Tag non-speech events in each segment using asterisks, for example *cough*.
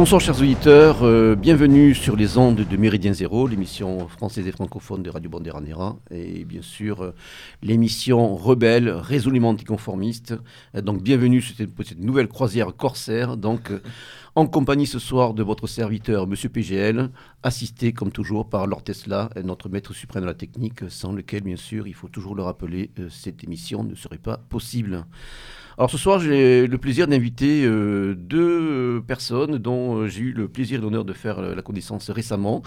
Bonsoir chers auditeurs, euh, bienvenue sur les ondes de Méridien Zéro, l'émission française et francophone de Radio Banderanera, et bien sûr euh, l'émission rebelle, résolument anticonformiste. Euh, donc bienvenue sur cette, nouvelle croisière corsaire, donc en compagnie ce soir de votre serviteur Monsieur PGL, assisté comme toujours par Lord Tesla, notre maître suprême de la technique, sans lequel bien sûr, il faut toujours le rappeler, cette émission ne serait pas possible. Alors ce soir, j'ai le plaisir d'inviter euh, deux personnes dont euh, j'ai eu le plaisir et l'honneur de faire euh, la connaissance récemment,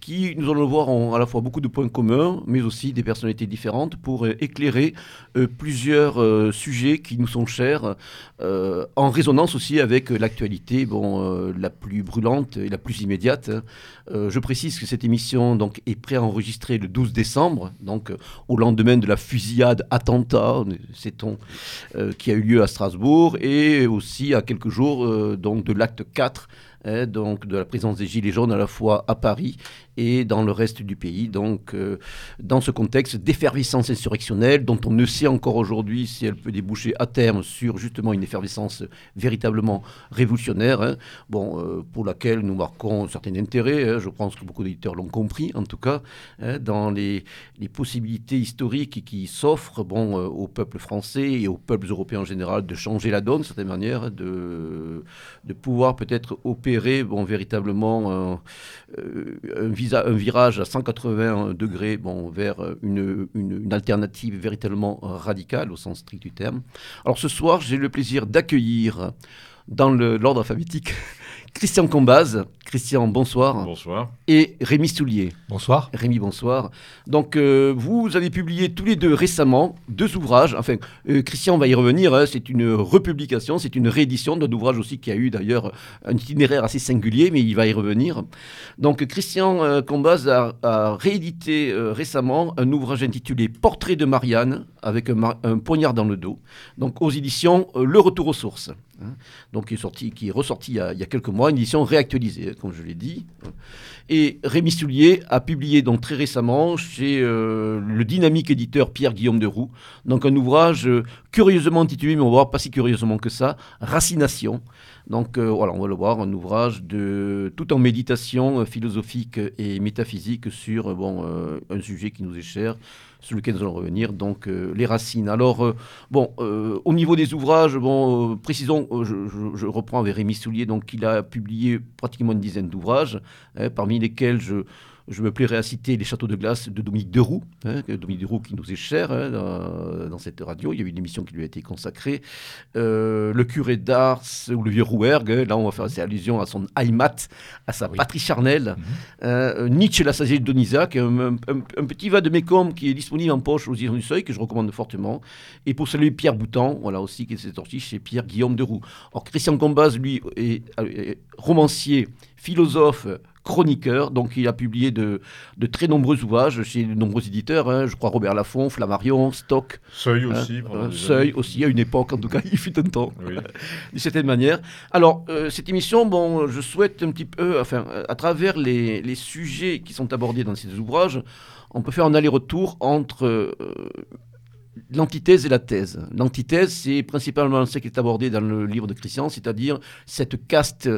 qui, nous allons voir, ont à la fois beaucoup de points communs, mais aussi des personnalités différentes pour éclairer plusieurs sujets qui nous sont chers, en résonance aussi avec l'actualité bon, la plus brûlante et la plus immédiate. je précise que cette émission donc, est préenregistrée le 12 décembre, donc au lendemain de la fusillade attentat, sait-on, qui a eu lieu à Strasbourg et aussi à quelques jours euh, donc de l'acte 4 hein, donc de la présence des Gilets jaunes à la fois à Paris et dans le reste du pays. Donc, euh, dans ce contexte d'effervescence insurrectionnelle, dont on ne sait encore aujourd'hui si elle peut déboucher à terme sur justement une effervescence véritablement révolutionnaire, hein, bon, euh, pour laquelle nous marquons un certain intérêt. Hein, je pense que beaucoup d'éditeurs l'ont compris, en tout cas, hein, dans les, les, possibilités historiques qui s'offrent bon, euh, au peuple français et aux peuples européens en général de changer la donne, de certaine manière, de, de pouvoir peut-être opérer bon, véritablement un, un un virage à 180 degrés vers une, une, alternative véritablement radicale au sens strict du terme. Alors ce soir, j'ai le plaisir d'accueillir dans l'ordre alphabétique *laughs* Christian Combaz. Christian, bonsoir. Bonsoir. Et Rémi Soulier. Bonsoir. Rémi, bonsoir. Donc, euh, vous avez publié tous les deux récemment deux ouvrages. Enfin, euh, Christian va y revenir. Hein. c'est une republication, c'est une réédition d'un ouvrage aussi qui a eu d'ailleurs un itinéraire assez singulier, mais il va y revenir. Donc, Christian euh, Combaz a, réédité récemment un ouvrage intitulé Portrait de Marianne avec un, un, poignard dans le dos. Donc, aux éditions Le Retour aux sources. Hein. donc qui est, sorti, qui est ressorti il y, a, quelques mois, une édition réactualisée, hein, comme je l'ai dit. Et Rémi Soulier a publié donc très récemment chez euh, le dynamique éditeur Pierre-Guillaume de Roux, donc un ouvrage euh, curieusement intitulé, mais on va voir pas si curieusement que ça, Racination. Donc euh, voilà, on va le voir, un ouvrage de tout en méditation philosophique et métaphysique sur bon, un sujet qui nous est cher, sur lequel nous allons revenir, donc euh, les racines. Alors, euh, bon, euh, au niveau des ouvrages, bon, précisons, je, reprends avec Rémi Soulier, donc il a publié pratiquement une dizaine d'ouvrages, hein, parmi lesquels je je me plairais à citer Les Châteaux de glace de Dominique Deroux, hein, Dominique Deroux qui nous est cher hein, dans, cette radio. Il y a eu une émission qui lui a été consacrée. Euh, le curé d'Ars ou le vieux Rouergue, hein, là on va faire des allusions à son Heimat, à sa patrie charnelle. Mhm. Euh, Nietzsche, de Donizac, un, un, petit va de Mécom qui est disponible en poche aux Ions du Seuil, que je recommande fortement. Et pour saluer Pierre Boutan, voilà aussi qui s'est sorti chez Pierre Guillaume Deroux. Or Christian Combaz, lui, est romancier, philosophe, chroniqueur. Donc, il a publié de, de très nombreux ouvrages chez de nombreux éditeurs. Hein. je crois Robert Laffont, Flammarion, Stock. Seuil hein. aussi. Euh, Seuil aussi, à une époque, en tout cas, *laughs* il fut un temps. Oui. *laughs* D'une certaine manière. Alors, euh, cette émission, bon, je souhaite un petit peu, enfin, à travers les, les sujets qui sont abordés dans ces ouvrages, on peut faire un aller-retour entre euh, l'antithèse et la thèse. L'antithèse, c'est principalement ce qui est abordé dans le livre de Christian, c'est-à-dire cette caste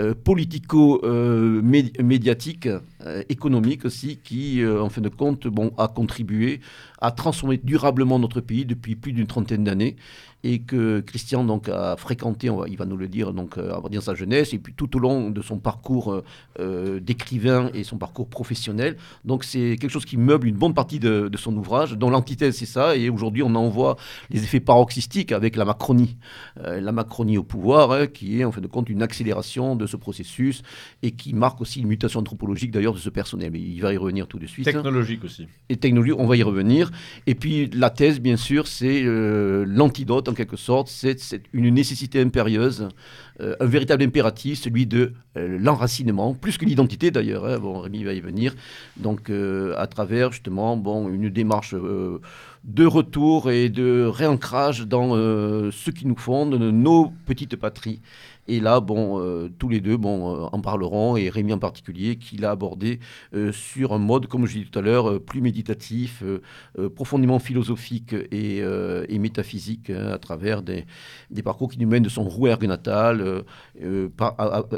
euh, politico-médiatique, euh, euh, économique aussi, qui, en fin de compte, bon, a contribué à transformer durablement notre pays depuis plus d'une trentaine d'années et que Christian donc a fréquenté, il va nous le dire, donc euh, dans sa jeunesse et puis tout au long de son parcours euh, euh, d'écrivain et son parcours professionnel. Donc c'est quelque chose qui meuble une bonne partie de, son ouvrage, dont l'antithèse c'est ça. Et aujourd'hui on en voit les effets paroxystiques avec la Macronie, la Macronie au pouvoir, hein, qui est en fin de compte une accélération de ce processus et qui marque aussi une mutation anthropologique d'ailleurs de ce personnel. Mais il va y revenir tout de suite. Technologique aussi. Et technologique, on va y revenir. Et puis la thèse bien sûr c'est l'antidote en quelque sorte, c'est une nécessité impérieuse, euh, un véritable impératif, celui de euh, l'enracinement, plus que l'identité d'ailleurs. Hein. bon, Rémi va y venir. Donc, euh, à travers justement, une démarche de retour et de réancrage dans ce qui nous fonde, nos petites patries. Et là, bon, euh, tous les deux bon, euh, en parleront, et Rémi en particulier, qui l'a abordé euh, sur un mode, comme je disais tout à l'heure, plus méditatif, profondément philosophique et, métaphysique, hein, à travers des, parcours qui nous mènent de son rouergue natal mondiale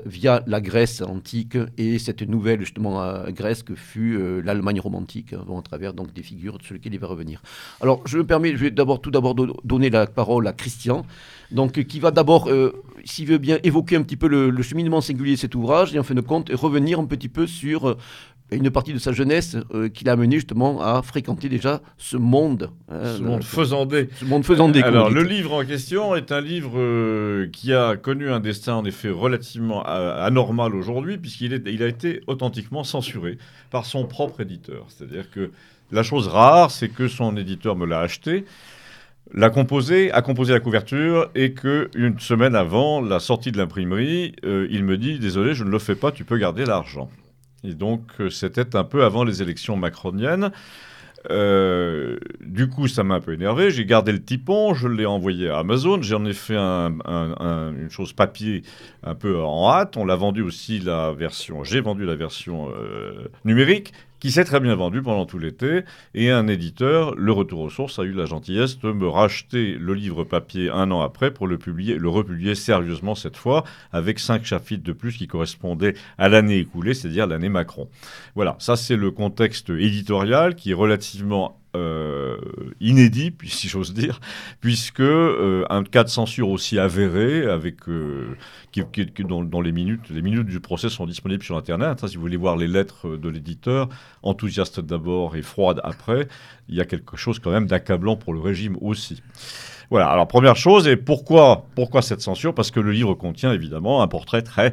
via la Grèce antique et cette nouvelle justement Grèce que fut l'Allemagne romantique, hein, à travers donc des figures sur lesquelles il va revenir. Alors je me permets, je vais d'abord tout d'abord donner la parole à Christian, donc qui va d'abord, s'il veut bien, évoquer un petit peu le, le, cheminement singulier de cet ouvrage et en fin de compte revenir un petit peu sur une partie de sa jeunesse euh, qui l'a amené justement à fréquenter déjà ce monde. Hein, ce monde faisandé. Ce monde faisandé. Alors, le livre en question est un livre euh, qui a connu un destin en effet relativement anormal aujourd'hui, puisqu'il il a été authentiquement censuré par son propre éditeur. C'est-à-dire que la chose rare, c'est que son éditeur me l'a acheté l'a composé, a composé la couverture et que une semaine avant la sortie de l'imprimerie, euh, il me dit désolé, je ne le fais pas, tu peux garder l'argent. Et donc, euh, c'était un peu avant les élections macroniennes. Euh, du coup, ça m'a un peu énervé. J'ai gardé le typon, je l'ai envoyé à Amazon. J'en ai fait une chose papier un peu en hâte. On l'a vendu aussi la version. J'ai vendu la version numérique qui s'est très bien vendu pendant tout l'été. Et un éditeur, Le Retour aux Sources, a eu la gentillesse de me racheter le livre papier un an après pour le, publier, le republier sérieusement cette fois, avec cinq chapitres de plus qui correspondaient à l'année écoulée, c'est-à-dire l'année Macron. Voilà, ça c'est le contexte éditorial qui est relativement euh, inédit, si j'ose dire, puisque euh, un cas de censure aussi avéré, avec, euh, qui, dont, les, minutes, les minutes du procès sont disponibles sur Internet. Hein, si vous voulez voir les lettres de l'éditeur, enthousiaste d'abord et froide après, il y a quelque chose quand même d'accablant pour le régime aussi. Voilà, alors première chose, et pourquoi, pourquoi cette censure? Parce que le livre contient évidemment un portrait très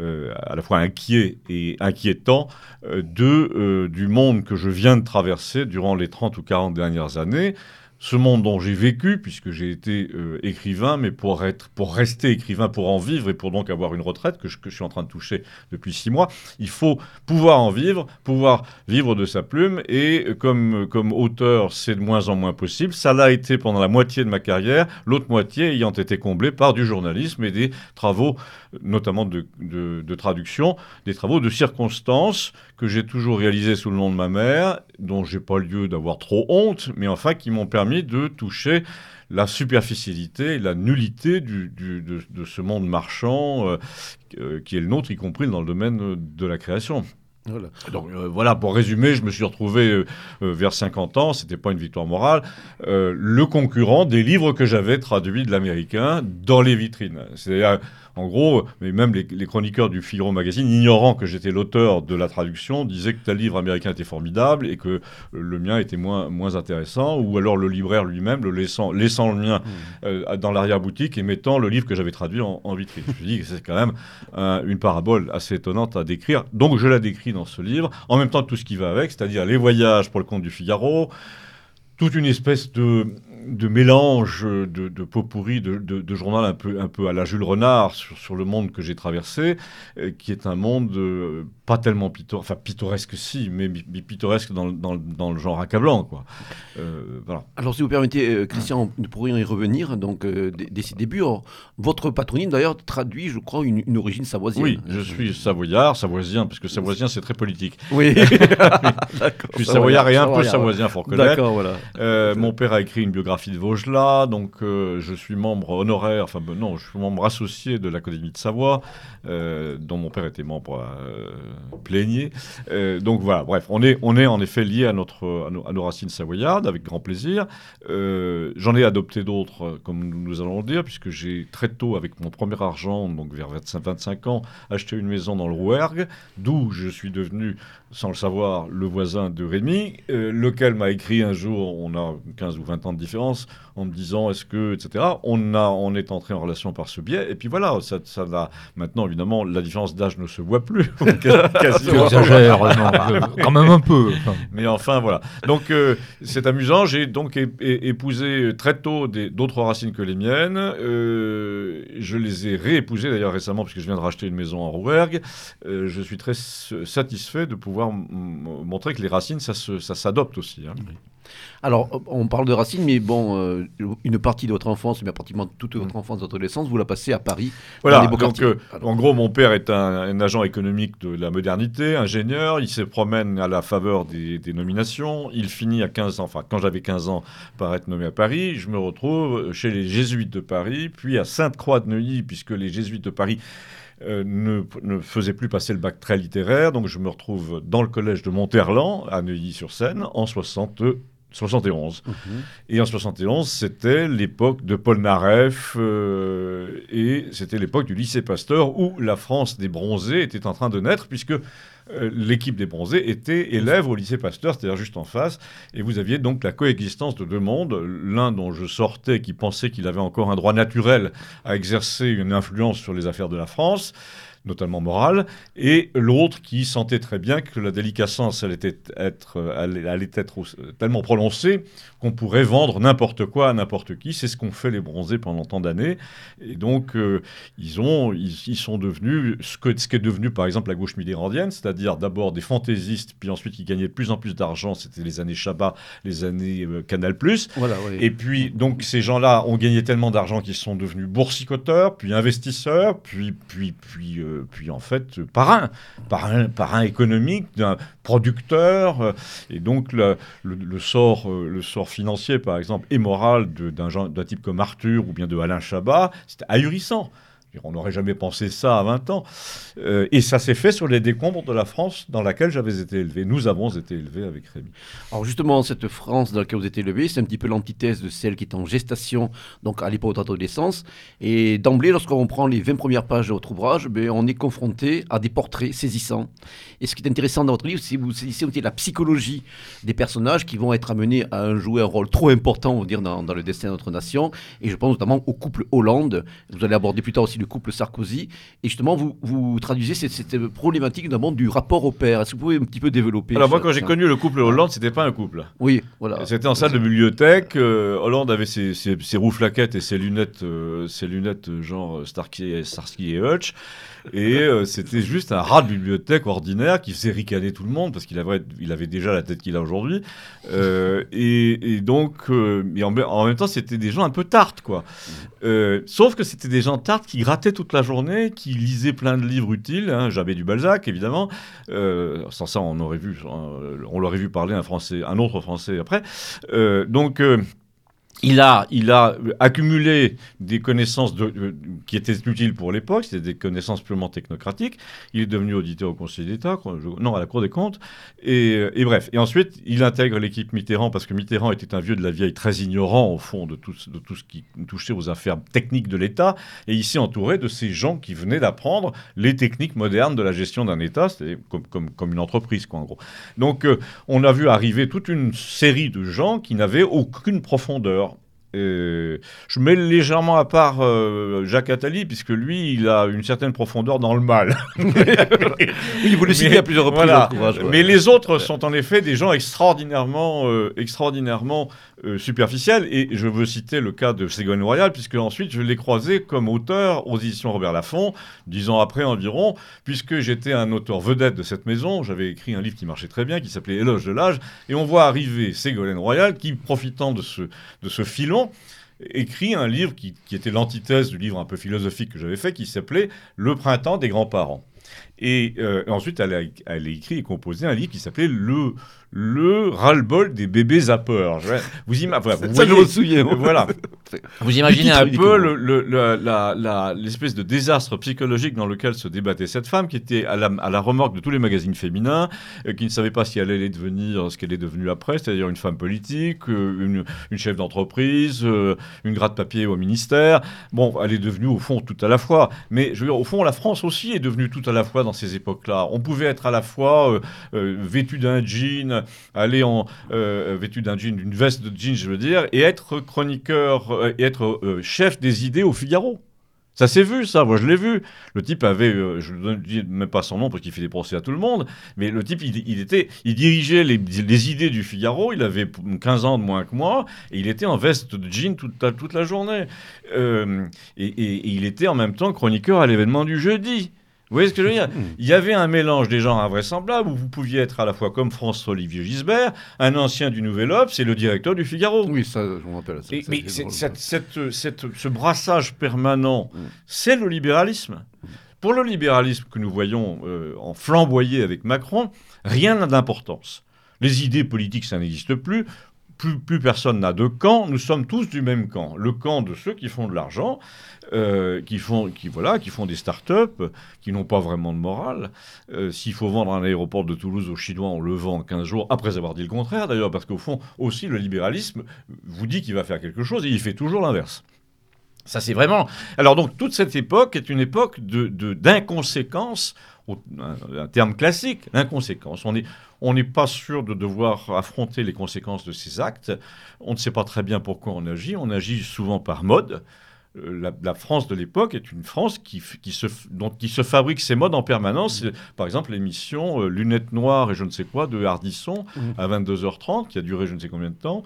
euh, à la fois inquiet et inquiétant euh, de, euh, du monde que je viens de traverser durant les 30 ou 40 dernières années, ce monde dont j'ai vécu, puisque j'ai été euh, écrivain, mais pour, être, pour rester écrivain, pour en vivre et pour donc avoir une retraite que je, suis en train de toucher depuis six mois, il faut pouvoir en vivre, pouvoir vivre de sa plume. Et comme, comme auteur, c'est de moins en moins possible. Ça l'a été pendant la moitié de ma carrière, l'autre moitié ayant été comblée par du journalisme et des travaux, notamment de, de, de traduction, des travaux de circonstances que j'ai toujours réalisés sous le nom de ma mère, dont j'ai pas lieu d'avoir trop honte, mais enfin qui m'ont permis de toucher la superficialité, la nullité du, de, ce monde marchand euh, euh, qui est le nôtre, y compris dans le domaine de la création. Voilà. Donc euh, voilà, pour résumer, je me suis retrouvé vers 50 ans, c'était pas une victoire morale, le concurrent des livres que j'avais traduits de l'américain dans les vitrines. C'est-à-dire en gros, mais même les, chroniqueurs du Figaro Magazine, ignorant que j'étais l'auteur de la traduction, disaient que tel livre américain était formidable et que le mien était moins, moins intéressant, ou alors le libraire lui-même le laissant, laissant le mien mmh. euh, dans l'arrière-boutique et mettant le livre que j'avais traduit en, vitrine. Je me dis que c'est quand même une parabole assez étonnante à décrire. Donc je la décris dans ce livre, en même temps tout ce qui va avec, c'est-à-dire les voyages pour le compte du Figaro, toute une espèce de de mélange de, de pot pourri, de, journal un peu, un peu à la Jules Renard sur, sur le monde que j'ai traversé, euh, qui est un monde euh, pas tellement pittoresque, enfin pittoresque si, mais pittoresque dans, dans, dans, le genre accablant. Quoi. Euh, voilà. Alors si vous permettez, Christian, nous pourrions y revenir donc, dès, ses débuts. votre patronyme d'ailleurs traduit, je crois, une, une, origine savoisienne. Oui, je suis savoyard, savoisien, parce que savoisien c'est très politique. Oui, *laughs* je suis savoyard et un peu savoisien, faut reconnaître. D'accord, voilà. mon père a écrit une biographie de Vaugelas, donc euh, je suis membre honoraire, enfin ben non, je suis membre associé de l'Académie de Savoie, euh, dont mon père était membre euh, plénier. donc voilà, bref, on est, on est en effet lié à, notre, à, nos, racines savoyardes, avec grand plaisir. J'en ai adopté d'autres, comme nous allons le dire, puisque j'ai très tôt, avec mon premier argent, donc vers 25, 25 ans, acheté une maison dans le Rouergue, d'où je suis devenu, sans le savoir, le voisin de Rémi, lequel m'a écrit un jour, on a 15 ou 20 ans de différence, en me disant est-ce que, etc. On, a, on est entré en relation par ce biais. Et puis voilà, ça, ça a, maintenant, évidemment, la différence d'âge ne se voit plus. *laughs* quasiment. exagères, *laughs* quand même un peu. Mais enfin, voilà. Donc, euh, c'est amusant. J'ai donc épousé très tôt d'autres racines que les miennes. Euh, je les ai réépousées d'ailleurs récemment, puisque je viens de racheter une maison en Rouergue. Euh, je suis très satisfait de pouvoir montrer que les racines, ça s'adopte aussi. Hein. Alors, on parle de Racine, mais bon, euh, une partie de votre enfance, mais pratiquement toute votre enfance, votre adolescence, vous la passez à Paris. Voilà, donc euh, en gros, mon père est un, agent économique de la modernité, ingénieur, il se promène à la faveur des, nominations, il finit à 15 ans, enfin quand j'avais 15 ans, par être nommé à Paris, je me retrouve chez les jésuites de Paris, puis à Sainte-Croix de Neuilly, puisque les jésuites de Paris euh, ne, ne, faisait plus passer le bac très littéraire, donc je me retrouve dans le collège de Monterland, à Neuilly-sur-Seine, en 60, 71. Mhm. Et en 71, c'était l'époque de Paul Naref euh, et c'était l'époque du lycée Pasteur où la France des bronzés était en train de naître puisque l'équipe des bronzés était élève au lycée Pasteur, c'est-à-dire juste en face. Et vous aviez donc la coexistence de deux mondes. L'un dont je sortais qui pensait qu'il avait encore un droit naturel à exercer une influence sur les affaires de la France notamment morale, et l'autre qui sentait très bien que la délicatesse allait être, allait, être tellement prononcée qu'on pourrait vendre n'importe quoi à n'importe qui. C'est ce qu'ont fait les bronzés pendant tant d'années. Et donc, euh, ils, ont, ils, sont devenus ce, que, ce qui est devenu, par exemple, la gauche midérandienne, c'est-à-dire d'abord des fantaisistes, puis ensuite qui gagnaient de plus en plus d'argent. C'était les années Chabat, les années euh, Canal+. Voilà, Et puis, donc, ces gens-là ont gagné tellement d'argent qu'ils sont devenus boursicoteurs, puis investisseurs, puis, puis, puis, euh, puis en fait, parrains, parrain, parrain économique d'un producteur. et donc, le, sort, le sort financier, par exemple, et moral d'un type comme Arthur ou bien de Alain Chabat, c'était ahurissant. On n'aurait jamais pensé ça à 20 ans. Euh, et ça s'est fait sur les décombres de la France dans laquelle j'avais été élevé. Nous avons été élevés avec Rémi. Alors justement, cette France dans laquelle vous êtes élevé, c'est un petit peu l'antithèse de celle qui est en gestation, donc à l'époque de votre adolescence. Et d'emblée, lorsqu'on prend les 20 premières pages de votre ouvrage, ben, on est confronté à des portraits saisissants. Et ce qui est intéressant dans votre livre, c'est que vous saisissez aussi la psychologie des personnages qui vont être amenés à jouer un rôle trop important, on va dire, dans, dans le destin de notre nation. Et je pense notamment au couple Hollande. Vous allez aborder plus tard aussi le couple Sarkozy. Et justement, vous, vous traduisez cette, cette problématique notamment du rapport au père. Est-ce que vous pouvez un petit peu développer Alors, moi, quand j'ai connu le couple Hollande, c'était pas un couple. Oui, voilà. C'était en salle de bibliothèque. Euh, Hollande avait ses, ses, ses, roues flaquettes et ses lunettes, euh, ses lunettes euh, genre Starsky, Starsky et Hutch. Et euh, c'était juste un rat de bibliothèque ordinaire qui faisait ricaner tout le monde parce qu'il avait, déjà la tête qu'il a aujourd'hui. Euh, et, donc, euh, en, même temps, c'était des gens un peu tartes, quoi. sauf que c'était des gens tartes qui grattaient toute la journée, qui lisaient plein de livres utiles. Hein, J'avais du Balzac, évidemment. sans ça, on vu, on l'aurait vu parler un français, un autre français après. donc il a, accumulé des connaissances de, qui étaient utiles pour l'époque, c'était des connaissances purement technocratiques. Il est devenu auditeur au Conseil d'État, non, à la Cour des comptes. Et, et, bref. Et ensuite, il intègre l'équipe Mitterrand parce que Mitterrand était un vieux de la vieille très ignorant, au fond, de tout, ce qui touchait aux affaires techniques de l'État. Et il s'est entouré de ces gens qui venaient d'apprendre les techniques modernes de la gestion d'un État, c'est comme, comme, comme, une entreprise, quoi, en gros. Donc, euh, on a vu arriver toute une série de gens qui n'avaient aucune profondeur je mets légèrement à part euh, Jacques Attali, puisque lui, il a une certaine profondeur dans le mal. *laughs* oui, vous le citez à plusieurs reprises. Mais les autres sont en effet des gens extraordinairement, euh, extraordinairement euh, superficiels. Et je veux citer le cas de Ségolène Royal, puisque ensuite je l'ai croisé comme auteur aux éditions Robert Laffont, dix ans après environ, puisque j'étais un auteur vedette de cette maison. J'avais écrit un livre qui marchait très bien, qui s'appelait Éloge de l'âge. Et on voit arriver Ségolène Royal, qui, profitant de ce, de ce filon, écrit un livre qui, était l'antithèse du livre un peu philosophique que j'avais fait, qui s'appelait Le printemps des grands-parents. Et euh, ensuite, elle a, elle a, écrit et composé un livre qui s'appelait Le le ras-le-bol des bébés zappeurs. Vous, imaginez vous, *laughs* voilà. *laughs* vous imaginez un peu l'espèce de désastre psychologique dans lequel se débattait cette femme, qui était à la, à la remorque de tous les magazines féminins, euh, qui ne savait pas si elle allait devenir ce qu'elle est devenue après, c'est-à-dire une femme politique, euh, une, une chef d'entreprise, euh, une gratte-papier au ministère. Bon, elle est devenue au fond tout à la fois. Mais je veux dire, au fond, la France aussi est devenue tout à la fois dans ces époques-là. On pouvait être à la fois vêtu d'un jean, aller en euh, vêtu d'un jean, d'une veste de jean, je veux dire, et être chroniqueur euh, et être euh, chef des idées au Figaro. Ça s'est vu, ça. Moi, je l'ai vu. Le type avait, je ne dis même pas son nom parce qu'il fait des procès à tout le monde, mais le type, il, était, il dirigeait les, idées du Figaro. Il avait 15 ans de moins que moi et il était en veste de jean toute, la journée. et, il était en même temps chroniqueur à l'événement du jeudi. Vous voyez ce que je veux dire? Il y avait un mélange des genres invraisemblables où vous pouviez être à la fois comme François-Olivier Gisbert, un ancien du Nouvel Obs et le directeur du Figaro. Oui, ça, je me rappelle. ça, Et- mais cette- ce brassage permanent, Mm. c'est le libéralisme. Pour le libéralisme que nous voyons euh, en flamboyer avec Macron, rien n'a d'importance. Les idées politiques, ça n'existe plus. Plus, personne n'a de camp. Nous sommes tous du même camp. Le camp de ceux qui font de l'argent, euh, qui font, qui voilà, qui font des start-up, qui n'ont pas vraiment de morale. Euh, S'il faut vendre un aéroport de Toulouse aux Chinois, on le vend en 15 jours, après avoir dit le contraire d'ailleurs, parce qu'au fond, aussi, le libéralisme vous dit qu'il va faire quelque chose et il fait toujours l'inverse. Ça, c'est vraiment. Alors, donc, toute cette époque est une époque de- de- d'inconséquence, au- un, terme classique, l'inconséquence. On n'est on pas sûr de devoir affronter les conséquences de ces actes. On ne sait pas très bien pourquoi on agit. On agit souvent par mode. Euh, La, la France de l'époque est une France qui, qui, se, dont, qui se fabrique ses modes en permanence. Par exemple, l'émission euh, Lunettes Noires et je ne sais quoi de Hardisson à 22h30, qui a duré je ne sais combien de temps,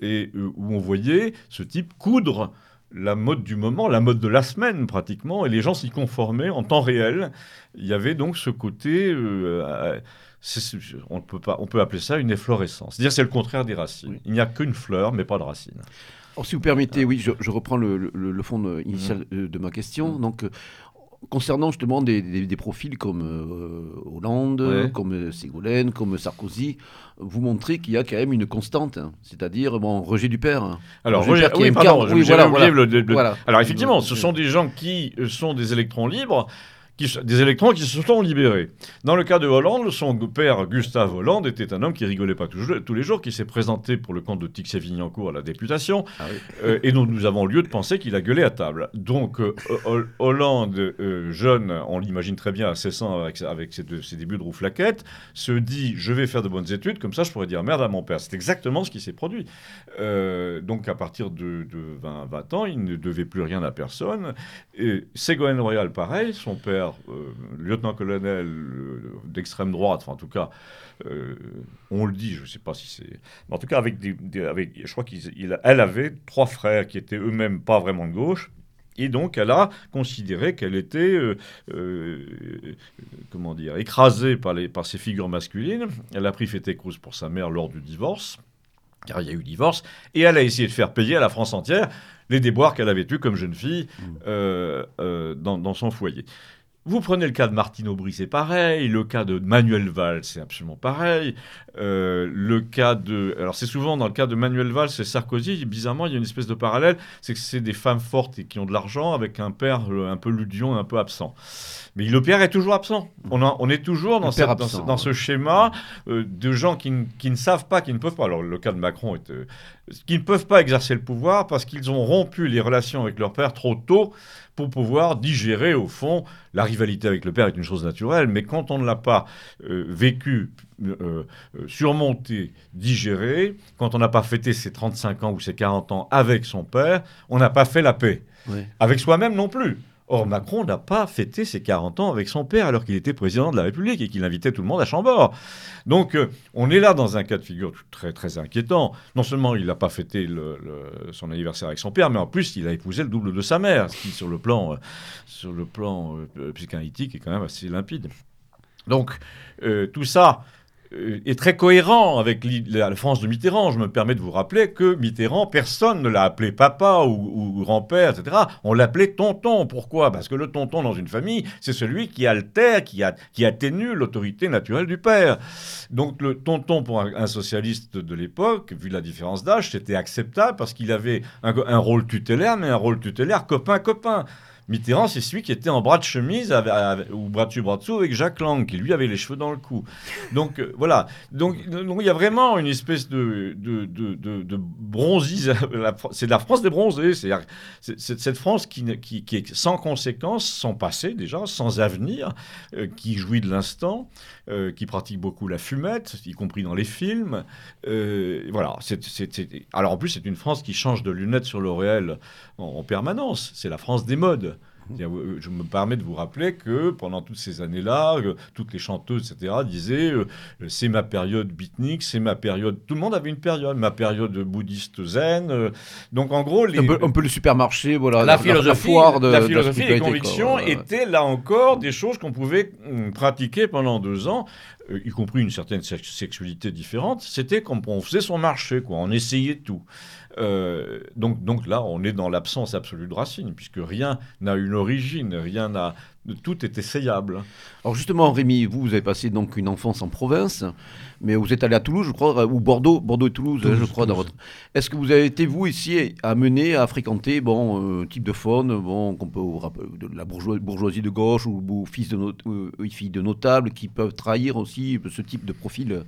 et euh, où on voyait ce type coudre la mode du moment, la mode de la semaine pratiquement, et les gens s'y conformaient en temps réel. Il y avait donc ce côté, euh, on, peut pas, on peut appeler ça une efflorescence. C'est-à-dire c'est le contraire des racines. Oui. Il n'y a qu'une fleur, mais pas de racines. Alors, si vous permettez, oui, je, je reprends le, le- le fond de- initial euh, de ma question. Mhm. Donc, euh, concernant justement des, des- des profils comme euh, Hollande, Ouais. comme Ségolène, comme Sarkozy, vous montrez qu'il y a quand même une constante, hein. c'est-à-dire bon, rejet du père. hein. Alors, y a oui, pardon, oui, voilà, voilà. le- le- Voilà. Alors effectivement, ce sont des gens qui sont des électrons libres, qui, des électrons qui se sont libérés. Dans le cas de Hollande, son père Gustave Hollande était un homme qui rigolait pas tous, tous les jours, qui s'est présenté pour le compte de Tixet-Vignancourt à la députation, Ah oui. euh, et dont nous avons lieu de penser qu'il a gueulé à table. Donc euh, Hol- Hollande, euh, jeune, on l'imagine très bien à 16 ans avec, avec ses, débuts de rouflaquette, se dit je vais faire de bonnes études, comme ça je pourrais dire merde à mon père. C'est exactement ce qui s'est produit. Donc à partir de, de 20, 20 ans, il ne devait plus rien à personne. Et Ségolène Royal, pareil, son père, euh, lieutenant-colonel euh, d'extrême droite, enfin en tout cas, euh, on le dit, je ne sais pas si c'est... Mais en tout cas, avec des, des- avec, je crois qu'elle avait trois frères qui étaient eux-mêmes pas vraiment de gauche. Et donc, elle a considéré qu'elle était, euh, euh, comment dire, écrasée par, les, par ces figures masculines. Elle a pris fait écrousse pour sa mère lors du divorce, car il y a eu divorce, et elle a essayé de faire payer à la France entière les déboires qu'elle avait eus comme jeune fille euh, dans, dans son foyer. Vous prenez le cas de Martine Aubry, c'est pareil. Le cas de Manuel Valls, c'est absolument pareil. Euh, le cas de. Alors, c'est souvent dans le cas de Manuel Valls et Sarkozy, bizarrement, il y a une espèce de parallèle. C'est que c'est des femmes fortes et qui ont de l'argent avec un père euh, un peu ludion, un peu absent. Mais le père est toujours absent. On, est toujours dans, cette- absent, ce, dans ce schéma euh, de gens qui, ne- qui ne savent pas, qui ne peuvent pas. Alors, le cas de Macron est. euh, qui ne peuvent pas exercer le pouvoir parce qu'ils ont rompu les relations avec leur père trop tôt pour pouvoir digérer, au fond, la rivalité avec le père est une chose naturelle, mais quand on ne l'a pas euh, vécu, euh, surmonté, digéré, quand on n'a pas fêté ses 35 ans ou ses 40 ans avec son père, on n'a pas fait la paix. Avec soi-même non plus. Or, Macron n'a pas fêté ses 40 ans avec son père alors qu'il était président de la République et qu'il invitait tout le monde à Chambord. Donc, euh, on est là dans un cas de figure très, très inquiétant. Non seulement il n'a pas fêté son anniversaire avec son père, mais en plus, il a épousé le double de sa mère, ce qui, sur le plan, euh, sur le plan euh, psychanalytique, est quand même assez limpide. Donc, tout ça est très cohérent avec la France de Mitterrand. Je me permets de vous rappeler que Mitterrand, personne ne l'a appelé papa ou, grand-père, etc. On l'appelait tonton. Pourquoi? Parce que le tonton dans une famille, c'est celui qui altère, qui, a, atténue l'autorité naturelle du père. Donc le tonton pour un, socialiste de l'époque, vu la différence d'âge, c'était acceptable parce qu'il avait un rôle tutélaire, mais un rôle tutélaire copain-copain. Mitterrand, c'est celui qui était en bras de chemise ou bras dessus, bras dessous avec Jacques Lang, qui lui avait les cheveux dans le cou. Donc euh, voilà. Donc il y a vraiment une espèce de, de, de, de, bronzise. *laughs* C'est la France des bronzés. C'est- cette France qui, qui, est sans conséquence, sans passé déjà, sans avenir, euh, qui jouit de l'instant, euh, qui pratique beaucoup la fumette, y compris dans les films. Voilà. Alors en plus, c'est une France qui change de lunettes sur le réel en, en permanence. C'est la France des modes. Euh, je me permets de vous rappeler que pendant toutes ces années-là, euh, toutes les chanteuses, etc., disaient euh, c'est ma période beatnik, c'est ma période. Tout le monde avait une période, ma période bouddhiste zen. donc en gros, les... un, peu, le supermarché, voilà, la, philosophie, la, de, la philosophie et les convictions étaient là encore des choses qu'on pouvait hum, pratiquer pendant deux ans. y compris une certaine sexualité différente, c'était qu'on faisait son marché, quoi. on essayait tout. Euh, donc, donc là, on est dans l'absence absolue de racines, puisque rien n'a une origine, rien n'a. Tout est essayable. Alors justement, Rémi, vous, vous avez passé donc une enfance en province, mais vous êtes allé à Toulouse, je crois, ou Bordeaux, Bordeaux et Toulouse, je crois, dans votre. Est-ce que vous avez été vous ici amené à fréquenter bon euh, type de faune, bon qu'on peut de la bourgeoisie de gauche ou, fils de euh, filles de notables qui peuvent trahir aussi ce type de profil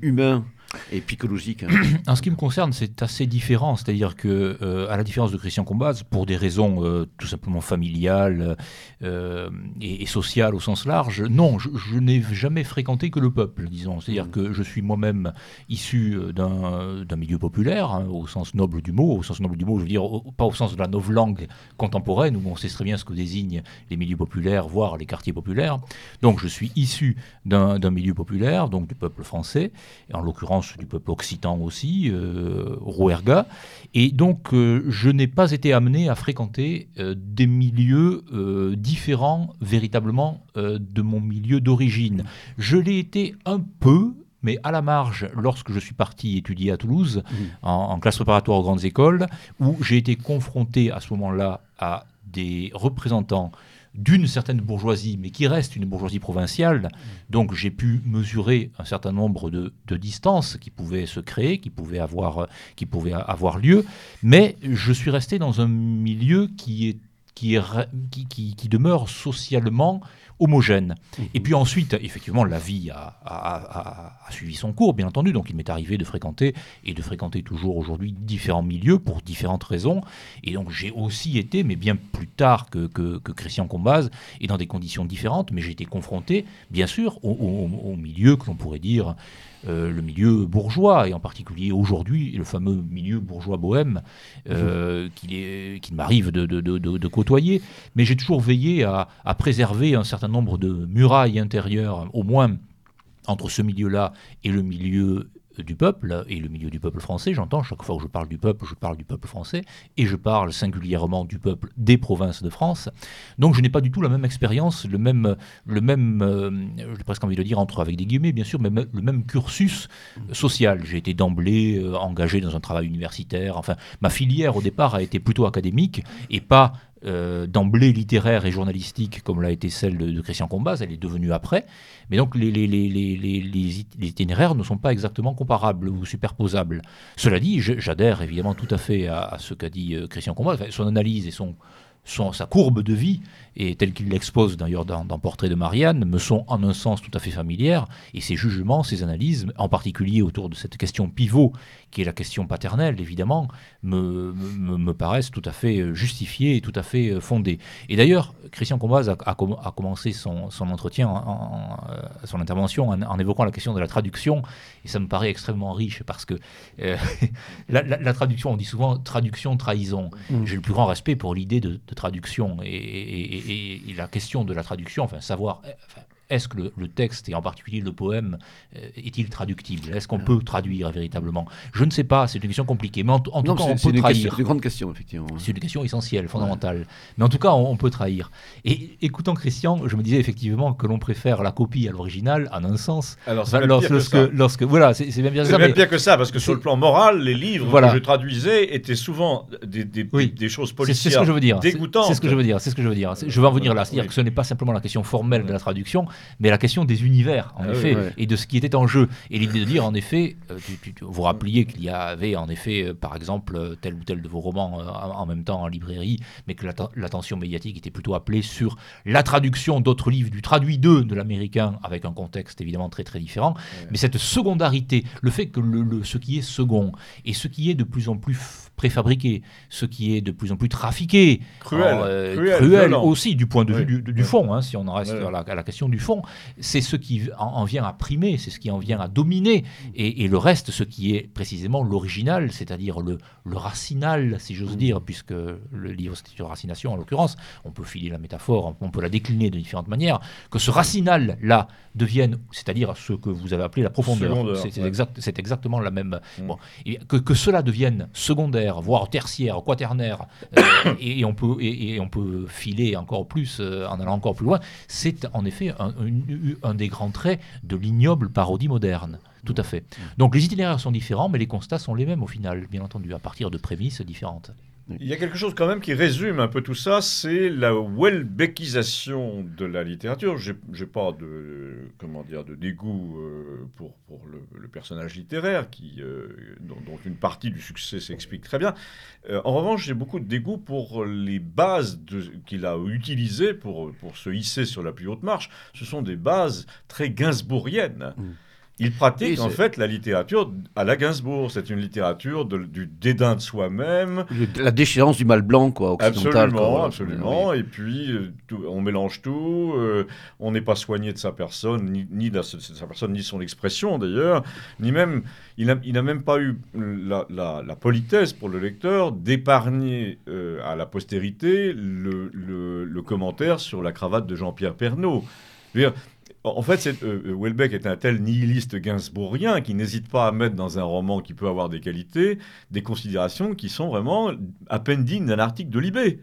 humain? Et psychologique. Hein. *clears throat* En ce qui me concerne, c'est assez différent. C'est-à-dire que, euh, à la différence de Christian Combaz, pour des raisons euh, tout simplement familiales euh, et, sociales au sens large, non, je, n'ai jamais fréquenté que le peuple, disons. C'est-à-dire mmh. que je suis moi-même issu d'un milieu populaire, hein, au sens noble du mot. Au sens noble du mot, je veux dire, pas au sens de la langue contemporaine, où on sait très bien ce que désignent les milieux populaires, voire les quartiers populaires. Donc, je suis issu d'un milieu populaire, donc du peuple français, et en l'occurrence du peuple occitan aussi, euh, Rouerga. Et donc, euh, je n'ai pas été amené à fréquenter euh, des milieux différents véritablement de mon milieu d'origine. Je l'ai été un peu, mais à la marge, lorsque je suis parti étudier à Toulouse, mmh. en, classe préparatoire aux grandes écoles, où j'ai été confronté à ce moment-là à des représentants d'une certaine bourgeoisie, mais qui reste une bourgeoisie provinciale. Donc j'ai pu mesurer un certain nombre de, distances qui pouvaient se créer, qui pouvaient, avoir, qui pouvaient avoir lieu, mais je suis resté dans un milieu qui, est, qui, qui demeure socialement homogène. Et puis ensuite, effectivement, la vie a, suivi son cours, bien entendu. Donc il m'est arrivé de fréquenter, et de fréquenter toujours aujourd'hui, différents milieux pour différentes raisons. Et donc j'ai aussi été, mais bien plus tard que, Christian Combaz, et dans des conditions différentes, mais j'ai été confronté, bien sûr, au, au milieu que l'on pourrait dire euh, le milieu bourgeois, et en particulier aujourd'hui le fameux milieu bourgeois bohème euh, mhm. qu'il m'arrive de, côtoyer. Mais j'ai toujours veillé à, préserver un certain nombre de murailles intérieures, au moins entre ce milieu-là et le milieu du peuple et le milieu du peuple français, j'entends, chaque fois que je parle du peuple, je parle du peuple français, et je parle singulièrement du peuple des provinces de France. Donc je n'ai pas du tout la même expérience, le même, le même euh, j'ai presque envie de dire, entre avec des guillemets bien sûr, mais le même cursus social. J'ai été d'emblée euh, engagé dans un travail universitaire, enfin ma filière au départ a été plutôt académique et pas euh, d'emblée littéraire et journalistique comme l'a été celle de, Christian Combaz, elle est devenue après. Mais donc les, itinéraires ne sont pas exactement comparables ou superposables. Cela dit, j'adhère évidemment tout à fait à, ce qu'a dit euh, Christian Combaz. son analyse et son, sa courbe de vie, et telle qu'il l'expose d'ailleurs dans, Portrait de Marianne, me sont en un sens tout à fait familières, et ses jugements, ses analyses, en particulier autour de cette question pivot, qui est la question paternelle, évidemment, me, me, paraissent tout à fait euh, justifiées et tout à fait euh, fondées. Et d'ailleurs, Christian Combaz a, a, commencé son, son entretien, en, euh, son intervention, en, évoquant la question de la traduction, et ça me paraît extrêmement riche, parce que *laughs* la, traduction, on dit souvent traduction, trahison. Mmh. J'ai le plus grand respect pour l'idée de, traduction, et, la question de la traduction, enfin, savoir est-ce que le, texte, et en particulier le poème, euh, est-il traductible? Est-ce qu'on peut traduire véritablement? Je ne sais pas, c'est une question compliquée, mais en, tout cas, on peut trahir. C'est une grande question, effectivement. C'est une question essentielle, fondamentale. Mais en tout cas, on, peut trahir. Et écoutant Christian, je me disais effectivement que l'on préfère la copie à l'original, en un sens. Alors, c'est lorsque, lorsque, lorsque, voilà, c'est bien bien ça. C'est même pire que ça, parce que sur le plan moral, les livres que je traduisais étaient souvent des, des, des choses policières C'est ce que je veux dire. dégoûtantes. C'est ce que je veux dire. C'est ce que je veux dire. Je veux en venir là. C'est-à-dire que ce n'est pas simplement la question formelle de la traduction, mais la question des univers, en ah effet, et de ce qui était en jeu. Et l'idée de dire, en effet, euh, vous rappeliez qu'il y avait, en effet, euh, par exemple, euh, tel ou tel de vos romans en même temps en librairie, mais que l'attention médiatique était plutôt appelée sur la traduction d'autres livres, du traduit d'eux de l'américain, avec un contexte évidemment très très différent. Mais cette secondarité, le fait que le, ce qui est second et ce qui est de plus en plus préfabriqué, ce qui est de plus en plus trafiqué, cruel, cruel, aussi du point de vue du, fond, hein, si on en reste à, la, question du fond. C'est ce qui en, vient à primer, c'est ce qui en vient à dominer. Et, le reste, ce qui est précisément l'original, c'est-à-dire le, le, racinal, si j'ose dire, puisque le livre c'est une racination en l'occurrence, on peut filer la métaphore, on peut la décliner de différentes manières, que ce racinal-là devienne, c'est-à-dire ce que vous avez appelé la profondeur, c'est exact, exactement la même. Mm. Bon, que, que, cela devienne secondaire, voire tertiaire, quaternaire, euh, et, on peut, et, on peut filer encore plus euh, en allant encore plus loin, c'est en effet un, un, des grands traits de l'ignoble parodie moderne. Tout à fait. Mm. Donc les itinéraires sont différents, mais les constats sont les mêmes au final, bien entendu, à partir de prémices différentes. Il y a quelque chose quand même qui résume un peu tout ça, c'est la Welbeckisation de la littérature. J'ai pas de comment dire de dégoût euh, pour, pour le, personnage littéraire qui euh, dont, une partie du succès s'explique très bien. Euh, en revanche, j'ai beaucoup de dégoût pour les bases qu'il a utilisées pour pour se hisser sur la plus haute marche. Ce sont des bases très gainsbourgiennes. Mm. Il pratique en fait la littérature à la Gainsbourg. C'est une littérature du dédain de soi-même. La déchéance du mal blanc, quoi, occidental. Absolument, absolument. Et puis, euh, on mélange tout. Euh, on n'est pas soigné de sa personne, ni, de, sa personne, ni son expression d'ailleurs, ni même. Il n'a même pas eu la, politesse pour le lecteur d'épargner euh, à la postérité le, le, commentaire sur la cravate de Jean-Pierre Pernaud. En fait, euh, euh, Welbeck est un tel nihiliste gainsbourgien qui n'hésite pas à mettre dans un roman qui peut avoir des qualités des considérations qui sont vraiment à peine dignes d'un article de Libé.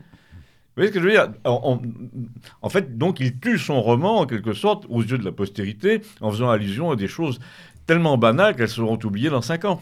Vous voyez ce que je veux dire? En, fait, donc, il tue son roman, en quelque sorte, aux yeux de la postérité, en faisant allusion à des choses tellement banales qu'elles seront oubliées dans cinq ans.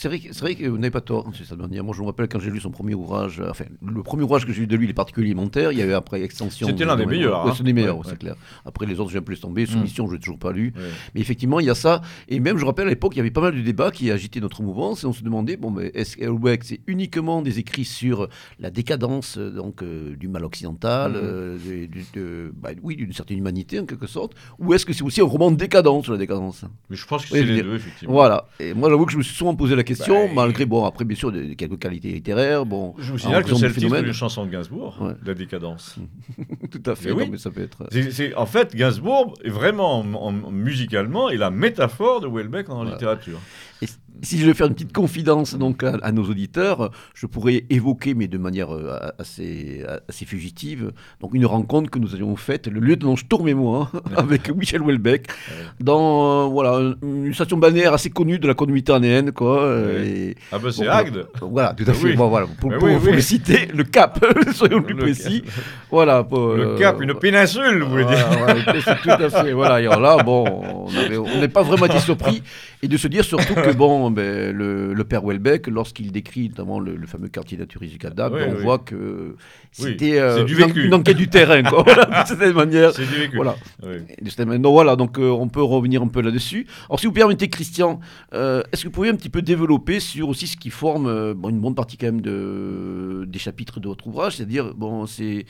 C'est vrai, vrai, que vous n'avez pas tort, ça Moi, je me rappelle quand j'ai lu son premier ouvrage, euh, enfin, le premier ouvrage que j'ai lu de lui, les particuliers alimentaires, il y a eu après Extension. C'était l'un des meilleurs. Hein. c'est des meilleurs, c'est clair. Après, les autres, j'ai un peu tombé. Soumission, mm. je l'ai toujours pas lu. Mais effectivement, il y a ça. Et même, je rappelle, à l'époque, il y avait pas mal de débats qui agitaient notre mouvance et on se demandait, bon, mais est-ce qu'Elbeck, c'est uniquement des écrits sur la décadence euh, donc, euh, du mal occidental, mm. bah, oui, d'une certaine humanité en quelque sorte, ou est-ce que c'est aussi un roman décadent sur la décadence? Mais je pense que c'est les deux, effectivement. Voilà. Et moi, j'avoue que je me suis souvent posé la question, bah, malgré, bon, après, bien sûr, de, quelques qualités littéraires. Bon, je vous signale que c'est le titre d'une chanson de Gainsbourg, La décadence. *laughs* Tout à fait, mais ça peut être. C'est, en fait, Gainsbourg est vraiment, musicalement, est la métaphore de Welbeck en littérature si je veux faire une petite confidence donc à, nos auditeurs, je pourrais évoquer, mais de manière euh, assez, assez fugitive, donc une rencontre que nous avions faite, le lieutenant Sturm et moi, avec Michel Houellebecq, dans euh, voilà, une station balnéaire assez connue de la côte méditerranéenne. Quoi, euh, ah ben c'est Agde Voilà, tout à fait. Bon, voilà, pour, le citer, le Cap, *laughs* soyons plus précis. Voilà, le Cap, une péninsule, vous voulez dire. tout à fait. Voilà, et là, bon, on n'est pas vraiment *laughs* été surpris, et de se dire surtout que, bon, ben, le, père Welbeck, lorsqu'il décrit notamment le, fameux quartier naturiste du Cadab, on voit que c'était euh, une, enquête du terrain, quoi, *laughs* de cette manière. C'est du vécu. Voilà. Donc voilà, donc euh, on peut revenir un peu là-dessus. Alors si vous permettez, Christian, euh, est-ce que vous pouvez un petit peu développer sur aussi ce qui forme une bonne partie quand même de, des chapitres de votre ouvrage, c'est-à-dire bon, ces,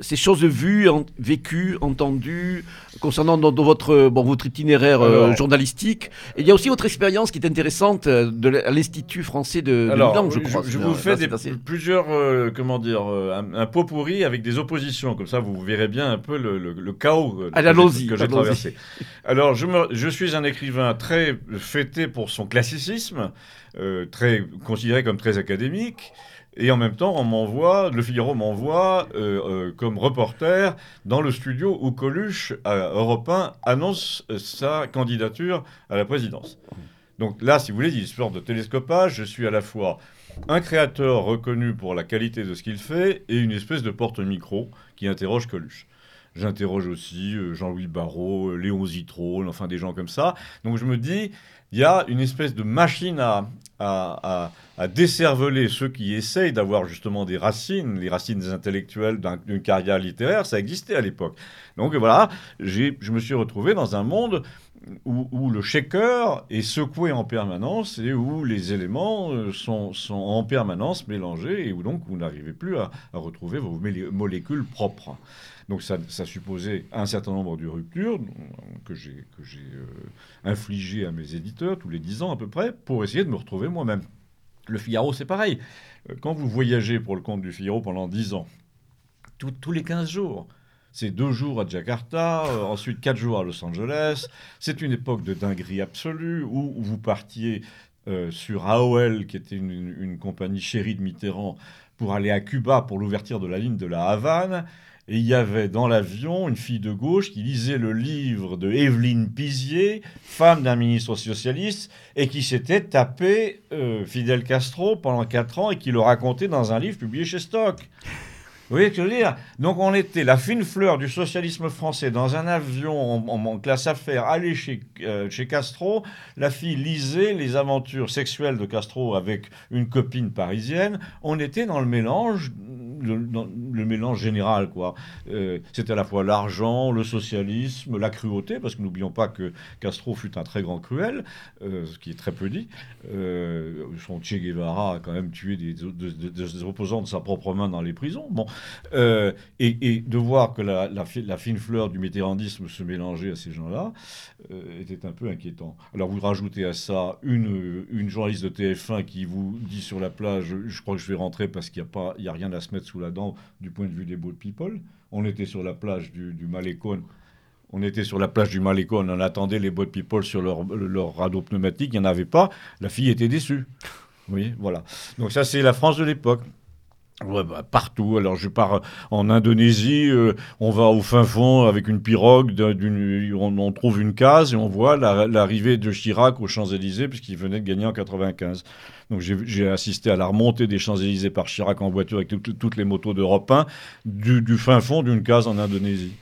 ces choses vues, vécues, entendues, concernant dans, votre, bon, votre itinéraire journalistique. Et il y a aussi votre expérience qui est intéressante euh, de l'Institut français de, de je crois. Je, vous fais plusieurs, euh, comment dire, euh, un, pot pourri avec des oppositions. Comme ça, vous verrez bien un peu le, chaos que j'ai traversé. Alors, je, je suis un écrivain très fêté pour son classicisme, très considéré comme très académique. Et en même temps, on m'envoie, le Figaro m'envoie comme reporter dans le studio où Coluche, à Europe 1, annonce sa candidature à la présidence. Donc là, si vous voulez, il sorte de télescopage. Je suis à la fois un créateur reconnu pour la qualité de ce qu'il fait et une espèce de porte-micro qui interroge Coluche. J'interroge aussi euh, Jean-Louis Barrault, euh, Léon Zitrone, enfin des gens comme ça. Donc je me dis, il y a une espèce de machine à, à, à, décerveler ceux qui essayent d'avoir justement des racines, les racines des intellectuels d'une carrière littéraire. Ça existait à l'époque. Donc voilà, je me suis retrouvé dans un monde où, le shaker est secoué en permanence et où les éléments euh, sont, en permanence mélangés et où donc vous n'arrivez plus à, retrouver vos molécules propres. Donc ça, supposait un certain nombre de ruptures que j'ai euh, infligées à mes éditeurs tous les dix ans à peu près pour essayer de me retrouver moi-même. Le Figaro, c'est pareil. Euh, quand vous voyagez pour le compte du Figaro pendant dix ans, tous les 15 jours, C'est deux jours à Jakarta, euh, ensuite quatre jours à Los Angeles. C'est une époque de dinguerie absolue où vous partiez euh, sur AOL, qui était une, compagnie chérie de Mitterrand, pour aller à Cuba pour l'ouverture de la ligne de la Havane. Et il y avait dans l'avion une fille de gauche qui lisait le livre de Evelyne Pizier, femme d'un ministre socialiste, et qui s'était tapé euh, Fidel Castro pendant quatre ans et qui le racontait dans un livre publié chez Stock. Vous voyez ce que je veux dire? Donc on était la fine fleur du socialisme français dans un avion en, classe affaires, allé chez, euh, chez Castro. La fille lisait les aventures sexuelles de Castro avec une copine parisienne. On était dans le mélange, le, dans le mélange général, quoi. Euh, C'était à la fois l'argent, le socialisme, la cruauté, parce que n'oublions pas que Castro fut un très grand cruel, euh, ce qui est très peu dit. Euh, son Che Guevara a quand même tué des, opposants de sa propre main dans les prisons. Bon, euh, et, de voir que la, la fi- la fine fleur du mitterrandisme se mélangeait à ces gens-là était un peu inquiétant. Alors vous rajoutez à ça une, une journaliste de TF1 qui vous dit sur la plage, je crois que je vais rentrer parce qu'il n'y a, pas- a rien à se mettre sous la dent du point de vue des boat people. On était sur la plage du, Malécon. On était sur la plage du Malécon, on attendait les boat people sur leur, leur radeau pneumatique, il n'y en avait pas. La fille était déçue. Voyez, voilà. Donc ça, c'est la France de l'époque. Bah, partout. Alors, je pars en Indonésie, euh, on va au fin fond avec une pirogue, on, trouve une case et on voit la- l'arrivée de Chirac aux Champs-Élysées, puisqu'il venait de gagner en 95. Donc, j'ai assisté à la remontée des Champs-Élysées par Chirac en voiture avec tout- toutes les motos d'Europe 1, du, du fin fond d'une case en Indonésie,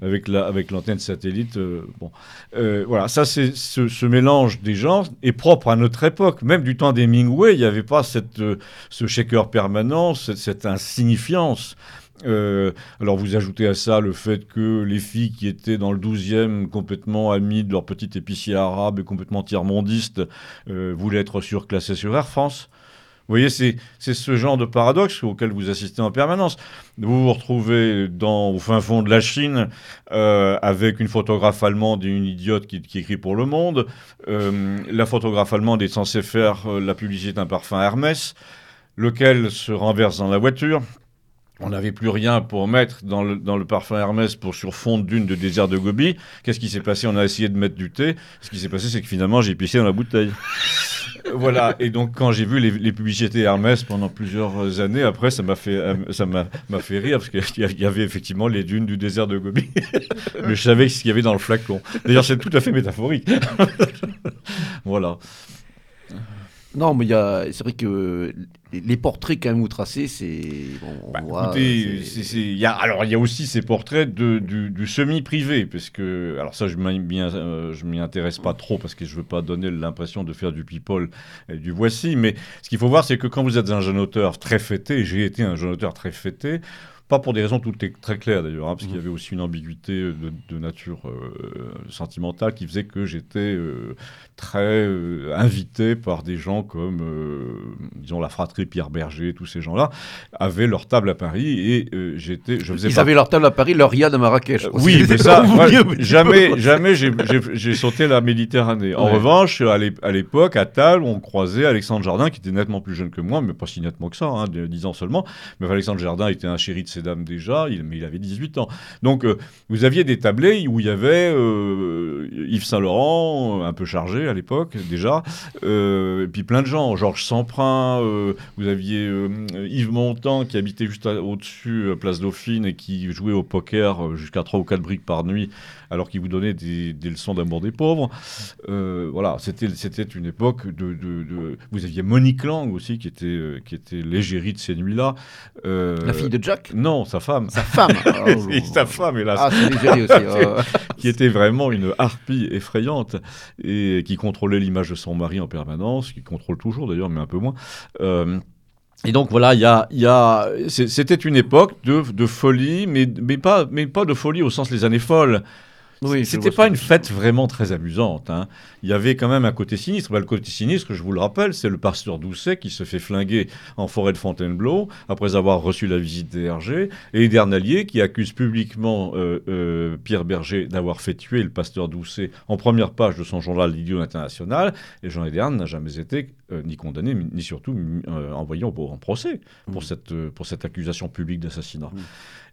avec la- avec l'antenne satellite. euh, bon. Euh, voilà, ça, c'est ce, mélange des genres est propre à notre époque. Même du temps d'Hemingway, il n'y avait pas cette, euh, ce shaker permanent, cette, insignifiance. Alors vous ajoutez à ça le fait que les filles qui étaient dans le 12e complètement amies de leur petit épicier arabe et complètement tiers-mondistes euh, voulaient être surclassées sur Air France. Vous voyez, c'est ce genre de paradoxe auquel vous assistez en permanence. Vous vous retrouvez dans, au fin fond de la Chine euh, avec une photographe allemande et une idiote qui, écrit pour Le Monde. Euh, la photographe allemande est censée faire euh, la publicité d'un parfum Hermès, lequel se renverse dans la voiture. On n'avait plus rien pour mettre dans le, dans le parfum Hermès pour sur fond dune de désert de Gobi. Qu'est-ce qui s'est passé? On a essayé de mettre du thé. Ce qui s'est passé, c'est que finalement, j'ai pissé dans la bouteille. Voilà. Et donc, quand j'ai vu les, publicités Hermès pendant plusieurs années, après, ça m'a fait, euh, ça m'a fait rire parce qu'il y avait effectivement les dunes du désert de Gobi. *laughs* Mais je savais ce qu'il y avait dans le flacon. D'ailleurs, c'est tout à fait métaphorique. *laughs* voilà. Non, mais c'est vrai que les, portraits quand même vous tracez, c'est. bon, on Bah, voit, écoutez, c'est- c'est- c'est- il y a, alors il y a aussi ces portraits de, du, du semi-privé, parce que, alors ça je m'y euh, je m'y intéresse pas trop parce que je veux pas donner l'impression de faire du people et du voici, mais ce qu'il faut voir c'est que quand vous êtes un jeune auteur très fêté, j'ai été un jeune auteur très fêté, pas pour des raisons toutes les- très claires d'ailleurs, hein, parce qu'il y avait aussi une ambiguïté de, de nature euh, sentimentale qui faisait que j'étais euh, très euh, invité par des gens comme, euh, disons, la fratrie Pierre Berger, tous ces gens-là, avaient leur table à Paris et euh, j'étais, je faisais Ils pas- avaient leur table à Paris, leur riad à Marrakech. Euh, oui, mais ça, *laughs* moi, jamais, jamais j'ai- sauté la Méditerranée. En Ouais. revanche, à l'ép- à l'époque, à Tall, on croisait Alexandre Jardin, qui était nettement plus jeune que moi, mais pas si nettement que ça, hein, de 10 ans seulement. Mais Alexandre Jardin était un chéri de ces dames déjà, il, mais il avait 18 ans. Donc, euh, vous aviez des tablés où il y avait Yves Saint-Laurent, un peu chargé à l'époque déjà, euh, et puis plein de gens, Georges Semprin, euh, vous aviez euh, Yves Montand qui habitait juste au-dessus, place Dauphine, et qui jouait au poker jusqu'à 3 ou 4 briques par nuit, alors qu'il vous donnait des, des leçons d'amour des pauvres. Voilà, c'était une époque de, de- de- Vous aviez Monique Lang aussi, qui était, qui était l'égérie de ces nuits-là. La fille de Jack? Non, sa femme. Sa femme *laughs* Et sa femme, hélas Ah, c'est aussi. *laughs* ah. qui était vraiment une harpie effrayante et qui contrôlait l'image de son mari en permanence, qui contrôle toujours d'ailleurs, mais un peu moins. Euh, et donc voilà, il y a, y a, c'était une époque de, de folie, mais, mais, pas, mais pas de folie au sens les années folles. Oui, C'était pas une fête vraiment très amusante. hein. Il y avait quand même un côté sinistre. Bah, le côté sinistre, je vous le rappelle, c'est le pasteur Doucet qui se fait flinguer en forêt de Fontainebleau après avoir reçu la visite des RG, et Hidernalier qui accuse publiquement euh, euh, Pierre Berger d'avoir fait tuer le pasteur Doucet en première page de son journal L'Idiot International. Et Jean Hiderne n'a jamais été euh, ni condamné, ni surtout envoyé en, en procès pour, Mm. cette, pour cette accusation publique d'assassinat. Mm.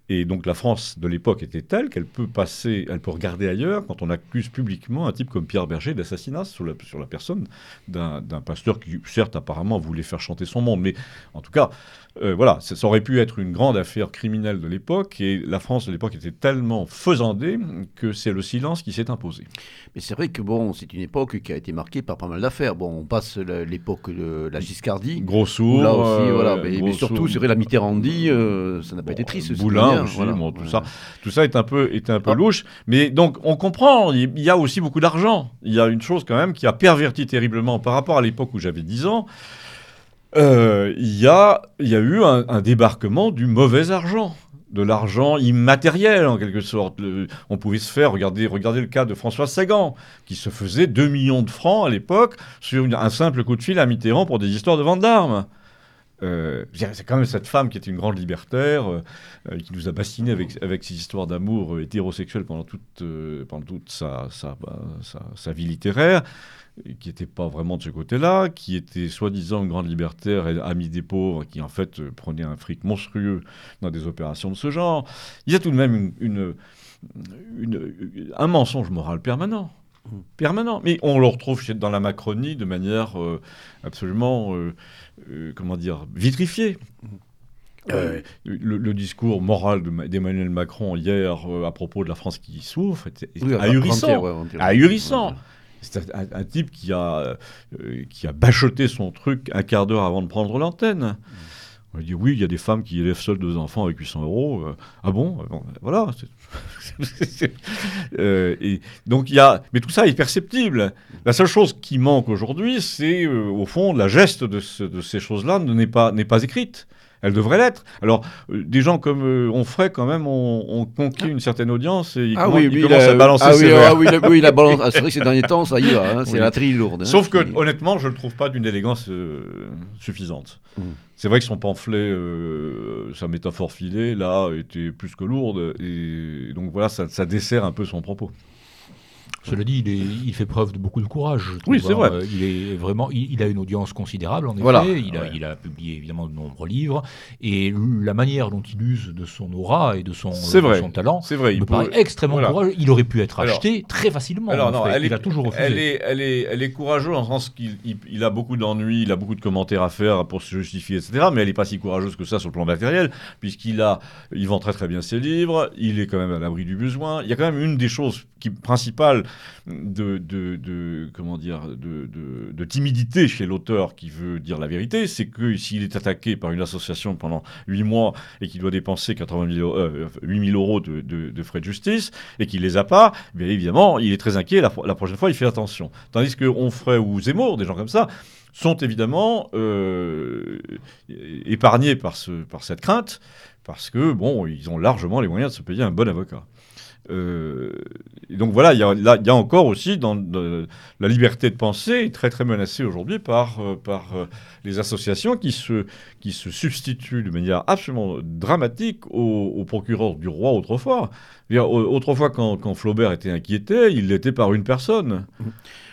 Et donc la France de l'époque était telle qu'elle peut passer, elle peut regarder ailleurs quand on accuse publiquement un type comme Pierre Berger d'assassinat sur la, sur la personne d'un pasteur qui, certes, apparemment voulait faire chanter son monde, mais en tout cas, euh, voilà, ça, aurait pu être une grande affaire criminelle de l'époque, et la France de l'époque était tellement faisandée que c'est le silence qui s'est imposé. Mais c'est vrai que bon, c'est une époque qui a été marquée par pas mal d'affaires. Bon, on passe l'époque de la Giscardie. Gros sourd. Là aussi, voilà. Mais, surtout, c'est vrai, la Mitterrandie, euh, ça n'a pas été triste. Boulin aussi, bon, tout, ça, tout ça est un peu, est un peu ah. louche. Mais donc, on comprend, il y a aussi beaucoup d'argent. Il y a une chose quand même qui a perverti terriblement par rapport à l'époque où j'avais 10 ans. Euh, il y, a, y a eu un, débarquement du mauvais argent de l'argent immatériel en quelque sorte. on pouvait se faire, regardez, regardez le cas de François Sagan, qui se faisait 2 millions de francs à l'époque sur un simple coup de fil à Mitterrand pour des histoires de vente d'armes. Euh, c'est quand même cette femme qui était une grande libertaire, euh, qui nous a bastinés avec, ses histoires d'amour hétérosexuel pendant toute, pendant toute sa, sa, vie littéraire qui n'était pas vraiment de ce côté-là, qui était soi-disant grande libertaire et amie des pauvres, qui en fait euh, prenait un fric monstrueux dans des opérations de ce genre. Il y a tout de même une, un mensonge moral permanent. Permanent. Mais on le retrouve dans la Macronie de manière euh, absolument, euh, comment dire, vitrifiée. le, discours moral d'Emmanuel Macron hier à propos de la France qui souffre était ahurissant. ahurissant. C'est un, type qui a, euh, qui a bachoté son truc un quart d'heure avant de prendre l'antenne. On dit oui, il y a des femmes qui élèvent seules deux enfants avec 800 euros. Euh, ah bon, Voilà. *laughs* Euh, et donc il y a, mais tout ça est perceptible. La seule chose qui manque aujourd'hui, c'est au fond la geste de, de ces choses-là n'est pas n'est pas écrite elle devrait l'être. Alors, euh, des gens comme euh, Onfray, quand même, ont, conquis une certaine audience et ils, ah oui, commencent à balancer ah oui, ah oui, oui, la balance. *laughs* Ah, c'est vrai que ces derniers temps, ça y va, hein, c'est la trille lourde. Hein. Sauf que, honnêtement, je ne le trouve pas d'une élégance euh, suffisante. Mm. C'est vrai que son pamphlet, sa métaphore filée, là, était plus que lourde. Et donc voilà, ça dessert un peu son propos. Cela dit, il, fait preuve de beaucoup de courage. Oui, c'est vrai. Euh, il, est vraiment, il, a une audience considérable, en effet. Il, a, il, a, publié évidemment de nombreux livres. Et la manière dont il use de son aura et de son, son talent vrai, il me paraît extrêmement courageux. Il aurait pu être acheté très facilement. Alors, non, elle il a toujours refusé. Elle est, elle est, elle est courageuse en sens qu'il a beaucoup d'ennuis, il a beaucoup de commentaires à faire pour se justifier, etc. Mais elle n'est pas si courageuse que ça sur le plan matériel, puisqu'il a, il vend très très bien ses livres, il est quand même à l'abri du besoin. Il y a quand même une des choses qui, principales de, de, comment dire, de, de timidité chez l'auteur qui veut dire la vérité, c'est que s'il est attaqué par une association pendant 8 mois et qu'il doit dépenser 80 000, 8 000 euros de, frais de justice et qu'il les a pas, bien évidemment, il est très inquiet. La, prochaine fois, il fait attention. Tandis que Onfray ou Zemmour, des gens comme ça, sont évidemment euh, épargnés par, ce, par cette crainte parce que bon, ils ont largement les moyens de se payer un bon avocat. Euh, et donc voilà, il y, a, encore aussi dans, la liberté de penser très très menacée aujourd'hui par, euh, euh, les associations qui se, substituent de manière absolument dramatique au, au procureur du roi autrefois. Autrefois, quand, quand, Flaubert était inquiété, il l'était par une personne.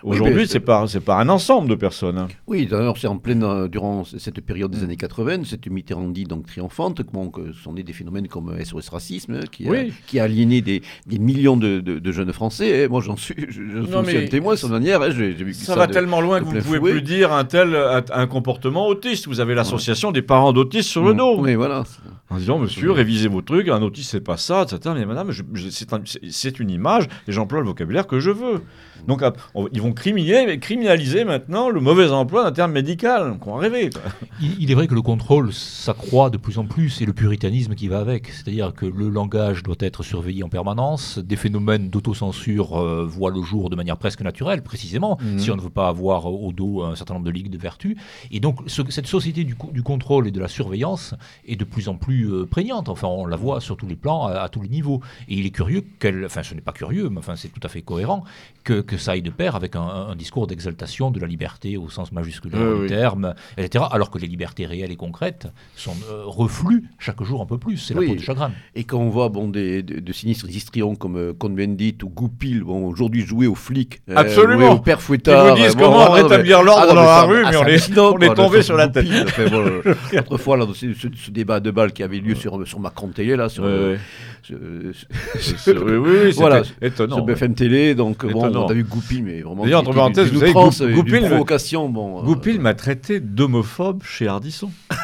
Aujourd'hui, c'est par, par un ensemble de personnes. Hein. Oui, d'ailleurs, c'est en pleine, euh, durant cette période des années 80, cette Mitterrandie donc triomphante, que sont nés des phénomènes comme SOS Racisme, qui, a, qui a aliéné des, des millions de, de, jeunes Français. Et moi, j'en suis, je, suis un témoin, sur manière. Hein, vu ça, ça va tellement loin que vous ne pouvez plus dire un tel un, comportement autiste. Vous avez l'association des parents d'autistes sur le mm. dos. Oui, voilà. En disant, monsieur, révisez vos trucs, un autiste, c'est pas ça, etc. Mais madame, c'est une image et j'emploie le vocabulaire que je veux. Donc, ils vont criminaliser maintenant le mauvais emploi d'un terme médical. Qu'on rêver. Il, il, est vrai que le contrôle s'accroît de plus en plus et le puritanisme qui va avec. C'est-à-dire que le langage doit être surveillé en permanence. Des phénomènes d'autocensure euh, voient le jour de manière presque naturelle, précisément, mhm. si on ne veut pas avoir au dos un certain nombre de ligues de vertu. Et donc, cette société du, du, contrôle et de la surveillance est de plus en plus euh, prégnante. Enfin, on la voit sur tous les plans, à, tous les niveaux. Et il est curieux qu'elle. Enfin, ce n'est pas curieux, mais enfin, c'est tout à fait cohérent que, que ça aille de pair avec un, discours d'exaltation de la liberté au sens majuscule du terme, etc. Alors que les libertés réelles et concrètes sont euh, chaque jour un peu plus. C'est la peau de chagrin. Et quand on voit bon, des, de, sinistres histrions comme euh, Cohn-Bendit au goupil, bon, aujourd'hui jouer aux flics, euh, Absolument. jouer au père fouettard. Ils nous disent euh, comment bon, rétablir l'ordre ah, dans mais la rue, ah, mais on est- hallucinant, on est quoi, tombé sur la bon, *laughs* euh, Autrefois, là, ce, ce- ce débat de balles qui avait lieu sur, sur Macron Télé, là, sur, Euh, oui, oui, oui, Voilà, étonnant. sur ouais. BFM Télé, donc bon, Étonnant. on a vu Goupil, mais vraiment. D'ailleurs, entre parenthèses, vous savez, d'une Goupil provocation, bon. euh, Goupil m'a traité d'homophobe chez Ardisson. *laughs*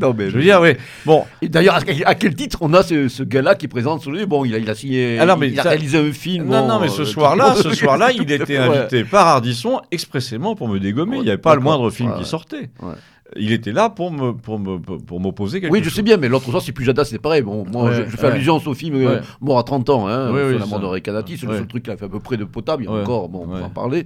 Non, mais Je veux dire, oui. Bon, d'ailleurs, à, quel- titre on a ce, ce gars-là qui présente sur lui? Bon, il a, il a signé. Alors, mais il a ça- réalisé un film. non, bon, non, mais euh, ce qui- soir-là, *laughs* ce soir-là, il était Ouais. invité par Ardisson expressément pour me dégommer. Il n'y avait pas le moindre film Ouais, qui sortait. Il était là pour me pour me pour m'opposer quelque Oui, chose. je sais bien, mais l'autre soir, c'est plus Jada, c'est pareil. Bon, moi, Ouais, je, je fais ouais. allusion son film euh. Mort à 30 ans, hein, Oui, oui, la mort de Ray Canati, c'est le seul truc qui a fait à peu près de potable. Il y a encore, bon, on peut en parler.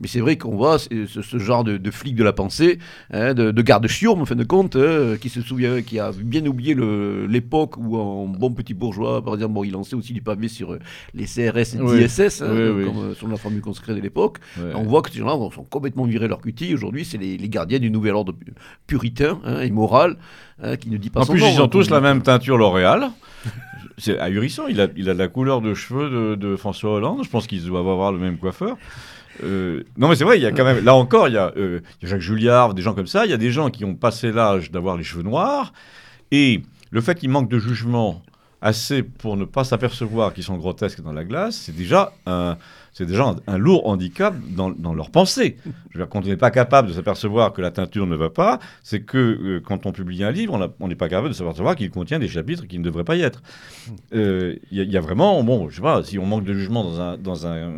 Mais c'est vrai qu'on voit c'est- ce, ce genre de, de flic de la pensée, hein, de, de garde chiourme, en fin de compte, hein, qui se souvient, qui a bien oublié le- l'époque où, en bon petit bourgeois, par exemple, bon, il lançait aussi du pavé sur euh, les CRS et Oui. DSS, hein, comme euh, sur la formule consacrée de l'époque. On voit que ces gens-là sont complètement virés leur cutie. Aujourd'hui, c'est les, les gardiens du nouvel ordre puritain hein, et moral, hein, qui ne dit pas En son plus, nom, ils ont hein, tous la même teinture L'Oréal. *laughs* C'est ahurissant. Il a, il a la couleur de cheveux de, de François Hollande. Je pense qu'ils doivent avoir le même coiffeur. Euh, non, mais c'est vrai, il y a quand même. Là encore, il y a, euh, il y a Jacques Julliard, des gens comme ça. Il y a des gens qui ont passé l'âge d'avoir les cheveux noirs. Et le fait qu'ils manquent de jugement assez pour ne pas s'apercevoir qu'ils sont grotesques dans la glace, c'est déjà un. C'est déjà un, lourd handicap dans, dans leur pensée. Je veux dire, quand on n'est pas capable de s'apercevoir que la teinture ne va pas, c'est que euh, quand on publie un livre, on n'est pas capable de s'apercevoir qu'il contient des chapitres qui ne devraient pas y être. Euh, Il y, a- il y a vraiment, bon, je sais pas, si on manque de jugement dans un, dans un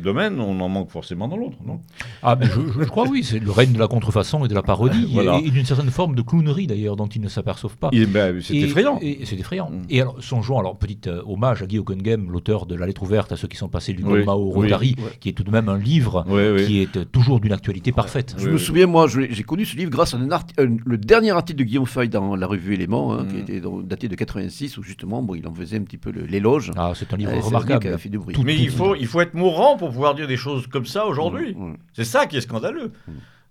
domaine, on en manque forcément dans l'autre, non? Ah, mais je, je crois, oui, c'est le règne de la contrefaçon et de la parodie, *laughs* Voilà. et, et d'une certaine forme de clownerie d'ailleurs, dont ils ne s'aperçoivent pas. Ben, C'est effrayant. Et, c'est effrayant. Mm. Et alors, songeons, alors, petit euh, hommage à Guy Hockenghem, l'auteur de La lettre ouverte à ceux qui sont passés du Oui, Mao oui. Ouais. qui est tout de même un livre qui est euh, toujours d'une actualité parfaite. Je me souviens, moi, j'ai connu ce livre grâce à un arti- un- le dernier article de Guillaume Feuille dans la revue Éléments, hein, Mm. qui était dans- daté de 86, où justement, bon, il en faisait un petit peu l'éloge. Ah, c'est un livre Euh, c'est un livre remarquable. fait du bruit. Tout- Mais tout- il faut, il faut être mourant pour pouvoir dire des choses comme ça aujourd'hui. Mm, mm. C'est ça qui est scandaleux.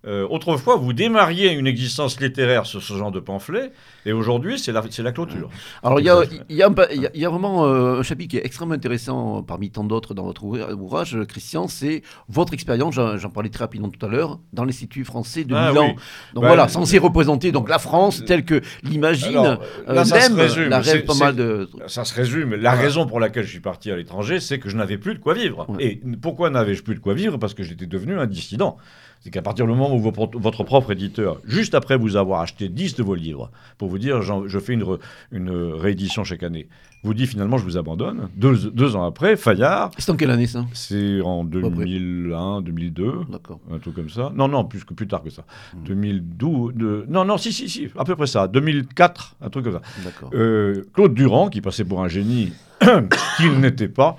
Euh, autrefois, vous démarriez une existence littéraire sur ce genre de pamphlet, et aujourd'hui, c'est la, clôture. Alors, il y a, il y, a un pa- il y a- il y a vraiment euh, un chapitre qui est extrêmement intéressant euh, parmi tant d'autres dans votre ouvra- ouvrage, euh, Christian, c'est votre expérience, j'en parlais très rapidement tout à l'heure, dans l'Institut français de Ah, Milan. oui. Donc Bah, voilà, censé représenter donc la France telle que l'imagine, résume. la rêve pas mal de... Ça se résume. La raison pour laquelle je suis parti à l'étranger, c'est que je n'avais plus de quoi vivre. Ouais. Et pourquoi n'avais-je plus de quoi vivre? Parce que j'étais devenu un dissident. C'est qu'à partir du moment où votre propre éditeur, juste après vous avoir acheté 10 de vos livres, pour vous dire je fais une, re- une réédition chaque année, vous dit finalement je vous abandonne, deux, deux ans après, Fayard, C'est en quelle année ça? c'est en peu près. 2001, 2002, D'accord. un truc comme ça. Non, non, plus, que, plus tard que ça. Hmm. 2012, de- non, non, si, si, si, à peu près ça. 2004, un truc comme ça. D'accord. Euh, Claude Durand, qui passait pour un génie *coughs* qu'il n'était pas,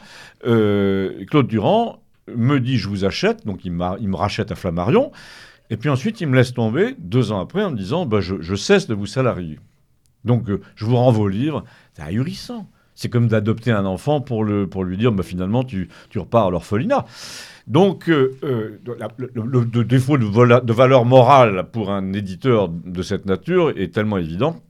euh, Claude Durand me dit je vous achète, donc il, il me rachète à Flammarion, et puis ensuite il me laisse tomber deux ans après en me disant bah, je, cesse de vous salarier. Donc euh, je vous rends vos livres, c'est ahurissant. C'est comme d'adopter un enfant pour, le, pour lui dire bah, finalement tu, tu repars à l'orphelinat. Donc, euh, euh, le, défaut de valeur morale pour un éditeur de cette nature est tellement évident.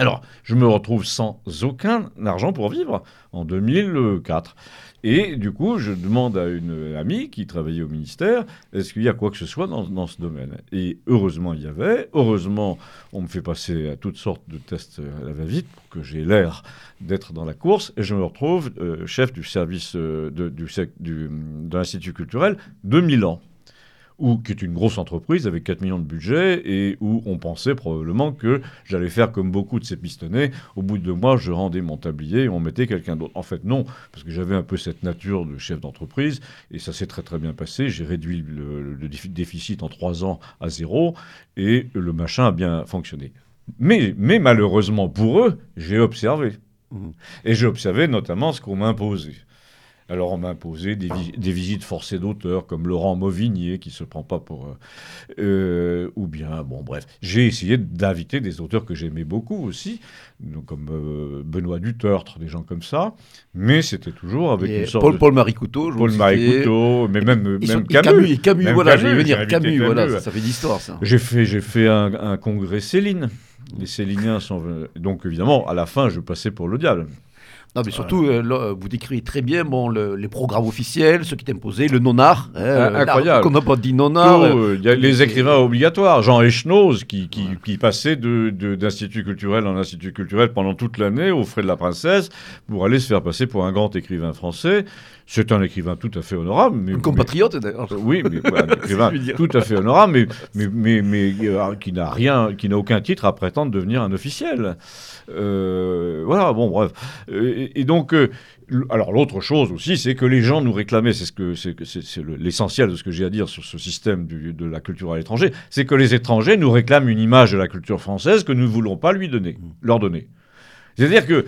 Alors, je me retrouve sans aucun argent pour vivre en 2004. Et du coup, je demande à une amie qui travaillait au ministère, est-ce qu'il y a quoi que ce soit dans, ce domaine? Et heureusement, il y avait. Heureusement, on me fait passer à toutes sortes de tests à la va-vite pour que j'ai l'air d'être dans la course. Et je me retrouve euh, chef du service euh, de l'Institut culturel de Milan ou qui est une grosse entreprise avec 4 millions de budget et où on pensait probablement que j'allais faire comme beaucoup de ces pistonnés. Au bout de deux mois, je rendais mon tablier et on mettait quelqu'un d'autre. En fait, non, parce que j'avais un peu cette nature de chef d'entreprise et ça s'est très très bien passé. J'ai réduit le, le défi- déficit en trois ans à zéro et le machin a bien fonctionné. Mais, mais malheureusement pour eux, j'ai observé. Mhm. Et j'ai observé notamment ce qu'on m'a imposé. Alors, on m'a imposé des, vi- des visites forcées d'auteurs comme Laurent Mauvignier, qui se prend pas pour. euh, euh, ou bien, bon, bref. J'ai essayé d'inviter des auteurs que j'aimais beaucoup aussi, donc comme euh, Benoît Dutertre, des gens comme ça. Mais c'était toujours avec Et une sorte Paul, de. Paul Marie Couteau, je Paul Marie. Couteau, mais même, même Camus. et Camus, Même voilà, Camus, venir. j'ai invité Camus, voilà, ça, ça fait d'histoire, ça. J'ai fait, fait un, un congrès Céline. Les Céliniens sont venus. Donc, évidemment, à la fin, je passais pour le diable. Non, mais surtout, euh, là, vous décrivez très bien bon, le- les programmes officiels, ceux qui étaient imposés, le non-art. hein, Ah, l'art incroyable. Qu'on n'a pas dit non-art. Tout, euh, euh, Il y a les écrivains obligatoires. Jean Echnoz, qui, qui, qui passait de- de- d'institut culturel en institut culturel pendant toute l'année aux frais de la princesse pour aller se faire passer pour un grand écrivain français. C'est un écrivain tout à fait honorable. Mais, un compatriote, d'ailleurs. oui, mais un *laughs* écrivain tout à fait honorable, mais, mais, mais, mais, euh, qui n'a rien, qui n'a aucun titre à prétendre devenir un officiel. Euh, voilà, bon, bref. Et, et donc, euh, alors l'autre chose aussi, c'est que les gens nous réclamaient, c'est ce que c'est l'essentiel de ce que j'ai à dire sur ce système du- de la culture à l'étranger, c'est que les étrangers nous réclament une image de la culture française que nous ne voulons pas lui donner, leur donner. C'est-à-dire que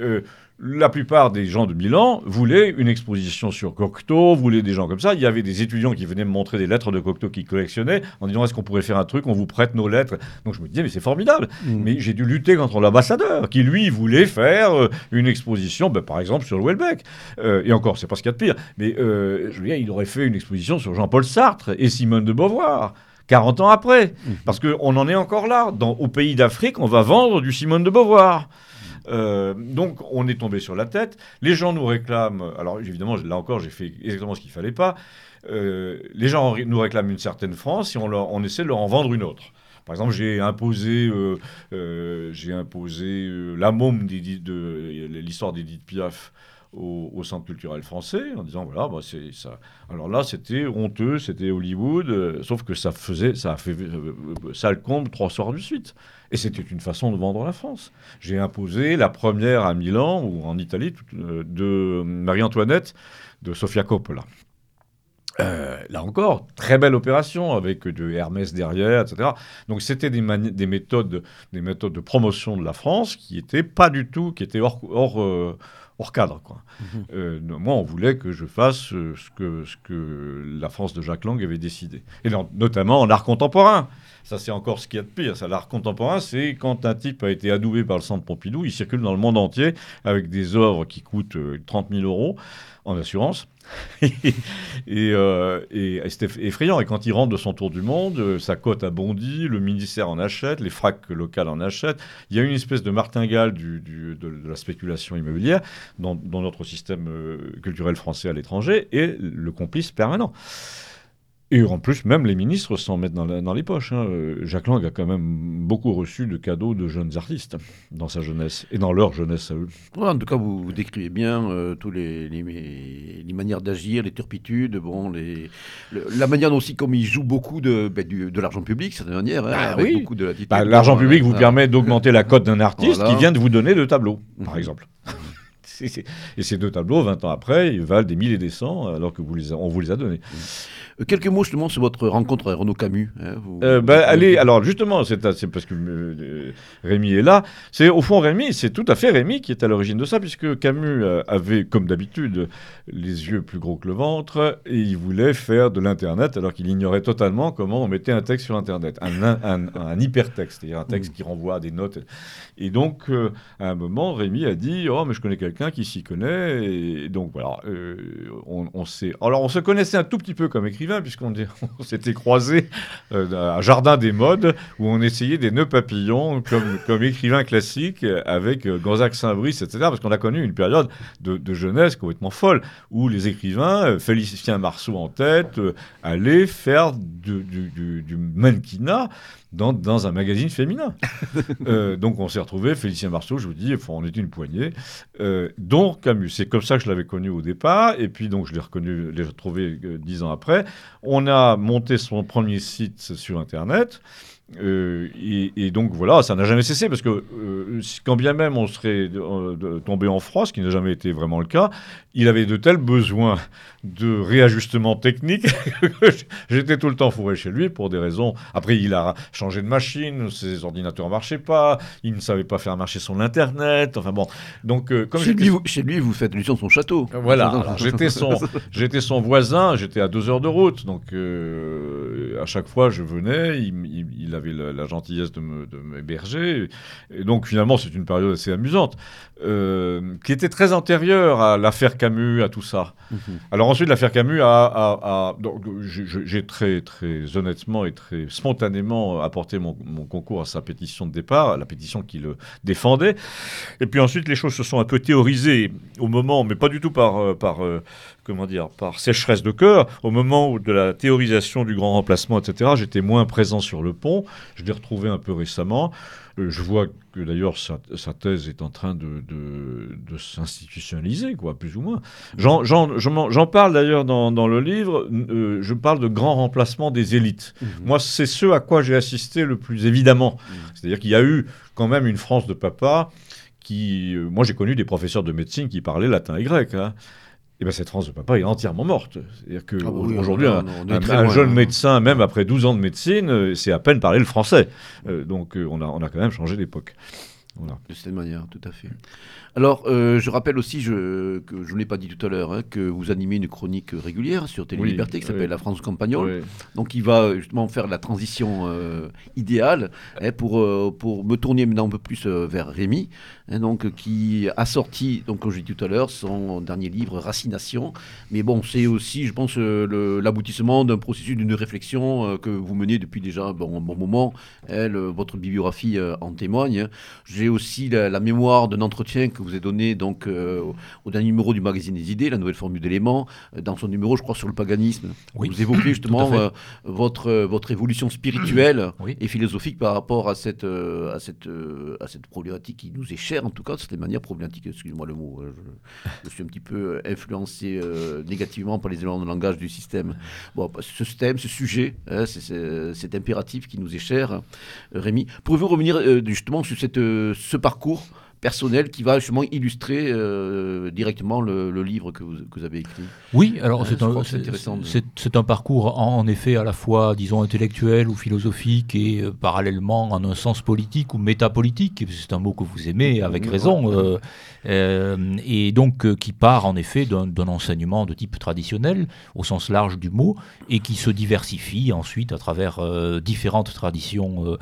euh, la plupart des gens de Milan voulaient une exposition sur Cocteau, voulaient des gens comme ça. Il y avait des étudiants qui venaient me montrer des lettres de Cocteau qu'ils collectionnaient en disant est-ce qu'on pourrait faire un truc, on vous prête nos lettres? Donc je me disais mais c'est formidable. Mm. Mais j'ai dû lutter contre l'ambassadeur qui lui voulait faire euh, une exposition, ben, par exemple sur le Welbeck. Euh, et encore, c'est pas ce qu'il y a de pire. Mais euh, je veux dire, il aurait fait une exposition sur Jean-Paul Sartre et Simone de Beauvoir. 40 ans après, parce qu'on en est encore là. Dans, au pays d'Afrique, on va vendre du Simone de Beauvoir. Euh, donc on est tombé sur la tête. Les gens nous réclament. Alors évidemment, là encore, j'ai fait exactement ce qu'il fallait pas. Euh, les gens nous réclament une certaine France et on, essaie de leur en vendre une autre. Par exemple, j'ai imposé, euh, j'ai imposé euh, de l'histoire d'Edith Piaf au, Centre culturel français en disant voilà, bah, c'est ça. Alors là, c'était honteux, c'était Hollywood, sauf que ça faisait, ça a fait euh, sale comble trois soirs de suite. Et c'était une façon de vendre la France. J'ai imposé la première à Milan ou en Italie euh, de Marie-Antoinette de Sofia Coppola. Euh, là encore, très belle opération avec de Hermès derrière, etc. Donc c'était des, méthodes, des méthodes de promotion de la France qui étaient pas du tout, qui étaient hors, hors, euh, hors cadre. Quoi. Mhm. Euh, moi, on voulait que je fasse euh, ce que, ce que la France de Jacques Lang avait décidé, et notamment en art contemporain. Ça, c'est encore ce qu'il y a de pire. Ça, l'art contemporain, c'est quand un type a été adoubé par le Centre Pompidou, il circule dans le monde entier avec des œuvres qui coûtent euh, 30 000 euros en assurance. *laughs* et, euh, eff- effrayant. Et quand il rentre de son tour du monde, euh, sa cote a bondi, le ministère en achète, les fracs locales en achètent. Il y a une espèce de martingale de, la spéculation immobilière dans, dans notre système euh, culturel français à l'étranger et le complice permanent. Et en plus, même les ministres s'en mettent dans, la- dans les poches. hein. Euh, Jacques Lang a quand même beaucoup reçu de cadeaux de jeunes artistes dans sa jeunesse et dans leur jeunesse à eux. Ouais, en tout cas, vous, vous décrivez bien euh, tous les, les, les manières d'agir, les turpitudes, bon, les, le- la manière aussi comme il joue beaucoup de, ben, du- de l'argent public, c'est manière, hein, Ah avec oui. beaucoup de. Bah, L'argent public vous permet d'augmenter la cote d'un artiste Voilà. qui vient de vous donner deux tableaux, par Mhm. exemple. Et ces deux tableaux, 20 ans après, ils valent des milliers et des cents alors que vous les a- on vous les a donnés. Euh, Quelques mots justement sur votre rencontre avec Renaud Camus. hein, vous- Euh, vous- allez, alors justement, c'est parce que euh, Rémi est là. C'est au fond Rémi, c'est tout à fait Rémi qui est à l'origine de ça, puisque Camus euh, avait, comme d'habitude, les yeux plus gros que le ventre, et il voulait faire de l'internet alors qu'il ignorait totalement comment on mettait un texte sur internet, un, un, un- un hypertexte, c'est-à-dire un texte qui renvoie à des notes. Et donc, euh, à un moment, Rémi a dit, oh mais je connais quelqu'un qui s'y connaît, et donc voilà, euh, on, alors on se connaissait un tout petit peu comme écrivain puisqu'on *laughs* on s'était croisés euh, à Jardin des Modes, où on essayait des nœuds papillons comme, comme écrivain classique avec euh, Gonzague Saint-Brice, etc. Parce qu'on a connu une période de, jeunesse complètement folle, où les écrivains, euh, Félicien Marceau en tête, euh, allaient faire du- du mannequinat dans, dans un magazine féminin. *laughs* Euh, donc on s'est retrouvés, Félicien Marceau, je vous dis, enfin, on était une poignée, euh, dont Camus. C'est comme ça que je l'avais connu au départ, et puis donc je l'ai reconnu, l'ai retrouvé euh, dix ans après. On a monté son premier site sur Internet. Euh, et, et donc voilà, ça n'a jamais cessé parce que euh, quand bien même on serait euh, tombé en froid, ce qui n'a jamais été vraiment le cas, il avait de tels besoins de réajustement technique *laughs* que j'étais tout le temps fourré chez lui pour des raisons. Après, il a changé de machine, ses ordinateurs marchaient pas, il ne savait pas faire marcher son internet. Enfin bon, donc comme Chez lui, vous, chez lui, vous faites allusion son château. voilà, *laughs* j'étais son, *laughs* j'étais son voisin, j'étais à deux heures de route, donc à chaque fois, je venais, il, avait la, gentillesse de m'héberger. Et donc, finalement, c'est une période assez amusante, euh, qui était très antérieure à l'affaire Camus, à tout ça. Mhm. Alors ensuite, l'affaire Camus a... J'ai très, très honnêtement et très spontanément apporté mon, concours à sa pétition de départ, la pétition qui le défendait. Et puis ensuite, les choses se sont un peu théorisées au moment, mais pas du tout par... Euh, par euh, comment dire, par sécheresse de cœur, au moment où de la théorisation du grand remplacement, etc., j'étais moins présent sur le pont. Je l'ai retrouvé un peu récemment. Euh, je vois que d'ailleurs sa, thèse est en train de, de, s'institutionnaliser, quoi, plus ou moins. J'en parle d'ailleurs dans, dans, le livre. Euh, je parle de grand remplacement des élites. Mmh. Moi, c'est ce à quoi j'ai assisté le plus évidemment. Mmh. C'est-à-dire qu'il y a eu quand même une France de papa qui. Euh, moi, j'ai connu des professeurs de médecine qui parlaient latin et grec. Hein eh ben cette France de papa est entièrement morte. C'est-à-dire qu'aujourd'hui, ah un, jeune médecin, même après 12 ans de médecine, euh, c'est à peine parler le français. Euh, donc euh, on, a, on a quand même changé d'époque. De cette manière, tout à fait. Alors, euh, je rappelle aussi, je, que je ne l'ai pas dit tout à l'heure, hein, que vous animez une chronique régulière sur Télé Liberté qui s'appelle La France Campagnole. Donc, il va justement faire la transition euh, idéale hein, pour, euh, pour me tourner maintenant un peu plus vers Rémi, hein, donc, qui a sorti, donc, comme je dit tout à l'heure, son dernier livre, Racination. Mais bon, c'est aussi, je pense, l'aboutissement d'un processus, d'une réflexion que vous menez depuis déjà bon, un bon moment. votre bibliographie en témoigne. J'ai aussi la, la mémoire d'un entretien que vous avez donné donc, euh, au dernier numéro du magazine des idées, la nouvelle formule d'éléments, euh, dans son numéro, je crois, sur le paganisme. vous évoquez *coughs* justement euh, votre, votre évolution spirituelle et philosophique par rapport à cette, à, cette, à cette problématique qui nous est chère, en tout cas, de cette manière problématique, excusez-moi le mot, je, suis un petit peu influencé négativement par les éléments de langage du système. Bon, bah, ce thème, ce sujet, hein, c'est cet impératif qui nous est cher, Rémi. Pouvez-vous revenir justement sur cette, ce parcours personnel qui va justement illustrer euh, directement le, livre que vous, que vous, avez écrit. Oui, alors c'est un, un parcours en, effet à la fois, disons, intellectuel ou philosophique et euh, parallèlement en un sens politique ou métapolitique, c'est un mot que vous aimez avec raison, euh, et donc qui part en effet d'un, enseignement de type traditionnel au sens large du mot et qui se diversifie ensuite à travers différentes traditions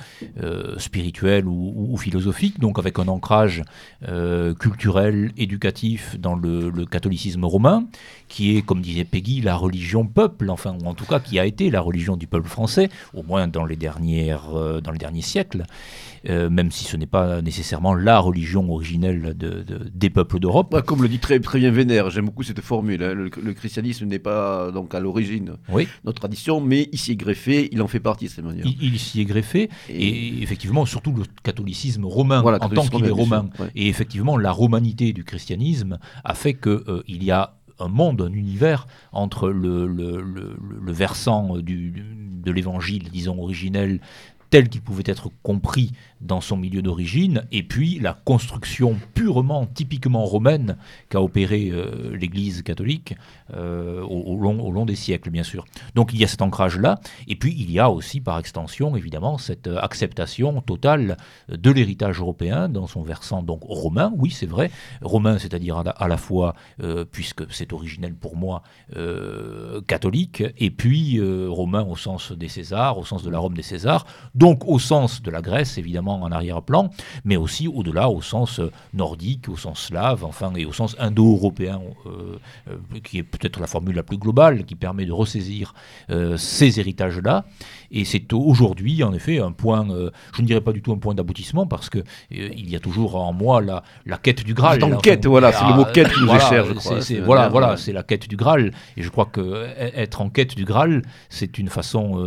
spirituelles ou, ou, philosophiques, donc avec un ancrage euh, culturel, éducatif dans le, catholicisme romain, qui est, comme disait Peggy, la religion peuple, enfin, ou en tout cas qui a été la religion du peuple français, au moins dans les, dernières, euh, dans les derniers siècles. Euh, même si ce n'est pas nécessairement la religion originelle de, des peuples d'Europe. comme le dit très, très bien Vénère, j'aime beaucoup cette formule. Hein. Le, christianisme n'est pas donc à l'origine oui. notre tradition, mais il s'y est greffé, il en fait partie de cette manière. Il, s'y est greffé, et... effectivement, surtout le catholicisme romain, en tant qu'il est romain. Et effectivement, la romanité du christianisme a fait qu'il euh, il y a un monde, un univers entre le, le, le, versant du, de l'évangile, disons, originel tel qu'il pouvait être compris dans son milieu d'origine, et puis la construction purement, typiquement romaine qu'a opérée euh, l'Église catholique euh, au, long, des siècles, bien sûr. Donc il y a cet ancrage-là, et puis il y a aussi, par extension, évidemment, cette acceptation totale de l'héritage européen dans son versant donc romain, oui, c'est vrai, romain, c'est-à-dire à, la fois, euh, puisque c'est originel pour moi, catholique, et puis romain au sens des Césars, au sens de la Rome des Césars, donc au sens de la Grèce, évidemment, en arrière-plan, mais aussi au-delà, au sens euh, nordique, au sens slave, enfin, et au sens indo-européen, euh, euh, qui est peut-être la formule la plus globale, qui permet de ressaisir ces héritages-là. Et c'est aujourd'hui, en effet, un point, je ne dirais pas du tout un point d'aboutissement, parce que il y a toujours en moi la, la quête du Graal. En quête, voilà, c'est le mot quête qui nous est cher, je crois. voilà, voilà, c'est la quête du Graal. Et je crois que être en quête du Graal, c'est une façon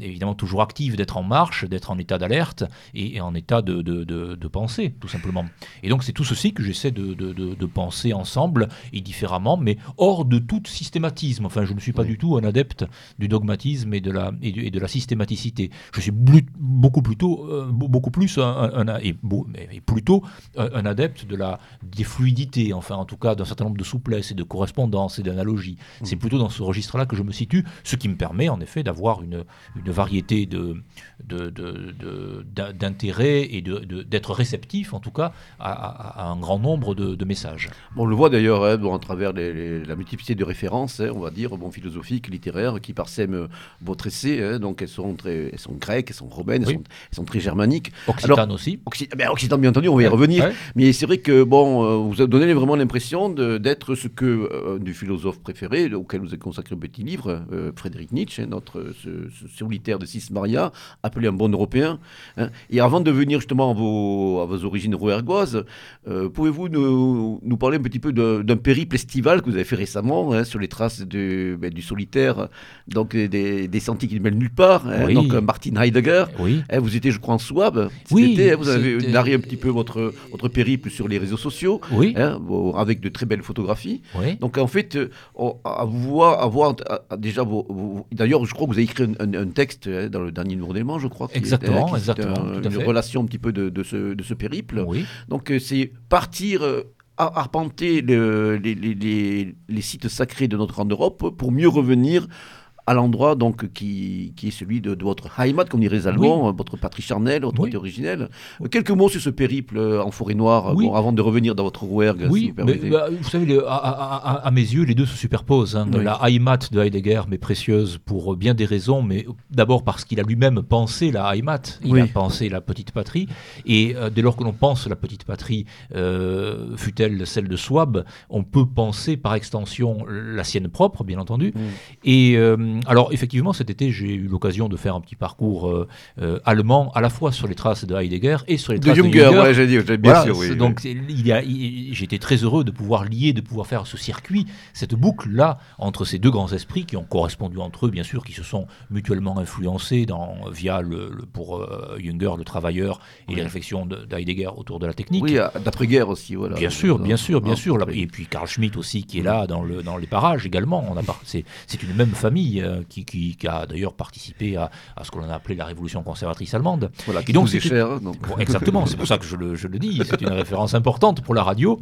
évidemment toujours active d'être en marche, d'être en état d'alerte et, en état de, de, de, penser, tout simplement. Et donc c'est tout ceci que j'essaie de, penser ensemble et différemment, mais hors de tout systématisme. Enfin, je ne suis pas du tout un adepte du dogmatisme et de la, et de, la systématicité. Je suis beaucoup plutôt, euh, beaucoup plus un, et, plutôt un adepte de la, des fluidités, enfin en tout cas d'un certain nombre de souplesse et de correspondance et d'analogie. C'est plutôt dans ce registre-là que je me situe, ce qui me permet en effet d'avoir une, une variété de, d'intérêt et d'être réceptif, en tout cas, à, un grand nombre de, messages. on le voit d'ailleurs hein, à travers la multiplicité de références, hein, on va dire, bon, philosophiques, littéraires, qui parsèment votre essai. Hein, donc elles sont, très, elles sont grecques, elles sont romaines, elles, sont, très germaniques. Occitane aussi. Ben, Occitan, bien entendu, on va y revenir. Mais c'est vrai que bon, euh, vous avez donné vraiment l'impression d'être ce que euh, du philosophe préféré, auquel vous avez consacré un petit livre, euh, Frédéric Nietzsche, notre ce, solitaire de Cis Maria, appelé un bon européen. Et avant de venir justement à vos, à vos origines rouergoises, pouvez-vous nous, nous, parler un petit peu d'un périple estival que vous avez fait récemment hein, sur les traces de, ben, du solitaire, donc des, des sentiers qui ne mènent nulle part, hein, donc Martin Heidegger. Oui. Hein, vous étiez, je crois, en Souabe. Oui. vous avez narré un petit peu votre, votre périple sur les réseaux sociaux, oui. avec de très belles photographies. Oui. Donc en fait, euh, à voir, à voir déjà, vos, d'ailleurs, je crois que vous avez écrit un, texte dans le dernier numéro d'éléments, je crois. Exactement, exactement. une relation un petit peu de, de, ce, de ce périple. Oui. Donc euh, c'est partir euh, arpenter les, les, les, sites sacrés de notre grande Europe pour mieux revenir à l'endroit donc qui, qui, est celui de, votre Heimat, comme dirait les Allemands, votre patrie charnelle, votre oui. originelle. Quelques mots sur ce périple euh, en forêt noire, avant de revenir dans votre Rouergue. Oui, vous, mais, bah, vous savez, à, mes yeux, les deux se superposent. Hein. La Heimat de Heidegger m'est précieuse pour bien des raisons, mais d'abord parce qu'il a lui-même pensé la Heimat, il a pensé la petite patrie, et euh, dès lors que l'on pense la petite patrie, euh, fut-elle celle de Swab, on peut penser par extension la sienne propre, bien entendu, et euh, alors effectivement, cet été, j'ai eu l'occasion de faire un petit parcours euh, euh, allemand, à la fois sur les traces de Heidegger et sur les traces de Junger. De ouais, j'ai dit, bien sûr. Oui, donc j'étais très heureux de pouvoir lier, de pouvoir faire ce circuit, cette boucle là entre ces deux grands esprits qui ont correspondu entre eux, bien sûr, qui se sont mutuellement influencés dans, via le, pour Junger, le travailleur, et les réflexions d'Heidegger autour de la technique. Oui, d'après-guerre aussi, voilà. Bien sûr, bien sûr, bien sûr. Et puis Carl Schmitt aussi qui est là dans, le, dans les parages également. C'est une même famille. Euh, qui, qui, a d'ailleurs participé à, à ce qu'on a appelé la révolution conservatrice allemande. Voilà, qui donc c'est cher. exactement, c'est pour ça que je le, je le dis. C'est une *laughs* référence importante pour la radio.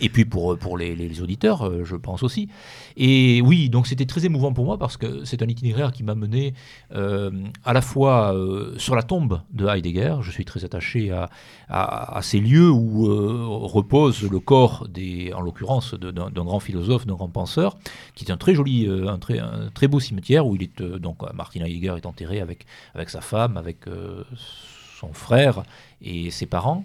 Et puis pour, pour les, auditeurs, euh, je pense aussi. Et oui, donc c'était très émouvant pour moi parce que c'est un itinéraire qui m'a mené euh, à la fois euh, sur la tombe de Heidegger. Je suis très attaché à, à, ces lieux où repose le corps, des, en l'occurrence, d'un grand philosophe, d'un grand penseur, qui est un très joli, un très, très beau cimetière où il est donc Martin Heidegger est enterré avec, avec sa femme, avec son frère et ses parents.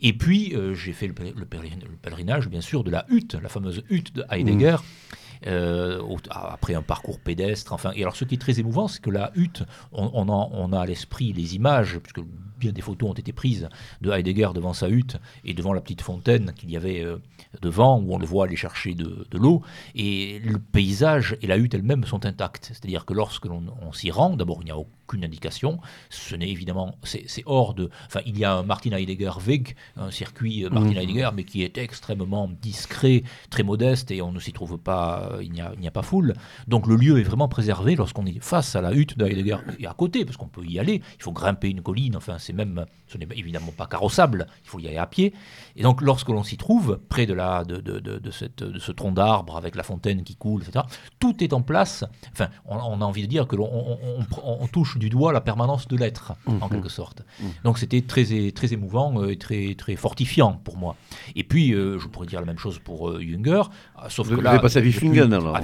Et puis, euh, j'ai fait le, pèlerinage, bien sûr, de la hutte, la fameuse hutte de Heidegger. Mmh. Euh, après un parcours pédestre. Enfin, et alors, ce qui est très émouvant, c'est que la hutte, on, on, a, à l'esprit les images, puisque bien des photos ont été prises de Heidegger devant sa hutte et devant la petite fontaine qu'il y avait euh, devant, où on le voit aller chercher de, l'eau. Et le paysage et la hutte elle-même sont intacts. C'est-à-dire que lorsque l'on s'y rend, d'abord, il n'y a aucune indication. Ce n'est évidemment, c'est hors de. Enfin, il y a un Martin Heidegger Weg, un circuit euh, Martin mmh. Heidegger, mais qui est extrêmement discret, très modeste, et on ne s'y trouve pas il n'y a, pas foule. Donc le lieu est vraiment préservé lorsqu'on est face à la hutte de Heidegger et à côté, parce qu'on peut y aller. Il faut grimper une colline, enfin c'est même, ce n'est évidemment pas carrossable, il faut y aller à pied. Et donc lorsque l'on s'y trouve, près de, la, de, de, de, cette, de ce tronc d'arbre avec la fontaine qui coule, etc., tout est en place. Enfin, on, a envie de dire que l'on on, touche du doigt la permanence de l'être, en mmh. quelque sorte. Mmh. Donc c'était très, très émouvant et très, très fortifiant pour moi. Et puis, euh, je pourrais dire la même chose pour euh, Junger, sauf que là... Vous passé à à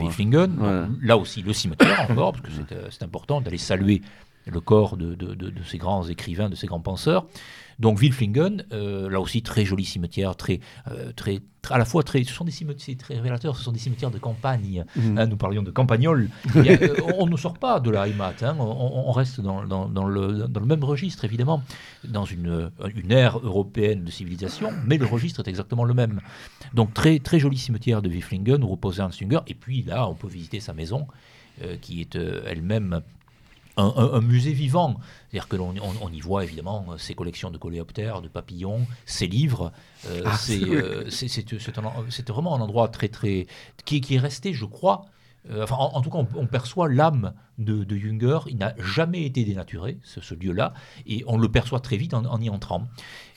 Là aussi, le cimetière encore, parce que euh, c'est important d'aller saluer le corps de, ces grands écrivains, de ces grands penseurs. Donc Wilflingen, euh, là aussi très joli cimetière, très, euh, très, à la fois très, ce sont des cimetières très révélateurs, ce sont des cimetières de campagne. Mhm. Hein, nous parlions de campagnol. *laughs* on ne sort pas de la Heimat, hein. on, reste dans, le, dans, le, même registre évidemment, dans une, une ère européenne de civilisation, mais le registre est exactement le même. Donc très très joli cimetière de Wilflingen où repose Ernst Jünger, et puis là on peut visiter sa maison. qui est elle-même un, musée vivant. C'est-à-dire que l'on on, y voit évidemment ses collections de coléoptères, de papillons, ses livres. Euh, ah, euh, c'est vraiment un endroit très très qui, qui est resté, je crois. Euh, enfin, en, tout cas, on, perçoit l'âme de, de, Junger. Il n'a jamais été dénaturé, ce, lieu-là, et on le perçoit très vite en, y entrant.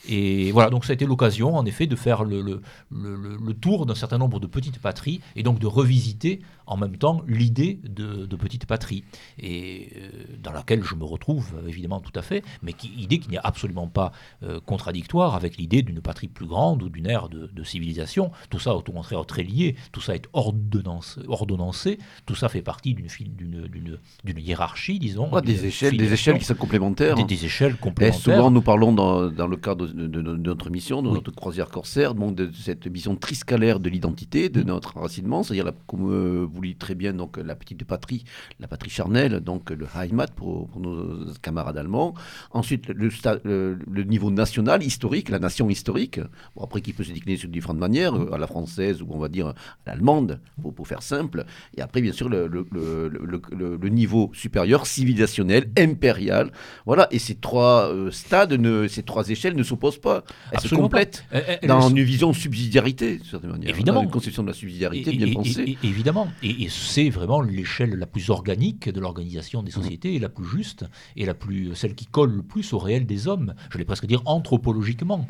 Et voilà, donc ça a été l'occasion, en effet, de faire le, le, le, tour d'un certain nombre de petites patries et donc de revisiter en même temps l'idée de, de petite patrie, et euh, dans laquelle je me retrouve évidemment tout à fait, mais qui, idée qui n'est absolument pas euh, contradictoire avec l'idée d'une patrie plus grande ou d'une ère de, civilisation. Tout ça, au contraire, très lié, tout ça est ordonnancé, ordonnancé tout ça fait partie d'une hiérarchie, disons. des échelles, des échelles qui sont complémentaires. Des, échelles complémentaires. Et souvent, nous parlons dans, dans le cadre de, notre mission, de notre croisière corsaire, donc de cette vision triscalaire de l'identité, de notre enracinement, c'est-à-dire, comme euh, vous très bien, donc la petite patrie, la patrie charnelle, donc le Heimat pour, nos camarades allemands. Ensuite, le, le, niveau national, historique, la nation historique, bon, après qui peut se décliner sur différentes manières, à la française ou on va dire à l'allemande, pour, pour, faire simple. Et après, bien sûr, le, le niveau supérieur, civilisationnel, impérial. Voilà, et ces trois euh, stades, ne, ces trois échelles ne s'opposent pas. Elles se complètent dans une vision subsidiarité, de certaine manière. Évidemment. une conception de la subsidiarité bien pensée. évidemment. Et, c'est vraiment l'échelle la plus organique de l'organisation des mmh. sociétés, et la plus juste, et la plus, celle qui colle le plus au réel des hommes. Je vais presque dire anthropologiquement.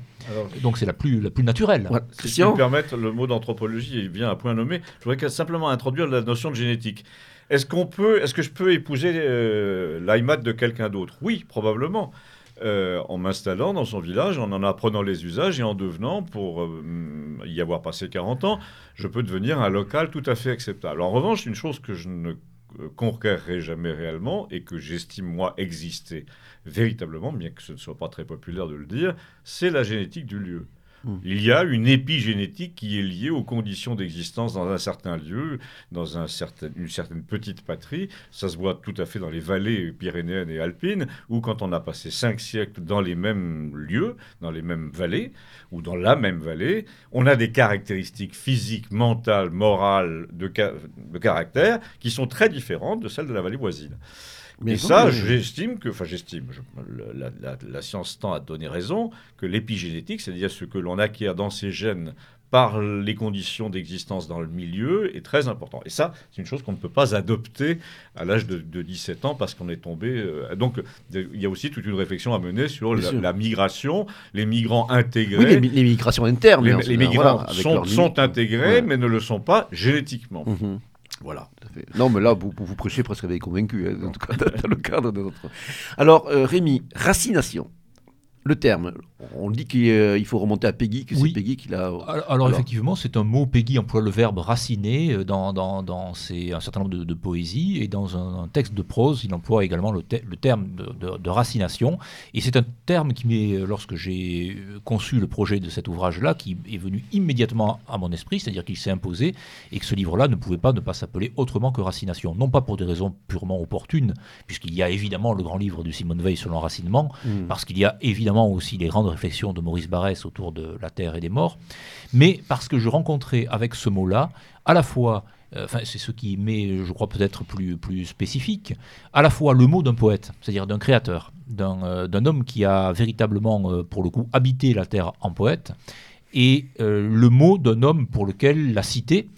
Donc c'est la plus, la plus naturelle. si je me permettre, le mot d'anthropologie est bien un point nommé. Je voudrais simplement introduire la notion de génétique. Est-ce qu'on peut, est-ce que je peux épouser euh, l'IMAT de quelqu'un d'autre? Oui, probablement. Euh, en m'installant dans son village, en en apprenant les usages et en devenant, pour euh, y avoir passé 40 ans, je peux devenir un local tout à fait acceptable. En revanche, une chose que je ne euh, conquerrai jamais réellement et que j'estime moi exister véritablement, bien que ce ne soit pas très populaire de le dire, c'est la génétique du lieu. Hmm. Il y a une épigénétique qui est liée aux conditions d'existence dans un certain lieu, dans une certaine petite patrie. Ça se voit tout à fait dans les vallées pyrénéennes et alpines, où quand on a passé cinq siècles dans les mêmes lieux, dans les mêmes vallées, ou dans la même vallée, on a des caractéristiques physiques, mentales, morales, de caractère, qui sont très différentes de celles de la vallée voisine. Mais ça, j'estime que, enfin j'estime, la, science tend à donner raison, que l'épigénétique, c'est-à-dire ce que l'on acquiert dans ses gènes par les conditions d'existence dans le milieu, est très important. Et ça, c'est une chose qu'on ne peut pas adopter à l'âge de, 17 ans parce qu'on est tombé. Euh, donc, il y a aussi toute une réflexion à mener sur la, migration, les migrants intégrés. Oui, les, migrations internes. Les, migrants sont, intégrés, mais ne le sont pas génétiquement. Mhm. Voilà. Non, mais là, vous, vous prêchez presque avec convaincu, hein, en tout cas, *laughs* dans le cadre de notre. Alors, euh, Rémi, racination le terme. On dit qu'il euh, faut remonter à Peggy, que c'est Peggy qui l'a. Alors, effectivement, c'est un mot. Peggy emploie le verbe raciner euh, dans, dans, dans un certain nombre de, poésies et dans un, texte de prose, il emploie également le, le terme de, de, racination. Et c'est un terme qui lorsque j'ai conçu le projet de cet ouvrage-là, qui est venu immédiatement à mon esprit, c'est-à-dire qu'il s'est imposé et que ce livre-là ne pouvait pas ne pas s'appeler autrement que racination. Non pas pour des raisons purement opportunes, puisqu'il y a évidemment le grand livre de Simone Veil sur l'enracinement, mmh. parce qu'il y a évidemment aussi les grandes réflexions de Maurice Barrès autour de la terre et des morts, mais parce que je rencontrais avec ce mot-là à la fois euh, c'est ce qui met, je crois, peut-être plus, plus spécifique, à la fois le mot d'un poète, c'est-à-dire d'un créateur, d'un euh, homme qui a véritablement, euh, pour le coup, habité la terre en poète, et le mot d'un homme pour lequel la cité,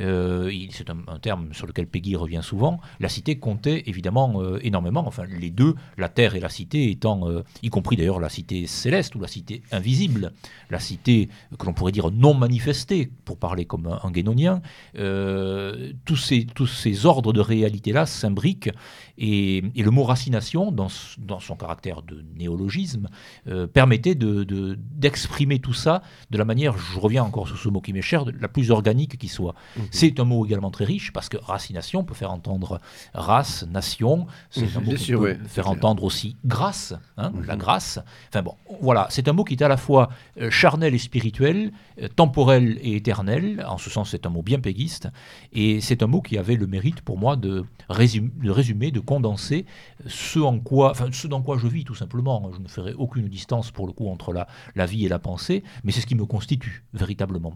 euh, c'est un, terme sur lequel Peggy revient souvent, la cité comptait évidemment euh, énormément, enfin les deux, la terre et la cité étant, euh, y compris d'ailleurs la cité céleste ou la cité invisible, la cité que l'on pourrait dire non manifestée, pour parler comme un, un guénonien, tous, ces, tous ces ordres de réalité-là s'imbriquent et, le mot racination, dans, dans, son caractère de néologisme, permettait d'exprimer de, tout ça de la manière, je reviens encore sur ce mot qui m'est cher, la plus organique qui soit. Mhm. C'est un mot également très riche parce que racination peut faire entendre race, nation. C'est un mot qui peut faire entendre aussi grâce, hein, mhm. la grâce. Enfin bon, voilà, c'est un mot qui est à la fois euh, charnel et spirituel, euh, temporel et éternel. En ce sens, c'est un mot bien péguiste. Et c'est un mot qui avait le mérite pour moi de, résumer, de, résumer, de condenser ce, en quoi, enfin, ce dans quoi je vis tout simplement. Je ne ferai aucune distance pour le coup entre la, la vie et la pensée, mais c'est ce qui me constitue véritablement.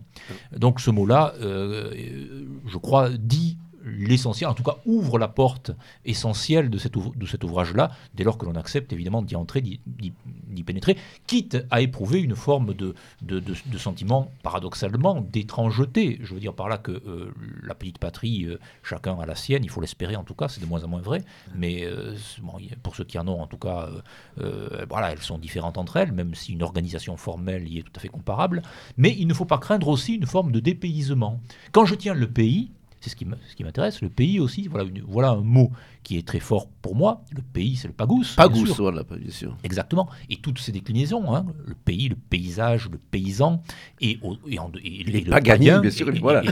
Donc ce mot-là, euh, je crois, dit l'essentiel, en tout cas ouvre la porte essentielle de, cet de cet ouvrage-là, dès lors que l'on accepte évidemment d'y entrer, d'y pénétrer, quitte à éprouver une forme de, de, de sentiment paradoxalement d'étrangeté. Je veux dire par là que euh, la petite patrie, euh, chacun a la sienne, il faut l'espérer en tout cas, c'est de moins en moins vrai, mais euh, pour ceux qui en ont en tout cas, voilà, elles sont différentes entre elles, même si une organisation formelle y est tout à fait comparable, mais il ne faut pas craindre aussi une forme de dépaysement. Quand je tiens le pays, c'est ce qui m'intéresse. Le pays aussi, voilà, voilà un mot qui est très fort pour moi. Le pays, c'est le pagous. Pagous, voilà, bien sûr. Exactement. Et toutes ces déclinaisons, hein, le pays, le paysage, le paysan, et, et, et, les Pagani, bien sûr. voilà,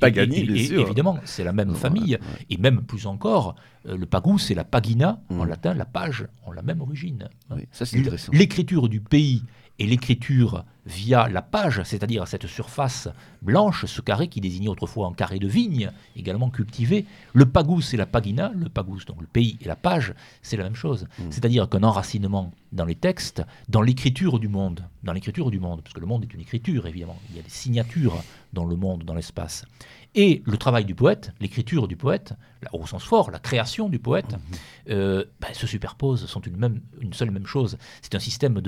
Pagani, bien sûr. Évidemment, c'est la même famille. Et même plus encore, euh, le pagous, c'est la pagina, en mmh. latin, la page, ont la même origine. Oui, ça c'est intéressant. L'écriture du pays et l'écriture via la page, c'est-à-dire cette surface blanche, ce carré qui désignait autrefois un carré de vigne, également cultivé. Le pagous et la pagina, le pagous, donc le pays et la page, c'est la même chose. Hmm. C'est-à-dire qu'un enracinement dans les textes, dans l'écriture du monde, dans l'écriture du monde, parce que le monde est une écriture évidemment, il y a des signatures dans le monde, dans l'espace et le travail du poète, l'écriture du poète, au sens fort, la création du poète, mhm. euh, ben, se superposent, sont une, même, une seule même chose. C'est un système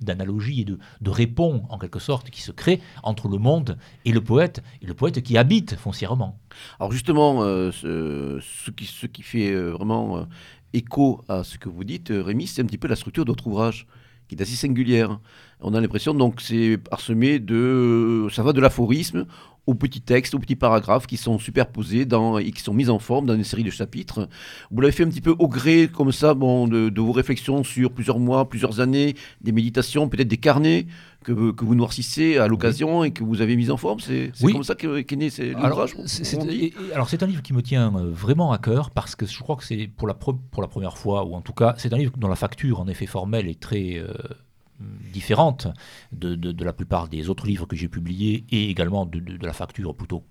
d'analogie et de, de répond, en quelque sorte, qui se crée entre le monde et le poète, et le poète qui habite foncièrement. Alors justement, euh, ce, qui, ce qui fait euh, vraiment écho à ce que vous dites, Rémi, c'est un petit peu la structure de votre ouvrage qui est assez singulière. On a l'impression donc c'est parsemé de ça va de l'aphorisme aux petits textes, aux petits paragraphes qui sont superposés dans, et qui sont mis en forme dans une série de chapitres. Vous l'avez fait un petit peu au gré, comme ça, bon, de, vos réflexions sur plusieurs mois, plusieurs années, des méditations, peut-être des carnets que, que vous noircissez à l'occasion et que vous avez mis en forme. C'est comme ça qu'est qu né l'ouvrage Alors c'est un livre qui me tient euh, vraiment à cœur parce que je crois que c'est pour la, pour la première fois, ou en tout cas, c'est un livre dont la facture, en effet formelle, est très... Euh, différente de, de, la plupart des autres livres que j'ai publiés et également de, de, la facture plutôt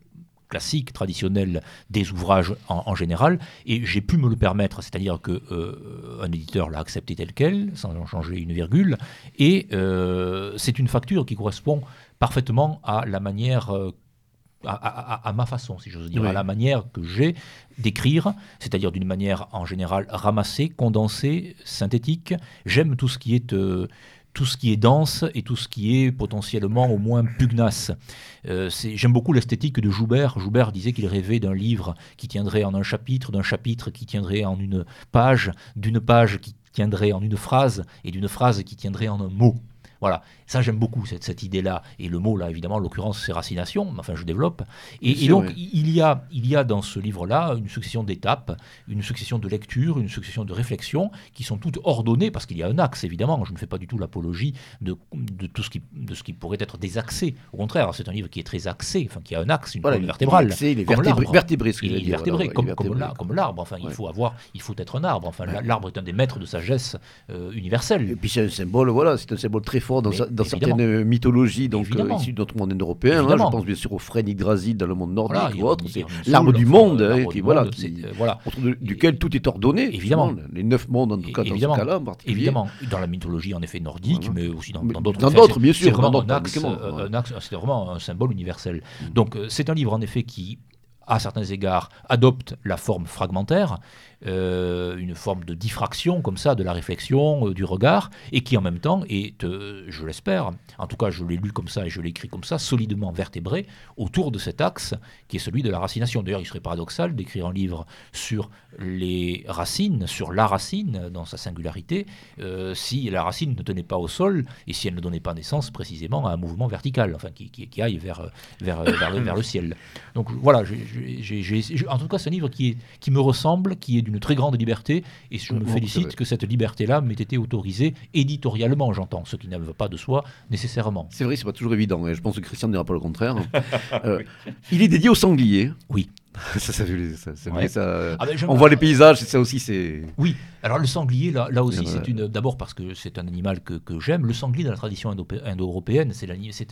classique, traditionnelle des ouvrages en, général, et j'ai pu me le permettre, c'est-à-dire que euh, un éditeur l'a accepté tel quel, sans en changer une virgule, et euh, c'est une facture qui correspond parfaitement à la manière euh, à, ma façon, si j'ose dire, à la manière que j'ai d'écrire, c'est-à-dire d'une manière en général ramassée, condensée, synthétique. J'aime tout ce qui est tout ce qui est dense et tout ce qui est potentiellement au moins pugnace. Euh, j'aime beaucoup l'esthétique de Joubert. Joubert disait qu'il rêvait d'un livre qui tiendrait en un chapitre, d'un chapitre qui tiendrait en une page, d'une page qui tiendrait en une phrase et d'une phrase qui tiendrait en un mot. Voilà, ça j'aime beaucoup cette, cette idée-là. Et le mot là, évidemment, en l'occurrence, c'est racination, enfin je développe. Et, donc il, y a, il y a dans ce livre-là une succession d'étapes, une succession de lectures, une succession de réflexions qui sont toutes ordonnées, parce qu'il y a un axe, évidemment. Je ne fais pas du tout l'apologie de, de, tout ce qui, de ce qui pourrait être désaxé. Au contraire, c'est un livre qui est très axé, enfin qui a un axe, une colonne vertébrale. Il est vertébré, vertébré, ce que il est vertébré, comme, comme l'arbre. Enfin, il faut avoir, il faut être un arbre. Enfin, l'arbre est un des maîtres de sagesse euh, universelle. Et puis c'est un symbole, voilà, c'est un symbole très fort dans, dans certaines mythologies donc euh, issues de notre monde européen. Hein, je pense bien sûr au frêne Yggdrasil dans le monde nordique ou autre. C'est l'arbre du monde, hein, qui, voilà, voilà. duquel tout est ordonné. Évidemment. Les neuf mondes, en tout cas, dans ce cas-là en particulier. Évidemment. Dans la mythologie, en effet, nordique, mais aussi dans d'autres. Dans d'autres, bien sûr. C'est vraiment un axe, c'est vraiment un symbole universel. Mm. Donc, euh, c'est un livre, en effet, qui à certains égards, adopte la forme fragmentaire, euh, une forme de diffraction comme ça de la réflexion, euh, du regard, et qui en même temps est, euh, je l'espère, en tout cas je l'ai lu comme ça et je l'ai écrit comme ça, solidement vertébré autour de cet axe qui est celui de la racination. D'ailleurs, il serait paradoxal d'écrire un livre sur les racines, sur la racine dans sa singularité, si la racine ne tenait pas au sol et si elle ne donnait pas naissance précisément à un mouvement vertical, enfin qui, qui, aille vers, vers, vers, le, ciel. Donc voilà, en tout cas c'est un livre qui, est, qui me ressemble, qui est d'une une très grande liberté, et je me félicite que cette liberté-là m'ait été autorisée éditorialement, j'entends, ce qui ne va pas de soi nécessairement. C'est vrai, c'est pas toujours évident, et je pense que Christian ne dira pas le contraire. *laughs* Euh, il est dédié aux sangliers. Oui. *laughs* ça, ça, ça, ça, ah ben, On voit les paysages, ça aussi, c'est. Oui, Alors le sanglier, là, là aussi, c'est une. D'abord parce que c'est un animal que, que j'aime. Le sanglier dans la tradition indo- indo-européenne, c'est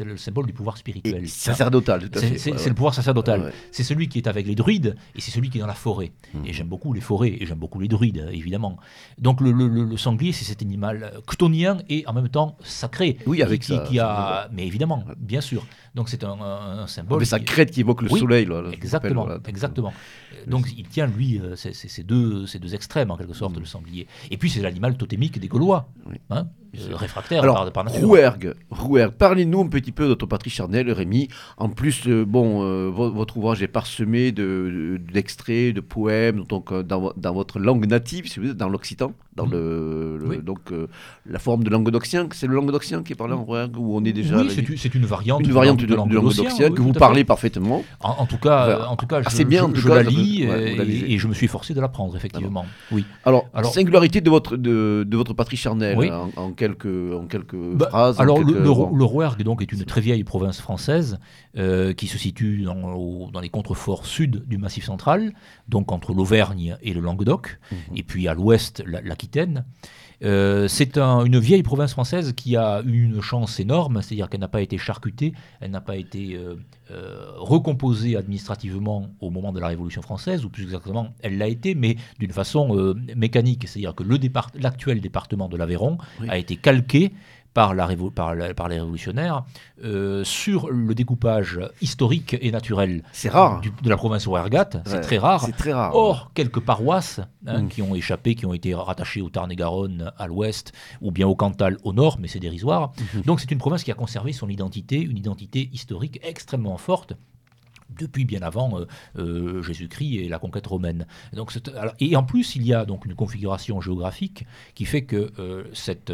le symbole du pouvoir spirituel. Et sacerdotal, tout à fait. c'est- ouais, c'est ouais. le pouvoir sacerdotal. Ouais. C'est celui qui est avec les druides et c'est celui qui est dans la forêt. Mhm. Et j'aime beaucoup les forêts et j'aime beaucoup les druides, euh, évidemment. Donc le, le- le- le sanglier, c'est cet animal euh, chtonien et en même temps sacré. Oui, avec qui, ça, qui a, mais évidemment, bien sûr. Donc c'est un, symbole. Avec sa qui- crête qui évoque le Oui, soleil. Là, Exactement, rappelle, voilà. exactement. Euh, Donc il tient lui euh, ces, deux, extrêmes en quelque sorte le sanglier. Et puis c'est l'animal totémique des Gaulois, Oui. hein, réfractaire Alors, par, par nature. Rouergue, Rouergue. parlez-nous un petit peu de votre patrie charnelle, Rémi. En plus, euh, bon, euh, vo- votre ouvrage est parsemé de- d'extraits, de, poèmes, donc euh, dans, vo- dans votre langue native, si vous voulez, dans l'occitan, dans Mhm. le, le- Oui. donc euh, la forme de languedocien. C'est le languedocien qui est parlé en Rouergue où on est déjà oui, c'est une, variante, une variante de, de languedocien oui, que vous parlez fait. parfaitement. En, en tout cas, Enfin, euh, en tout cas, je, bien, je- la lis ouais, euh, et, et je me suis forcé de l'apprendre effectivement. Oui. Alors, Alors- singularité de votre, de, de votre patrie charnelle, Oui. en, en quelques, en quelques Bah, phrases. alors quelques- le, le, bon. le Rouergue donc est une très vieille province française euh, qui se situe dans, au- dans les contreforts sud du Massif central, donc entre l'Auvergne et le Languedoc, Mhm. et puis à l'ouest la- l'Aquitaine. Euh, c'est un- une vieille province française qui a eu une chance énorme, c'est-à-dire qu'elle n'a pas été charcutée, elle n'a pas été euh, euh, recomposée administrativement au moment de la Révolution française, ou plus exactement, elle l'a été, mais d'une façon mécanique, c'est-à-dire que le départ- l'actuel département de l'Aveyron Oui. a été calqué par, la par, la- par les révolutionnaires euh, sur le découpage historique et naturel C'est rare. du- de la province rouergate. C'est Ouais, très rare. C'est très rare. Or, quelques paroisses hein, Mm. qui ont échappé, qui ont été rattachées au Tarn-et-Garonne à l'ouest, ou bien au Cantal au nord, mais c'est dérisoire. Mhm. Donc c'est une province qui a conservé son identité, une identité historique extrêmement forte depuis bien avant euh, euh, Jésus-Christ et la conquête romaine. Et en plus, il y a donc une configuration géographique qui fait que euh, cette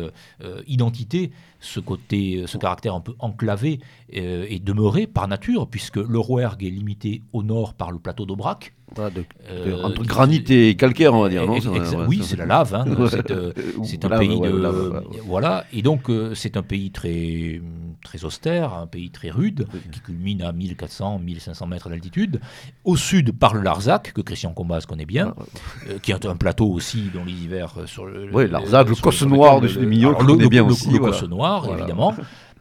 identité, ce côté, ce caractère un peu enclavé, est demeuré par nature, puisque le Rouergue est limité au nord par le plateau d'Aubrac. Voilà, de- de- Euh, entre granit et calcaire, on va dire. non oui, c'est la lave. hein, *laughs* c'est, euh, c'est un lave, pays ouais, de lave, ouais, voilà et donc euh, c'est un pays très très austère, un pays très rude qui culmine à 1400 1500 mètres d'altitude. Au sud par le Larzac que Christian Combas connaît bien, Ah, ouais. euh, qui est un plateau aussi dont les hivers sur le Ouais, Larzac, le sur- Cosse Noir de le- qu'on le, connaît le- bien le- aussi, le voilà. Cosse Noir Voilà. évidemment.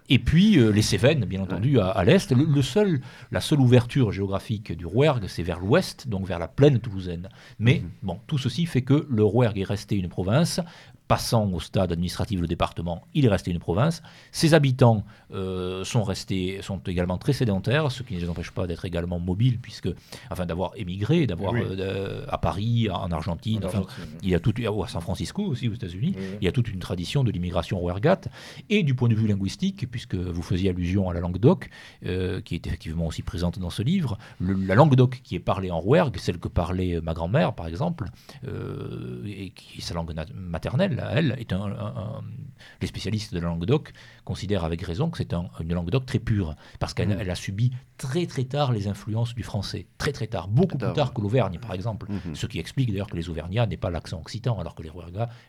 Et puis euh, les Cévennes, bien entendu, à, à l'est. Le, le seul, la seule ouverture géographique du Rouergue, c'est vers l'ouest, donc vers la plaine toulousaine. Mais Mhm. bon, tout ceci fait que le Rouergue est resté une province. Passant au stade administratif le département, il est resté une province. Ses habitants euh, sont restés, sont également très sédentaires, ce qui ne les empêche pas d'être également mobiles, puisque, enfin, d'avoir émigré, d'avoir Oui. euh, à Paris, en Argentine, enfin, il y a tout, ou à San Francisco aussi aux États-Unis, il y a toute une tradition de l'immigration rouergate. Et du point de vue linguistique, puisque vous faisiez allusion à la langue d'oc, euh, qui est effectivement aussi présente dans ce livre, le- la langue d'oc qui est parlée en rouergue, celle que parlait ma grand-mère par exemple, et qui est sa langue maternelle, elle, est un, un- un- les spécialistes de la langue d'oc considèrent avec raison que c'est un- une langue d'oc très pure, parce qu'elle elle a subi très très tard les influences du français, très très tard, beaucoup plus tard que l'Auvergne par exemple. Mhm. Ce qui explique d'ailleurs que les Auvergnats n'aient pas l'accent occitan, alors que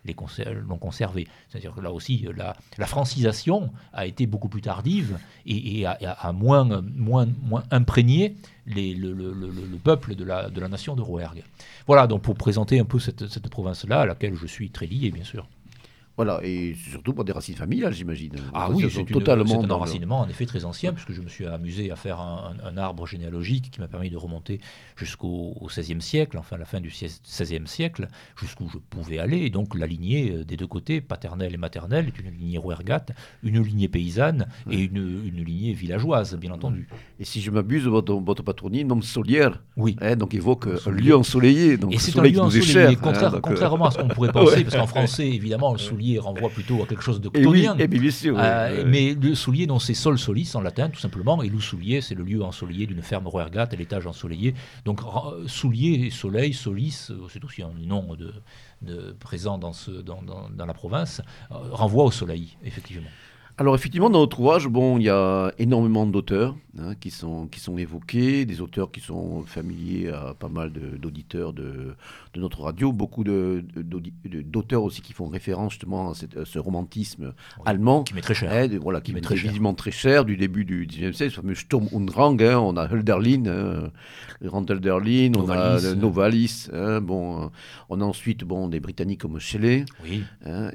les conser- l'ont conservé. C'est-à-dire que là aussi, la, la francisation a été beaucoup plus tardive et, et a, a- a moins, moins, moins imprégné le, le- le- le peuple de la, nation de Rouergue. Voilà, donc pour présenter un peu cette province-là, à laquelle je suis très lié, bien sûr. Voilà, et surtout pour des racines familiales, j'imagine. Ah oui, c'est totalement. c'est un enracinement en effet très ancien, puisque je me suis amusé à faire un, un- un arbre généalogique qui m'a permis de remonter jusqu'au au XVIe siècle, enfin la fin du XVIe siècle, jusqu'où je pouvais aller. Et donc la lignée euh, des deux côtés, paternelle et maternelle, est une lignée rouergate, une lignée paysanne et une, une lignée villageoise, bien entendu. Et si je m'abuse, votre, votre patronyme, Solière, Oui. hein, donc évoque euh, un lieu ensoleillé. Donc Et c'est un lieu ensoleillé, cher. hein, donc, euh, contrairement à ce qu'on pourrait penser, *laughs* Ouais. parce qu'en français, évidemment, le soulier renvoie plutôt à quelque chose de Et oui, chtonien. et bien, bien sûr. oui, Euh, ouais. mais le soulier, non, c'est sol solis en latin, tout simplement. Et lou soulier, c'est le lieu ensoleillé d'une ferme rouergate, l'étage ensoleillé. Donc, soulier, soleil, solis, euh, c'est aussi un nom de, de- présent dans, ce, dans, dans- dans la province, euh, renvoie au soleil, effectivement. Alors effectivement, dans notre ouvrage, bon, il y a énormément d'auteurs hein, qui, sont, qui sont évoqués, des auteurs qui sont familiers à pas mal d'auditeurs de, de, notre radio, beaucoup d'auteurs aussi qui font référence justement à, ce romantisme allemand. Qui met très cher. Hein, voilà, qui, met très, cher. très cher du début du 19e siècle, ce fameux Sturm und Drang, hein, on a Hölderlin, grand Hölderlin, on a Novalis, bon, on a ensuite bon, des Britanniques comme Shelley. Oui.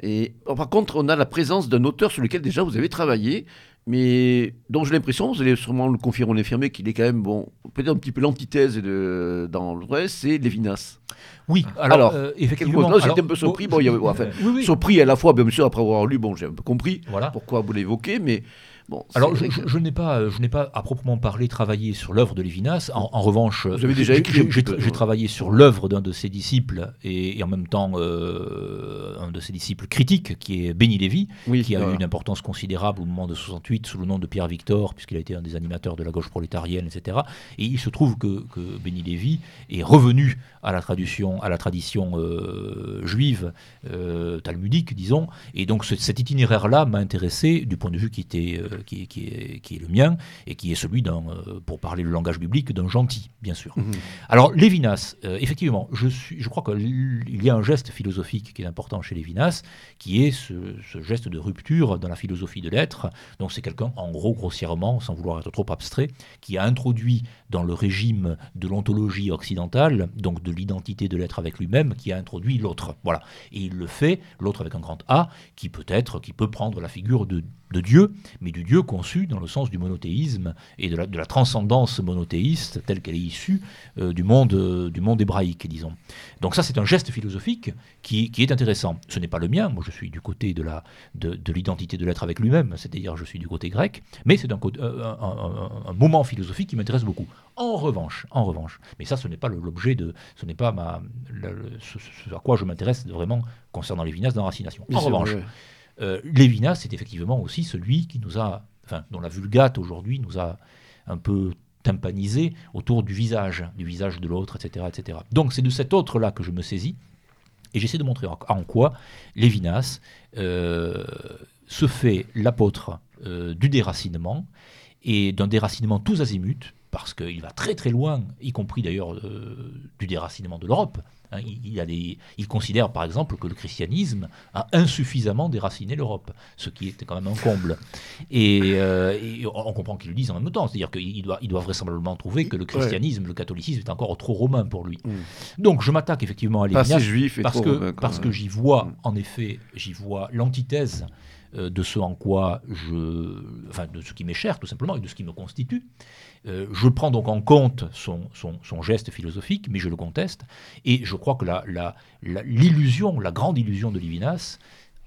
et, par contre, on a la présence d'un auteur sur lequel déjà vous vous avez travaillé, mais dont j'ai l'impression, vous allez sûrement le confirmer ou l'infirmer, qu'il est quand même, bon, peut-être un petit peu l'antithèse de, dans le reste, c'est Lévinas. Oui, alors, euh, effectivement. J'étais un peu surpris. Bon, il y avait, enfin, Surpris à la fois, bien sûr, après avoir lu, bon, j'ai un peu compris voilà. pourquoi vous l'évoquez, mais alors, je, n'ai pas, je n'ai pas à proprement parler travaillé sur l'œuvre de Lévinas. En, revanche, j'ai travaillé sur l'œuvre d'un de ses disciples et, en même temps euh, un de ses disciples critiques, qui est Béni Lévy, qui a eu une importance considérable au moment de 68 sous le nom de Pierre Victor, puisqu'il a été un des animateurs de la gauche prolétarienne, etc. Et il se trouve que, que Béni Lévy est revenu à la tradition, à la tradition euh, juive euh, talmudique, disons. Et donc cet itinéraire-là m'a intéressé du point de vue qui était qui, est, qui, est, le mien et qui est celui euh, pour parler le langage biblique, d'un gentil, bien sûr. Mhm. Alors Lévinas, euh, effectivement, je, suis, je crois qu'il y a un geste philosophique qui est important chez Lévinas, qui est ce, geste de rupture dans la philosophie de l'être. Donc c'est quelqu'un, en gros, grossièrement, sans vouloir être trop abstrait, qui a introduit dans le régime de l'ontologie occidentale, donc de l'identité de l'être avec lui-même, qui a introduit l'autre. Voilà. Et il le fait, l'autre avec un grand A, qui peut être, qui peut prendre la figure de de Dieu, mais du Dieu conçu dans le sens du monothéisme et de la, transcendance monothéiste telle qu'elle est issue euh, du, monde, euh, du monde hébraïque, disons. Donc ça, c'est un geste philosophique qui, est intéressant. Ce n'est pas le mien, moi je suis du côté de, la, de, l'identité de l'être avec lui-même, c'est-à-dire je suis du côté grec, mais c'est un, un, moment philosophique qui m'intéresse beaucoup. En revanche, en revanche, mais ça, ce n'est pas l'objet de, ce n'est pas ma, ce, à quoi je m'intéresse vraiment concernant les Lévinas d'enracination. En revanche, euh, Lévinas, c'est effectivement aussi celui qui nous a, enfin, dont la Vulgate aujourd'hui nous a un peu tympanisé autour du visage, du visage de l'autre, etc., etc. Donc c'est de cet autre-là que je me saisis, et j'essaie de montrer en, quoi Lévinas euh, se fait l'apôtre euh, du déracinement, et d'un déracinement tous azimuts, parce qu'il va très très loin, y compris d'ailleurs du déracinement de l'Europe. Hein, il, il, considère par exemple que le christianisme a insuffisamment déraciné l'Europe, ce qui était quand même un comble. Et, euh, on comprend qu'il le dise en même temps, c'est-à-dire qu'il doit, il doit vraisemblablement trouver que le christianisme, le catholicisme est encore trop romain pour lui. Mm. Donc je m'attaque effectivement à Lévinas parce que, parce que j'y vois, mm. en effet, j'y vois l'antithèse euh, de ce en quoi je, enfin de ce qui m'est cher tout simplement et de ce qui me constitue. Euh, je prends donc en compte son, geste philosophique, mais je le conteste. Et je crois que l'illusion, la, la, grande illusion de Livinas,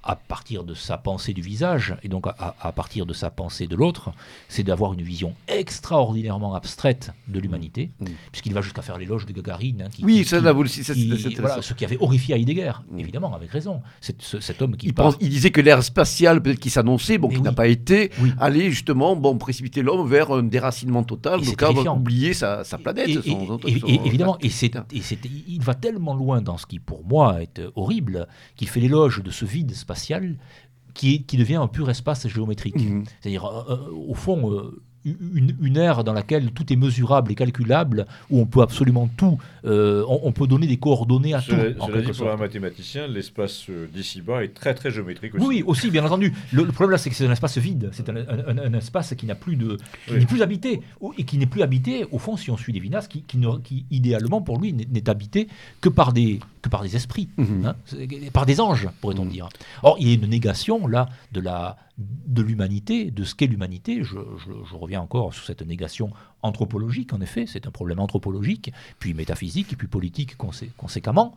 à partir de sa pensée du visage, et donc à, partir de sa pensée de l'autre, c'est d'avoir une vision extraordinairement abstraite de l'humanité, mm. Mm. puisqu'il va jusqu'à faire l'éloge de Gagarine. Hein, oui, ça, là, vous le voilà, Ce qui avait horrifié Heidegger, mm. évidemment, avec raison. cet homme qui. Il, pense, il disait que l'ère spatiale, peut-être qui s'annonçait, bon, qui n'a pas été, allait justement bon, précipiter l'homme vers un déracinement total, donc à oublier sa, sa planète. Et, évidemment, et, il va tellement loin dans ce qui, pour moi, est horrible, qu'il fait l'éloge de ce vide spatial qui, qui devient un pur espace géométrique. Mhm. C'est-à-dire, euh, euh, au fond, euh, une, une, ère dans laquelle tout est mesurable et calculable, où on peut absolument tout, euh, on, peut donner des coordonnées à tout. Cela dit, pour un mathématicien, l'espace euh, d'ici-bas est très très géométrique aussi. Oui, aussi, bien entendu. Le, problème là, c'est que c'est un espace vide. C'est un, espace qui n'a plus de, qui n'est plus habité et qui n'est plus habité, au fond, si on suit qui, qui, qui idéalement pour lui n'est habité que par des que par des esprits, mhm. hein, par des anges, pourrait-on mhm. dire. Or, il y a une négation là de la de l'humanité, de ce qu'est l'humanité. Je, reviens encore sur cette négation anthropologique, en effet, c'est un problème anthropologique, puis métaphysique, et puis politique conséquemment.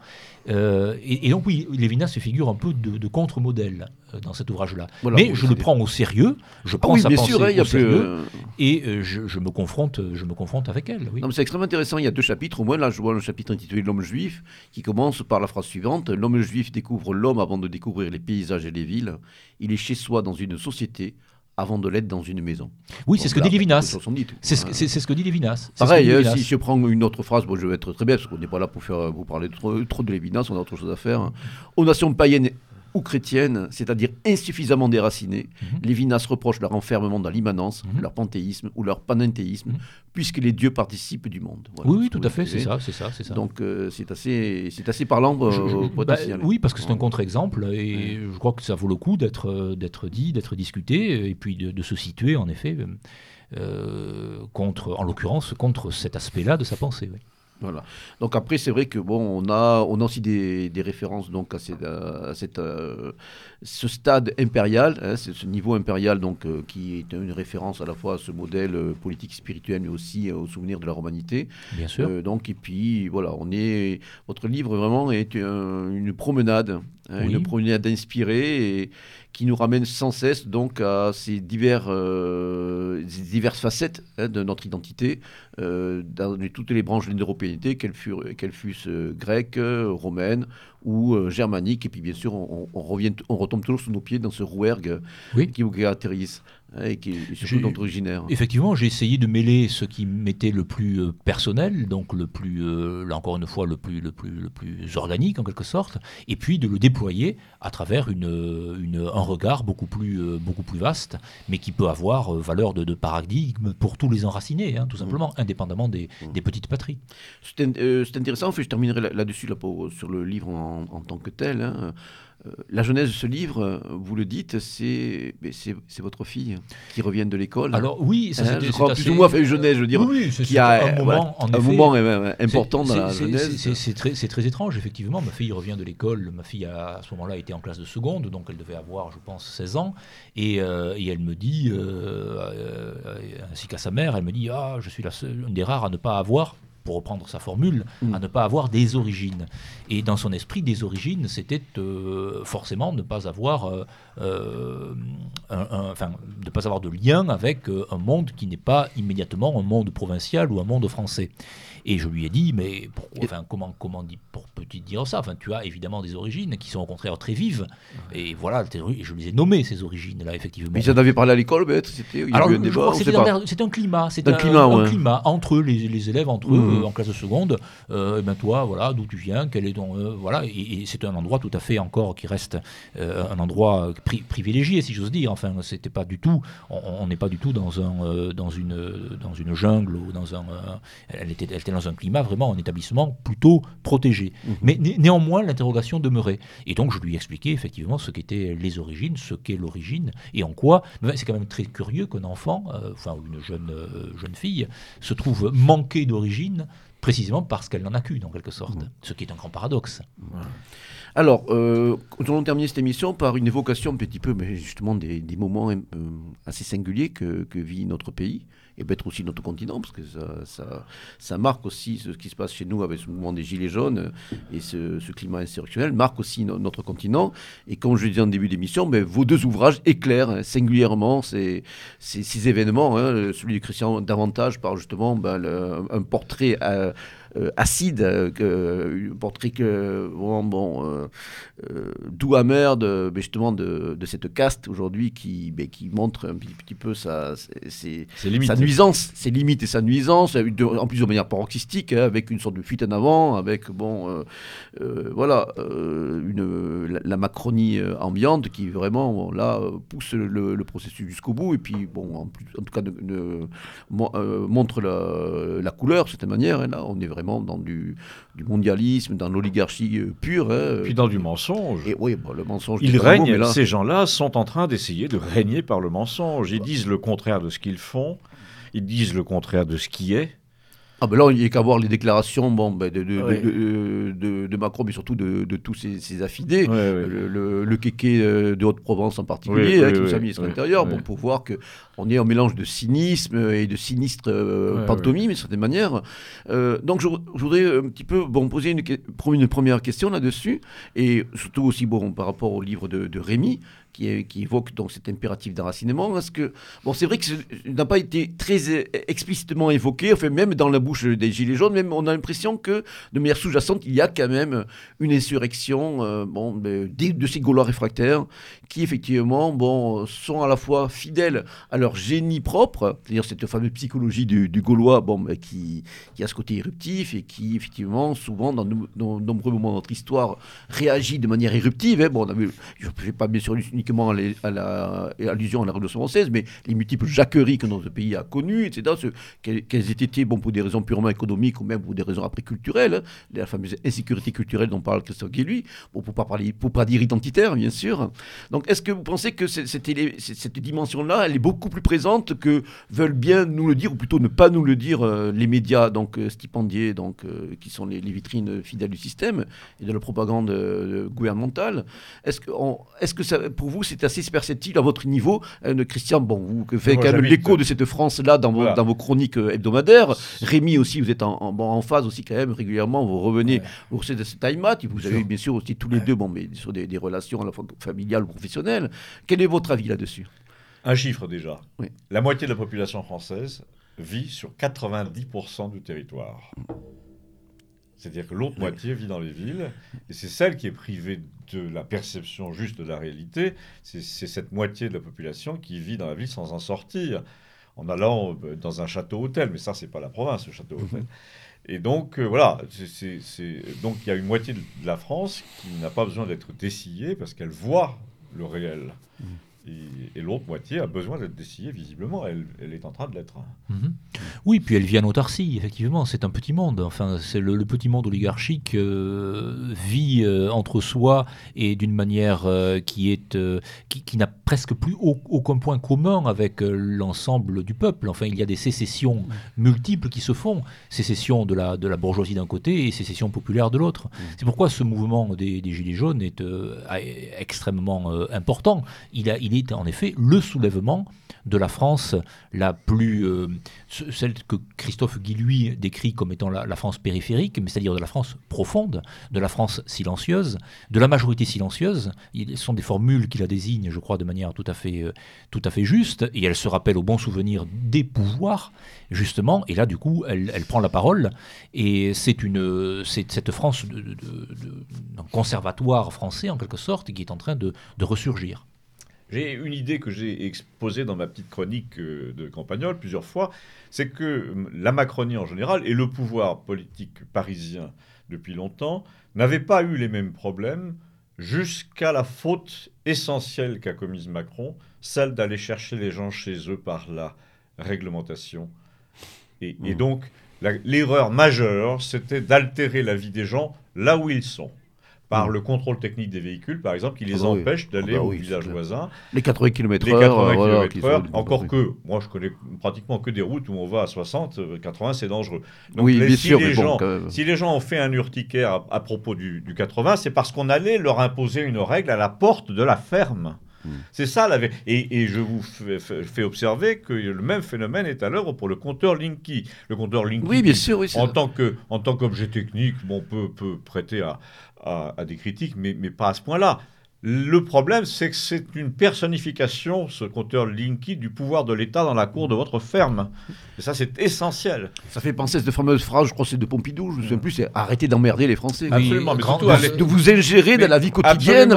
Euh, et, donc oui, Lévinas se figure un peu de, contre-modèle euh, dans cet ouvrage-là. Mais je le prends au sérieux, je ah prends sa pensée sûr, hein, au sérieux, euh, et je, me confronte, je me confronte avec elle. C'est extrêmement intéressant, il y a deux chapitres, au moins là je vois le chapitre intitulé L'homme juif, qui commence par la phrase suivante, L'homme juif découvre l'homme avant de découvrir les paysages et les villes, il est chez soi dans une société avant de l'être dans une maison. Oui, c'est ce que dit Lévinas. C'est ce, que dit Lévinas. Pareil, euh, si je prends une autre phrase, bon, je vais être très bien, parce qu'on n'est pas là pour faire, vous parler trop, trop de Lévinas, on a autre chose à faire. Aux nations païennes ou chrétiennes, c'est-à-dire insuffisamment déracinées, Mhm. Lévinas reproche leur enfermement dans l'immanence, Mhm. leur panthéisme ou leur panenthéisme, Mhm. puisque les dieux participent du monde. Voilà, Oui, tout à fait, c'est ça, c'est ça, c'est ça. Donc euh, c'est assez, c'est assez parlant euh, Je- bah, oui, parce que c'est un contre-exemple et je crois que ça vaut le coup d'être euh, d'être dit, d'être discuté et puis de, de se situer en effet euh, contre, en l'occurrence, contre cet aspect-là de sa pensée. oui. Voilà. Donc après, c'est vrai que bon, on a, on a aussi des, des références donc à, cette, à cette, euh, ce stade impérial, hein, c'est ce niveau impérial donc euh, qui est une référence à la fois à ce modèle euh, politique spirituel, mais aussi au souvenir de la romanité. Bien sûr. Donc et puis voilà, on est, votre livre vraiment est un- une promenade, hein, Oui. une promenade inspirée et qui nous ramène sans cesse donc à ces divers, euh, ces diverses facettes hein, de notre identité euh, dans toutes les branches de l'européité, qu'elles qu'elles fussent euh, grecques, euh, romaines ou germaniques. Et puis bien sûr, on, on revient, on retombe toujours sous nos pieds dans ce rouergue Oui. qui vous caractérise et qui est surtout originaire. Effectivement, j'ai essayé de mêler ce qui m'était le plus euh, personnel, donc le plus, euh, là encore une fois, le plus, le, plus, le plus organique en quelque sorte, et puis de le déployer à travers une, une- un regard beaucoup plus, euh, beaucoup plus vaste, mais qui peut avoir euh, valeur de, de paradigme pour tous les enracinés, hein, tout simplement, indépendamment des, Mm. des petites patries. C'est in- euh, c'est intéressant, en fait, je terminerai là- là-dessus là, pour- sur le livre en, en tant que tel. hein. Euh, la genèse de ce livre, euh, vous le dites, c'est votre fille qui revient de l'école. Alors oui, ça Hein, je c'est crois assez- plus ou moins, enfin, jeunesse, je veux dire, Oui, qui a un moment, voilà, un effet, moment euh, important dans C'est- la jeunesse. c'est- très, étrange, effectivement. Ma fille revient de l'école. Ma fille, a, à ce moment-là, était en classe de seconde, donc elle devait avoir, je pense, 16 ans. Et, euh, et elle me dit, euh, euh, ainsi qu'à sa mère, elle me dit Ah, je suis la seule, une des rares à ne pas avoir. Pour reprendre sa formule, Mm. à ne pas avoir des origines. Et dans son esprit, des origines, c'était euh, forcément ne pas avoir, euh, euh, un- un- enfin, ne pas avoir de lien avec un monde qui n'est pas immédiatement un monde provincial ou un monde français. Et je lui ai dit, mais enfin, comment, comment pour peux-tu dire ça Enfin, tu as évidemment des origines qui sont au contraire très vives. Et voilà, je les ai nommées ces origines-là, effectivement. Mais ils en avaient parlé à l'école, peut-être c'était, un on c'était un climat, Un un, climat, un climat entre eux, les, les élèves entre eux, Mhm. euh, en classe de seconde. Euh, et ben toi, voilà, d'où tu viens, quel est ton, euh, voilà, et, et c'est un endroit tout à fait encore qui reste euh, un endroit pri- privilégié, si j'ose dire. Enfin, c'était pas du tout, on- n'est pas du tout dans un, dans une, dans une jungle ou dans un, elle était, elle était dans un climat vraiment, un établissement plutôt protégé. Mhm. Mais né- néanmoins, l'interrogation demeurait. Et donc, je lui ai expliqué effectivement ce qu'étaient les origines, ce qu'est l'origine, et en quoi. C'est quand même très curieux qu'un enfant, euh, enfin une jeune, euh, jeune fille, se trouve manqué d'origine précisément parce qu'elle n'en a qu'une en quelque sorte. Mhm. Ce qui est un grand paradoxe. Alors, euh, nous allons terminer cette émission par une évocation un petit peu, mais justement, des, des moments euh, assez singuliers que, que vit notre pays, et peut-être aussi notre continent, parce que ça, ça, marque aussi ce qui se passe chez nous avec ce mouvement des Gilets jaunes et ce, climat insurrectionnel, marque aussi no- notre continent. Et comme je le disais en début d'émission, ben, vos deux ouvrages éclairent hein, singulièrement ces, ces, événements. hein. celui de Christian davantage par justement ben, un portrait euh, acide, euh, que- un portrait que, bon, euh, euh, doux amer de, ben, justement de, de cette caste aujourd'hui qui, ben, qui montre un petit, petit peu sa, ses- sa nuisance, ses limites et sa nuisance, euh, en plus de manière paroxystique, hein, avec une sorte de fuite en avant, avec bon, euh, euh, voilà, euh, une, la, la Macronie euh, ambiante qui vraiment bon, là euh, pousse le, le processus jusqu'au bout et puis bon, en, plus, en tout cas, euh, montre la, la couleur de cette manière. hein, là, on est vraiment dans du, du mondialisme, dans l'oligarchie euh, pure. hein, Puis dans du mensonge. et oui, bon, le mensonge. Ils mot, règnent, là- ces gens-là sont en train d'essayer de régner par le mensonge. Ils disent le contraire de ce qu'ils font, ils disent le contraire de ce qui est. Ah ben là, il n'y a qu'à voir les déclarations bon, ben, de, de, Ouais. de, Macron, mais surtout de, de tous ses, ses affidés. Ouais, ouais. Le, le, le kéké euh, de Haute-Provence en particulier, oui, sa ministre oui, de l'Intérieur, oui. bon, pour voir qu'on est un mélange de cynisme et de sinistre euh, pantomime, d'une certaine manière. Euh, donc je, je voudrais un petit peu bon, poser une, une première question là-dessus, et surtout aussi bon, par rapport au livre de, de Rémi, qui, qui évoque donc cet impératif d'enracinement. Est-ce que bon, c'est vrai que ça n'a pas été très explicitement évoqué, enfin même dans la bouche des gilets jaunes, même on a l'impression que de manière sous-jacente, il y a quand même une insurrection, bon, de, de ces Gaulois réfractaires qui effectivement, bon, sont à la fois fidèles à leur génie propre, c'est-à-dire cette fameuse psychologie du, Gaulois, bon, qui, qui a ce côté éruptif et qui effectivement souvent dans, de nombreux moments de notre histoire réagit de manière éruptive. Hein. Bon, on a vu, je ne fais pas bien sûr à, la, allusion à la Révolution française, mais les multiples jacqueries que notre pays a connues, etc., qu'elles aient été bon, pour des raisons purement économiques ou même pour des raisons après culturelles, hein. la fameuse insécurité culturelle dont parle Christophe Guilluy, bon, pour ne pas, pas dire identitaire, bien sûr. Donc, est-ce que vous pensez que cette, dimension-là, elle est beaucoup plus présente que veulent bien nous le dire, ou plutôt ne pas nous le dire euh, les médias donc euh, stipendiés, donc, euh, qui sont les, vitrines fidèles du système et de la propagande gouvernementale? Est-ce que, est que ça, pour vous, c'est assez perceptible à votre niveau Christian, bon, vous faites quand même l'écho de cette France-là dans, vos, dans vos chroniques hebdomadaires. Rémi aussi, vous êtes en, en, phase aussi quand même régulièrement, vous revenez au sein de ce time vous avez bien sûr aussi tous les deux bon, mais sur des, des relations à la fois familiales ou professionnelles. Quel est votre avis là-dessus? Un chiffre déjà. La moitié de la population française vit sur 90% du territoire. C'est-à-dire que l'autre moitié vit dans les villes, et c'est celle qui est privée de la perception juste de la réalité. C'est cette moitié de la population qui vit dans la ville sans en sortir, en allant euh, dans un château-hôtel. Mais ça, c'est pas la province, le château-hôtel. Mhm. Et donc, euh, voilà, donc il y a une moitié de la France qui n'a pas besoin d'être dessillée parce qu'elle voit le réel. Mhm. Et, l'autre moitié a besoin d'être dessillée, visiblement. Elle, est en train de l'être. Mhm. Oui, puis elle vit en autarcie, effectivement. C'est un petit monde. Enfin, c'est le, petit monde oligarchique euh, vit euh, entre soi et d'une manière euh, qui est qui, n'a presque plus aucun point commun avec l'ensemble du peuple. Enfin, il y a des sécessions multiples qui se font. Sécession de la, de la bourgeoisie d'un côté et sécession populaire de l'autre. C'est pourquoi ce mouvement des, Gilets jaunes est extrêmement important. Il, a, il est en effet le soulèvement de la France la plus, euh, celle que Christophe Guilluy décrit comme étant la, France périphérique, mais c'est-à-dire de la France profonde, de la France silencieuse, de la majorité silencieuse. Ce sont des formules qui la désignent, je crois, de manière tout à fait, euh, tout à fait juste, et elle se rappelle au bon souvenir des pouvoirs, justement, et là, du coup, elle, prend la parole, et c'est cette France de, conservatoire français, en quelque sorte, qui est en train de ressurgir. J'ai une idée que j'ai exposée dans ma petite chronique euh, de Campagnol plusieurs fois, c'est que hum, la Macronie en général et le pouvoir politique parisien depuis longtemps n'avaient pas eu les mêmes problèmes jusqu'à la faute essentielle qu'a commise Macron, celle d'aller chercher les gens chez eux par la réglementation. Et, mmh. donc, l'erreur majeure, c'était d'altérer la vie des gens là où ils sont par mm. le contrôle technique des véhicules, par exemple, qui les ah bah empêche d'aller ah bah au village voisin. Les 80 km Les 80 km encore que, moi je connais pratiquement que des routes où on va à 60, 80 euh, c'est dangereux. Donc oui, bien si, sûr, les gens, si les gens ont fait un urticaire à, propos du, du 80, c'est parce qu'on allait leur imposer une règle à la porte de la ferme. Mm. C'est ça la et, et, je vous fais, observer que le même phénomène est à l'œuvre pour le compteur Linky. Le compteur Linky, oui, bien sûr, oui, en, tant que, en tant qu'objet technique, bon, peut, peut prêter à, à, des critiques, mais, mais pas à ce point-là. Le problème, c'est que c'est une personnification, ce compteur Linky, du pouvoir de l'État dans la cour de votre ferme. Et ça, c'est essentiel. Ça fait penser à cette fameuse phrase, je crois que c'est de Pompidou, je ne sais plus, c'est arrêtez d'emmerder les Français. Absolument, mais surtout, de, vous ingérer dans la vie quotidienne.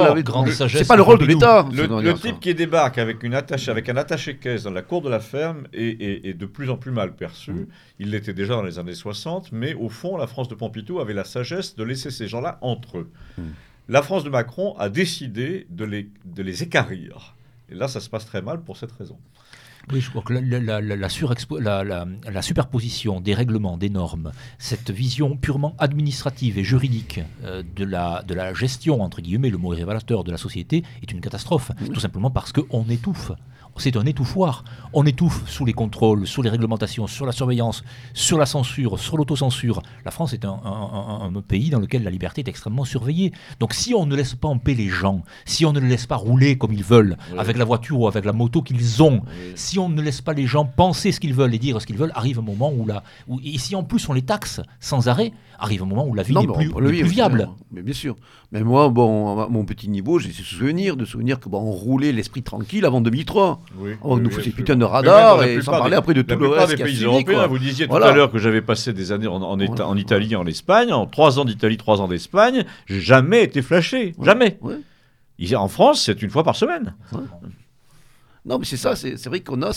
C'est pas le rôle de l'État. Le, type qui débarque avec, une attache, avec un attaché-caisse dans la cour de la ferme est, de plus en plus mal perçu. Mm. Il l'était déjà dans les années 60, mais au fond, la France de Pompidou avait la sagesse de laisser ces gens-là entre eux. Mm la France de Macron a décidé de les, de écarrir. Et là, ça se passe très mal pour cette raison. Oui, je crois que la, la, superposition des règlements, des normes, cette vision purement administrative et juridique euh, de, la, de la gestion, entre guillemets, le mot révélateur de la société, est une catastrophe. Tout simplement parce qu'on étouffe c'est un étouffoir. On étouffe sous les contrôles, sous les réglementations, sur la surveillance, sur la censure, sur l'autocensure. La France est un, pays dans lequel la liberté est extrêmement surveillée. Donc si on ne laisse pas en paix les gens, si on ne les laisse pas rouler comme ils veulent, avec la voiture ou avec la moto qu'ils ont, si on ne laisse pas les gens penser ce qu'ils veulent et dire ce qu'ils veulent, arrive un moment où là, où, et si en plus on les taxe sans arrêt, arrive un moment où la vie n'est plus, plus, viable. Mais bien sûr. Mais moi, bon, à mon petit niveau, j'ai ce souvenir de souvenir que bon, on roulait l'esprit tranquille avant 2003. Oui, on nous faisait putain de radar et sans parler après de tout le reste. Des pays européens, vous disiez tout à l'heure que j'avais passé des années en, en, Italie, en Espagne, en trois ans d'Italie, trois ans d'Espagne, j'ai jamais été flashé, jamais. En France, c'est une fois par semaine. Non, mais c'est ça, c'est vrai qu'on a,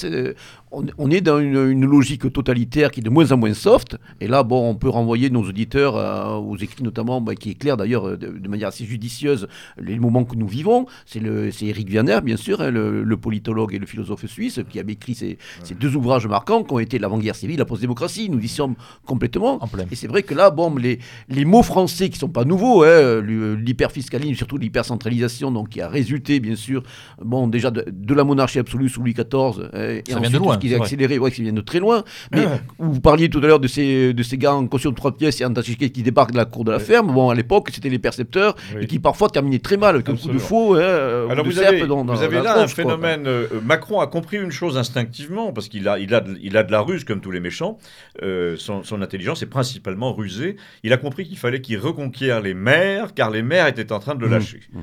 on, est dans une, logique totalitaire qui est de moins en moins soft. Et là, bon, on peut renvoyer nos auditeurs euh, aux écrits notamment, bah, qui éclairent d'ailleurs euh, de, manière assez judicieuse les moments que nous vivons. C'est Eric Wiener, bien sûr, hein, le, politologue et le philosophe suisse, qui avait écrit ces, deux ouvrages marquants qui ont été l'avant-guerre civile, la post-démocratie. Nous y sommes complètement. Et c'est vrai que là, bon, les, les mots français qui sont pas nouveaux, hein, l'hyperfiscalisme, surtout l'hypercentralisation, donc qui a résulté, bien sûr, bon, déjà de, de la monarchie absolue sous Louis XIV. Euh, et ça vient de loin. Ce qui a accéléré, ouais, qui vient de très loin. Mais vous parliez tout à l'heure de ces, de ces gars en caution de trois pièces et en qui débarquent de la cour de la ferme. Bon, à l'époque, c'était les percepteurs et qui parfois terminaient très mal avec un coup de faux. Hein, Alors vous, avez, vous avez là un phénomène. Euh, Macron a compris une chose instinctivement parce qu'il a, il a, il a de la ruse comme tous les méchants. Euh, son, son, intelligence est principalement rusée. Il a compris qu'il fallait qu'il reconquiert les maires car les maires étaient en train de le mmh. lâcher. Mmh.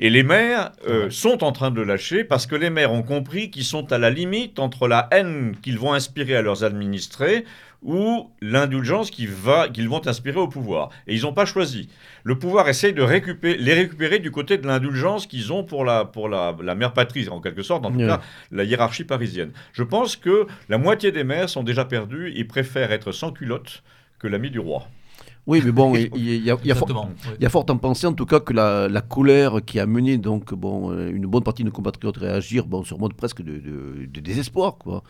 Et les maires euh, sont en train de lâcher parce que les maires ont compris qu'ils sont à la limite entre la haine qu'ils vont inspirer à leurs administrés ou l'indulgence qu'ils vont inspirer au pouvoir. Et ils n'ont pas choisi. Le pouvoir essaye de récupérer, les récupérer du côté de l'indulgence qu'ils ont pour, la, pour la, la, mère patrie, en quelque sorte, en tout cas la hiérarchie parisienne. Je pense que la moitié des maires sont déjà perdus et préfèrent être sans culotte que l'ami du roi. Oui, mais bon, *laughs* il, y a, il, y a fort, il y a fort en penser en tout cas que la, la, colère qui a mené donc bon euh, une bonne partie de nos compatriotes à réagir, bon sur mode presque de, de, désespoir quoi,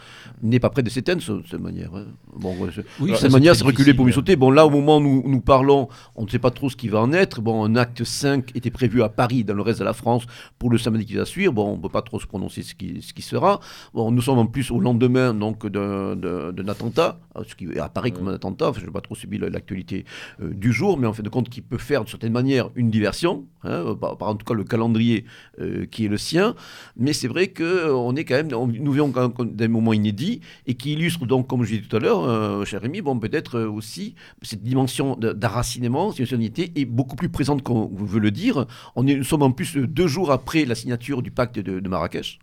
n'est pas près de s'éteindre de cette manière. Hein. Bon, oui, cette manière, c'est reculer pour mieux sauter. Bon là, au moment où nous, nous, parlons, on ne sait pas trop ce qui va en être. Bon, un acte 5 était prévu à Paris, dans le reste de la France, pour le samedi qui va suivre. Bon, on ne peut pas trop se prononcer ce qui, ce qui sera. Bon, nous sommes en plus au lendemain donc d'un attentat, ce qui apparaît comme un attentat. je n'ai pas trop subi l'actualité euh, du jour, mais en fait de compte qui peut faire de certaine manière une diversion, hein, euh, par, en tout cas le calendrier euh, qui est le sien. Mais c'est vrai qu'on est quand même, nous vivons quand même des moments inédits et qui illustrent donc, comme je disais tout à l'heure, cher Rémi, bon, peut-être aussi cette dimension d'arracinement, cette unité est beaucoup plus présente qu'on veut le dire. Nous sommes en plus deux jours après la signature du pacte de Marrakech.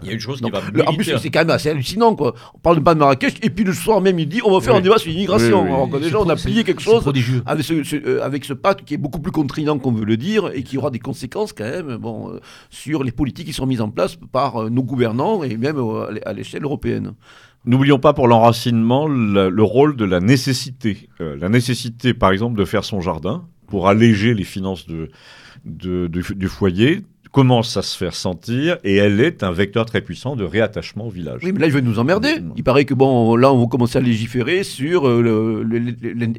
Il y a une chose qui va En plus, c'est quand même assez hallucinant, quoi. On parle de pas de Marrakech, et puis le soir même, il dit on va faire un débat sur l'immigration. Alors que déjà, on a plié quelque chose avec ce, euh, avec ce pacte qui est beaucoup plus contraignant qu'on veut le dire, et qui aura des conséquences quand même bon, euh, sur les politiques qui sont mises en place par euh, nos gouvernants, et même à l'échelle européenne. N'oublions pas pour l'enracinement le, rôle de la nécessité. la nécessité, par exemple, de faire son jardin pour alléger les finances de, de, du foyer, commence à se faire sentir et elle est un vecteur très puissant de réattachement au village. Oui, mais là, il veut nous emmerder. Il paraît que, bon, là, on va commencer à légiférer sur euh,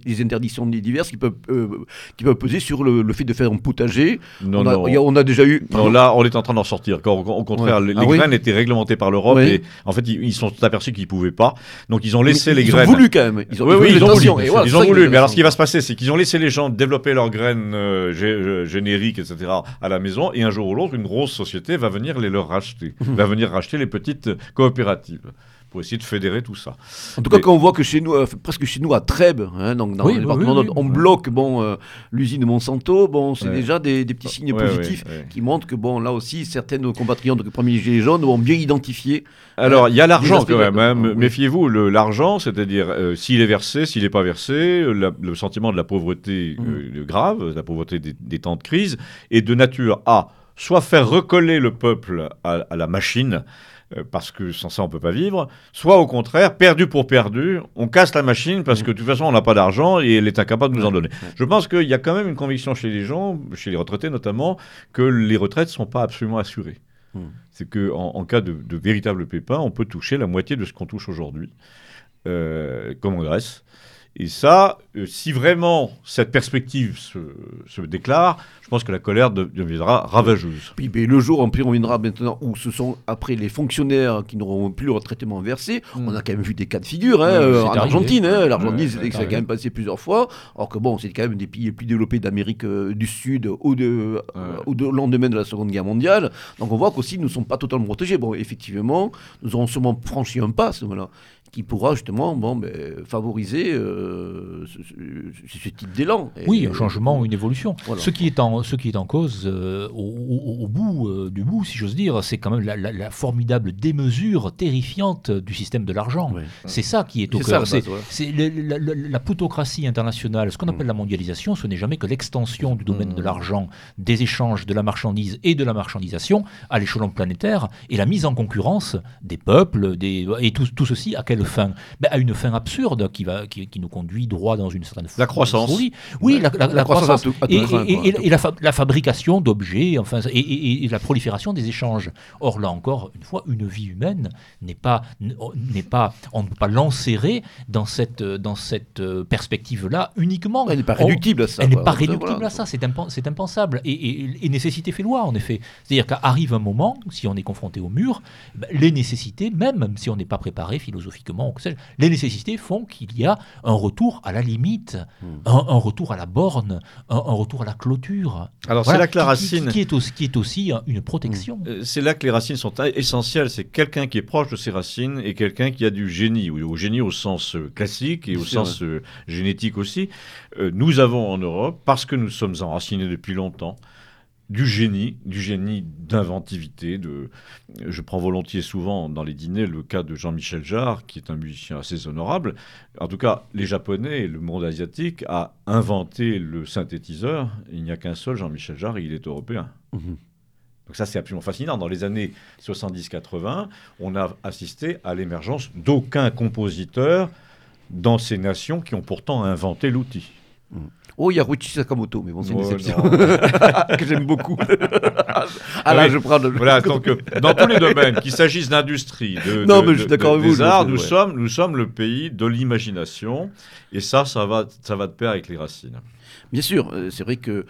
les interdictions diverses qui peuvent, euh, qui peuvent peser sur le, fait de faire un potager. Non, on, a, non. on a déjà eu. Non, là, on est en train d'en sortir. au, contraire, les, ah graines étaient réglementées par l'Europe et en fait, ils, sont aperçus qu'ils ne pouvaient pas. Donc, ils ont laissé les graines. Ils ont voulu quand même. Ils ont, oui, ils ont voulu. ils ont voulu. Mais alors, ce qui va se passer, c'est qu'ils ont laissé les gens développer leurs graines euh, génériques, etc., à la maison et un jour ou l'autre, une grosse société va venir les leur racheter, va venir racheter les petites coopératives pour essayer de fédérer tout ça. En tout cas, quand on voit que chez nous, euh, presque chez nous à Trèbes, hein, donc dans le département, on bloque bon, euh, l'usine de Monsanto, bon, c'est déjà des, petits signes positifs qui montrent que bon, là aussi, certains de nos compatriotes de premiers gilets jaunes ont bien identifié. Alors, il y a l'argent quand même. Hein, méfiez-vous, l'argent, c'est-à-dire euh, s'il est versé, s'il n'est pas versé, le sentiment de la pauvreté mmh. grave, la pauvreté des, des temps de crise, est de nature à soit faire recoller le peuple à, la machine, euh, parce que sans ça on ne peut pas vivre, soit au contraire, perdu pour perdu, on casse la machine parce que de toute façon on n'a pas d'argent et elle est incapable de nous en donner. Je pense qu'il y a quand même une conviction chez les gens, chez les retraités notamment, que les retraites ne sont pas absolument assurées. Hmm. C'est qu'en en, cas de, de, véritable pépin, on peut toucher la moitié de ce qu'on touche aujourd'hui, euh, comme en Grèce. Et ça, euh, si vraiment cette perspective se, se déclare, je pense que la colère de- deviendra ravageuse. Puis ben, le jour, en plus, on viendra maintenant où ce sont après les fonctionnaires qui n'auront plus leur traitement versé. Mm. On a quand même vu des cas de figure hein, Ouais, euh, en arrivé. Argentine. hein. L'Argentine, Ouais, c'est arrivé. quand même passé plusieurs fois. Alors que bon, c'est quand même des pays les plus développés d'Amérique euh, du Sud au, de, euh, au de- lendemain de la Seconde Guerre mondiale. Donc on voit qu'aussi nous ne sommes pas totalement protégés. Bon, effectivement, nous aurons sûrement franchi un pas, à ce moment-là, qui pourra justement bon, ben, favoriser euh, ce, ce- ce type d'élan. Oui, un changement, une évolution. Voilà. Ce, qui est en, ce qui est en cause euh, au, bout euh, du bout, si j'ose dire, c'est quand même la, la- la formidable démesure terrifiante du système de l'argent. C'est ça qui est au cœur. C'est ouais. la, la- plutocratie internationale. Ce qu'on appelle la mondialisation, ce n'est jamais que l'extension du domaine de l'argent, des échanges, de la marchandise et de la marchandisation à l'échelon planétaire et la mise en concurrence des peuples des, et tout, tout ceci à quelle fin Ben, À une fin absurde qui, va, qui, qui nous conduit droit dans une certaine La croissance. folie. Oui, la, la- la croissance à tout- à et, craint, et- quoi. et- et la, fa- la fabrication d'objets, enfin, et, la prolifération des échanges. Or là encore, une fois, une vie humaine n'est pas, n'est pas, on ne peut pas l'enserrer dans cette, dans cette euh, perspective-là uniquement. Elle n'est pas réductible à ça. elle n'est pas réductible voilà. à ça, c'est impen- c'est impensable. Et, nécessité fait loi, en effet. C'est-à-dire qu'arrive un moment, si on est confronté au mur, ben, les nécessités, même si on n'est pas préparé philosophiquement, ou que sais-je, les nécessités font qu'il y a un retour à la limite, Hmm. un, un retour à la borne, un, un retour à la clôture. Alors Voilà, c'est là que la qui- qui- racine... Qui, est aussi, qui est aussi une protection. Euh, C'est là que les racines sont essentielles. C'est quelqu'un qui est proche de ses racines et quelqu'un qui a du génie, ou au génie au sens euh, classique et au sens euh, génétique aussi. Nous avons en Europe, parce que nous sommes enracinés depuis longtemps, du génie, du génie d'inventivité. De... Je prends volontiers souvent dans les dîners le cas de Jean-Michel Jarre, qui est un musicien assez honorable. En tout cas, les Japonais et le monde asiatique a inventé le synthétiseur. Il n'y a qu'un seul Jean-Michel Jarre et il est européen. Mhm. Donc ça, c'est absolument fascinant. Dans les années 70-80, on a assisté à l'émergence d'aucun compositeur dans ces nations qui ont pourtant inventé l'outil. Oh, il y a Ruichi Sakamoto, mais bon, c'est une Oh, exception non. *laughs* que j'aime beaucoup. *laughs* ah là, Oui. je prends le... Voilà, donc dans tous les domaines, qu'il s'agisse d'industrie, de, Non, de- mais je suis de- d'accord de- avec vous, des arts, nous, ouais. sommes, nous sommes le pays de l'imagination, et ça, ça va, ça va de pair avec les racines. Bien sûr, euh, c'est vrai que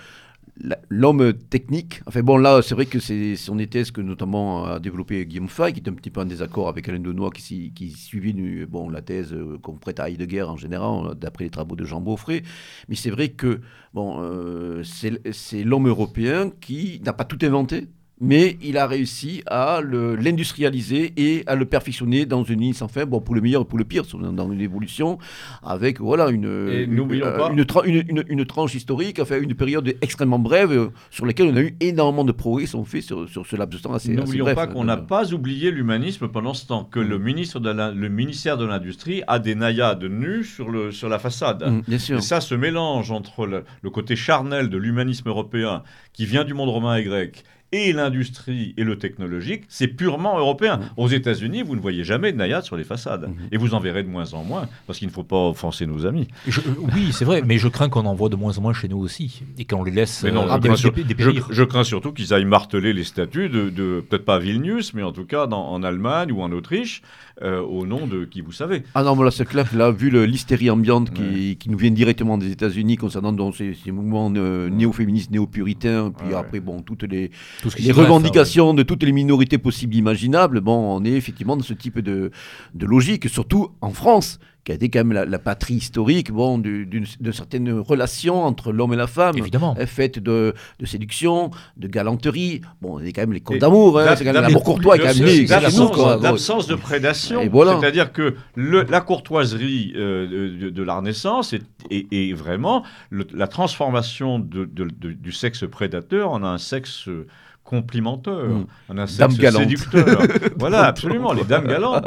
l'homme technique, enfin bon là c'est vrai que c'est son thèse que notamment a développé Guillaume Fay, qui est un petit peu en désaccord avec Alain Denois qui, qui suivait nu- bon, la thèse euh, qu'on prête à Heidegger en général, euh, d'après les travaux de Jean Beaufray. Mais c'est vrai que bon, euh, c'est l'homme européen qui n'a pas tout inventé, mais il a réussi à l'industrialiser et à le perfectionner dans une ligne sans fin, bon, pour le meilleur et pour le pire, dans- une évolution, avec voilà, une, une, euh, une, tra- une- tranche historique, enfin une période extrêmement brève, euh, sur laquelle on a eu énormément de progrès qui sont faits sur, sur ce laps de temps assez, N'oublions pas qu'on n'a pas oublié l'humanisme pendant ce temps, que Mm. le, ministre de la- le ministère de l'Industrie a des naïades nues sur, le, sur la façade. mm, bien sûr. Et ça, ce mélange entre le, le côté charnel de l'humanisme européen, qui vient du monde romain et grec, et l'industrie et le technologique, c'est purement européen. Mhm. Aux États-Unis, vous ne voyez jamais de naïades sur les façades. Mhm. Et vous en verrez de moins en moins, parce qu'il ne faut pas offenser nos amis. Je- euh, oui, c'est vrai, mais je crains qu'on en voit de moins en moins chez nous aussi, et qu'on les laisse Mais non, euh, je, crains sur- dé- je- dépérir. je crains surtout qu'ils aillent marteler les statuts de, de- peut-être pas à Vilnius, mais en tout cas dans- en Allemagne ou en Autriche, euh, au nom de qui vous savez. Ah non, mais là, c'est clair là, vu l'hystérie ambiante qui, qui nous vient directement des États-Unis concernant donc, ces, ces mouvements euh, néo-féministes, néo-puritains, puis Ouais. après, bon, toutes les, Tout les revendications de toutes les minorités possibles imaginables, bon, on est effectivement dans ce type de, de logique, surtout en France, qui a été quand même la, la patrie historique bon, du- d'une de certaines relations entre l'homme et la femme. Évidemment. euh, Faites de, de séduction, de galanterie. Bon, c'est quand même les contes Et d'amour, hein, c'est quand même l'amour courtois a de- prédation. Voilà. C'est-à-dire que le- la courtoiserie euh, de, de la Renaissance est, est- est vraiment le- la transformation de- de- de- du sexe prédateur en un sexe euh, complimenteur, Mm. en un galante. séducteur. *laughs* voilà, absolument, les dames galantes.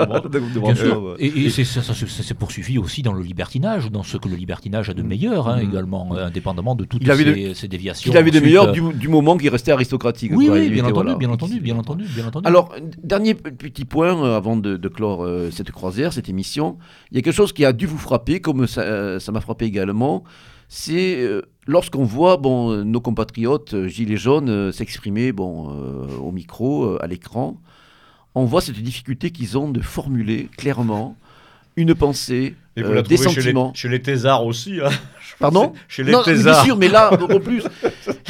Bien sûr. Et, et c'est- ça, ça se- ça s'est poursuivi aussi dans le libertinage, dans ce que le libertinage a de meilleur, hein, Mhm. également, euh, indépendamment de toutes Il ces, déviations. Qu'il avait de meilleur euh, du, du moment qu'il restait aristocratique. Oui, quoi. oui, Il bien était, entendu, voilà. bien entendu, bien entendu, bien entendu. Alors, euh, dernier petit point euh, avant de, de clore euh, cette croisière, cette émission. Il y a quelque chose qui a dû vous frapper, comme ça euh, ça m'a frappé également. C'est euh, lorsqu'on voit bon, nos compatriotes euh, gilets jaunes euh, s'exprimer bon, euh, au micro, euh, à l'écran, on voit cette difficulté qu'ils ont de formuler clairement une pensée, Et vous euh, la des trouvez chez les, sentiments. chez les thésards aussi. hein. Pardon *laughs* Chez les Non, mais bien thésards. sûr, mais là, *laughs* beaucoup plus.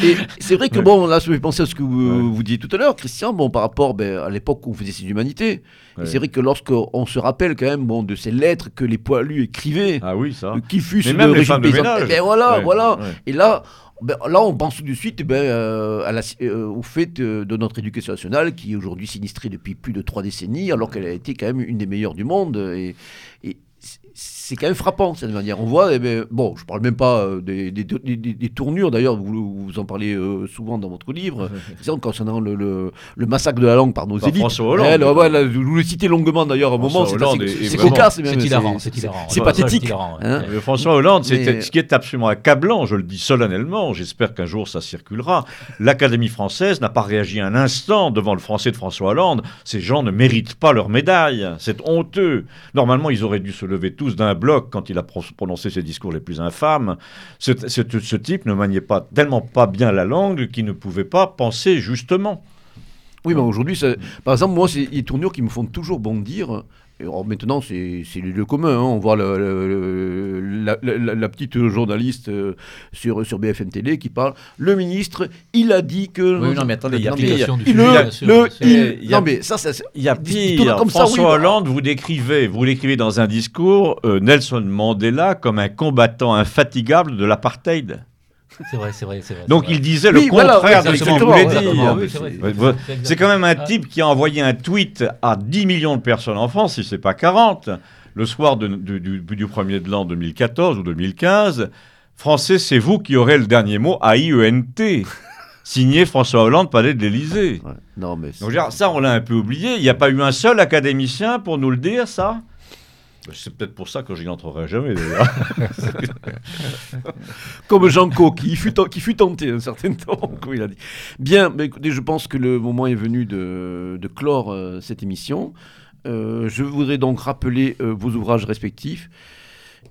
Et c'est vrai que, Ouais. bon, là, me fait penser à ce que vous, Ouais. vous disiez tout à l'heure, Christian, bon, par rapport ben, à l'époque où on faisait ses humanités. Ouais. Et c'est vrai que lorsqu'on se rappelle quand même bon, de ces lettres que les poilus écrivaient, Ah oui, ça. qui fut même le les régime paysan. Eh ben voilà, voilà. Et là, ben, là, on pense tout de suite ben, euh, à la- euh, au fait euh, de notre éducation nationale qui est aujourd'hui sinistrée depuis plus de trois décennies, alors qu'elle a été quand même une des meilleures du monde. Et, et c'est- quand même frappant cette manière. On voit, eh ben, bon, je parle même pas euh, des, des- des- des- des tournures, d'ailleurs, vous, vous en parlez euh, souvent dans votre livre, *laughs* disons, concernant le, le- le massacre de la langue par nos Par élites. François Hollande. Eh, vous le citez longuement d'ailleurs à un moment, c'est cocasse. C'est hilarant, c'est- hilarant. c'est pathétique. hein. François Hollande, ce qui est absolument accablant, je le dis solennellement, j'espère qu'un jour ça circulera. L'Académie française n'a pas réagi un instant devant le français de François Hollande. Ces gens ne méritent pas leur médaille. C'est honteux. Normalement, ils auraient dû se lever tous d'un bloc quand il a pro- prononcé ses discours les plus infâmes. Ce, type ne maniait pas tellement pas bien la langue qu'il ne pouvait pas penser justement. Oui, mais aujourd'hui, par exemple, moi, c'est des tournures qui me font toujours bondir. Alors, maintenant, c'est c'est le lieu commun. hein. On voit le- le- le- la, la- la petite journaliste euh, sur, sur BFM Télé qui parle. Le ministre, il a dit que. Oui, non, mais attendez, il y a pire. Non, mais ça, ça, Il y a pire. comme ça, François oui. Hollande, vous décrivez, vous l'écrivez dans un discours euh, Nelson Mandela comme un combattant infatigable de l'apartheid. C'est vrai, c'est vrai, c'est vrai. Donc il disait le contraire de ce exactement, voulait dire. c'est quand même un Ah. type qui a envoyé un tweet à 10 millions de personnes en France, si c'est pas 40, le soir de- du, du, du premier de l'an 2014 ou 2015. Français, c'est vous qui aurez le dernier mot à IENT. *laughs* Signé François Hollande, palais de l'Élysée. Ouais. Non, mais. Donc, ça, on l'a un peu oublié. Il n'y a pas eu un seul académicien pour nous le dire, ça? C'est peut-être pour ça que je n'y entrerai jamais, d'ailleurs. *laughs* Comme Jean Co, qui fut, qui fut tenté un certain temps, comme il a dit. Bien, mais écoutez, je pense que le moment est venu de, de clore euh, cette émission. Euh, je voudrais donc rappeler euh, vos ouvrages respectifs.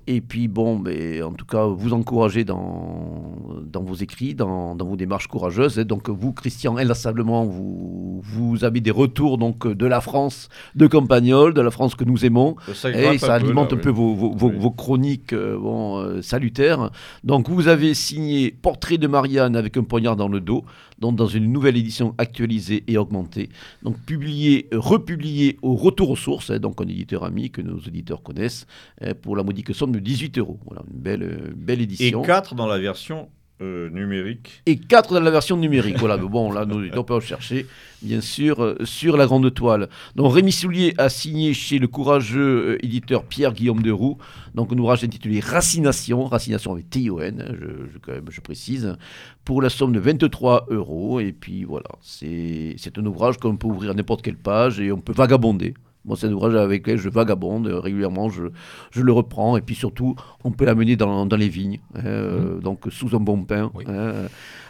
Et puis, bon, mais en tout cas, vous encourager dans, dans vos écrits, dans, dans vos démarches courageuses. Et donc, vous, Christian, inlassablement, vous, vous avez des retours donc, de la France de Campagnol, de la France que nous aimons. Ça, Et ça un peu, alimente là, un oui. peu vos, vos- vos- Oui. vos chroniques euh, bon, euh, salutaires. Donc vous avez signé Portrait de Marianne avec un poignard dans le dos, donc dans une nouvelle édition actualisée et augmentée. Donc publié, euh, republié au Retour aux sources, hein, donc un éditeur ami que nos auditeurs connaissent, euh, pour la modique somme de 18 euros. Voilà, une belle, euh, belle Et édition. 4 dans la version euh, numérique. Et 4 dans la version numérique. voilà, mais bon, là, auditeurs peuvent chercher, bien sûr, euh, sur la grande toile. Donc, Rémi Soulier a signé chez le courageux euh, éditeur Pierre-Guillaume de Roux, donc un ouvrage intitulé Racination, Racination avec T-I-O-N, hein, je, je- précise, pour la somme de 23 euros. Et puis voilà, c'est un ouvrage qu'on peut ouvrir à n'importe quelle page et on peut vagabonder. Moi, c'est un ouvrage avec lequel je vagabonde euh, régulièrement, je, je le reprends. Et puis surtout, on peut l'amener dans, dans les vignes, hein, euh, donc sous un bon pain, Oui. hein,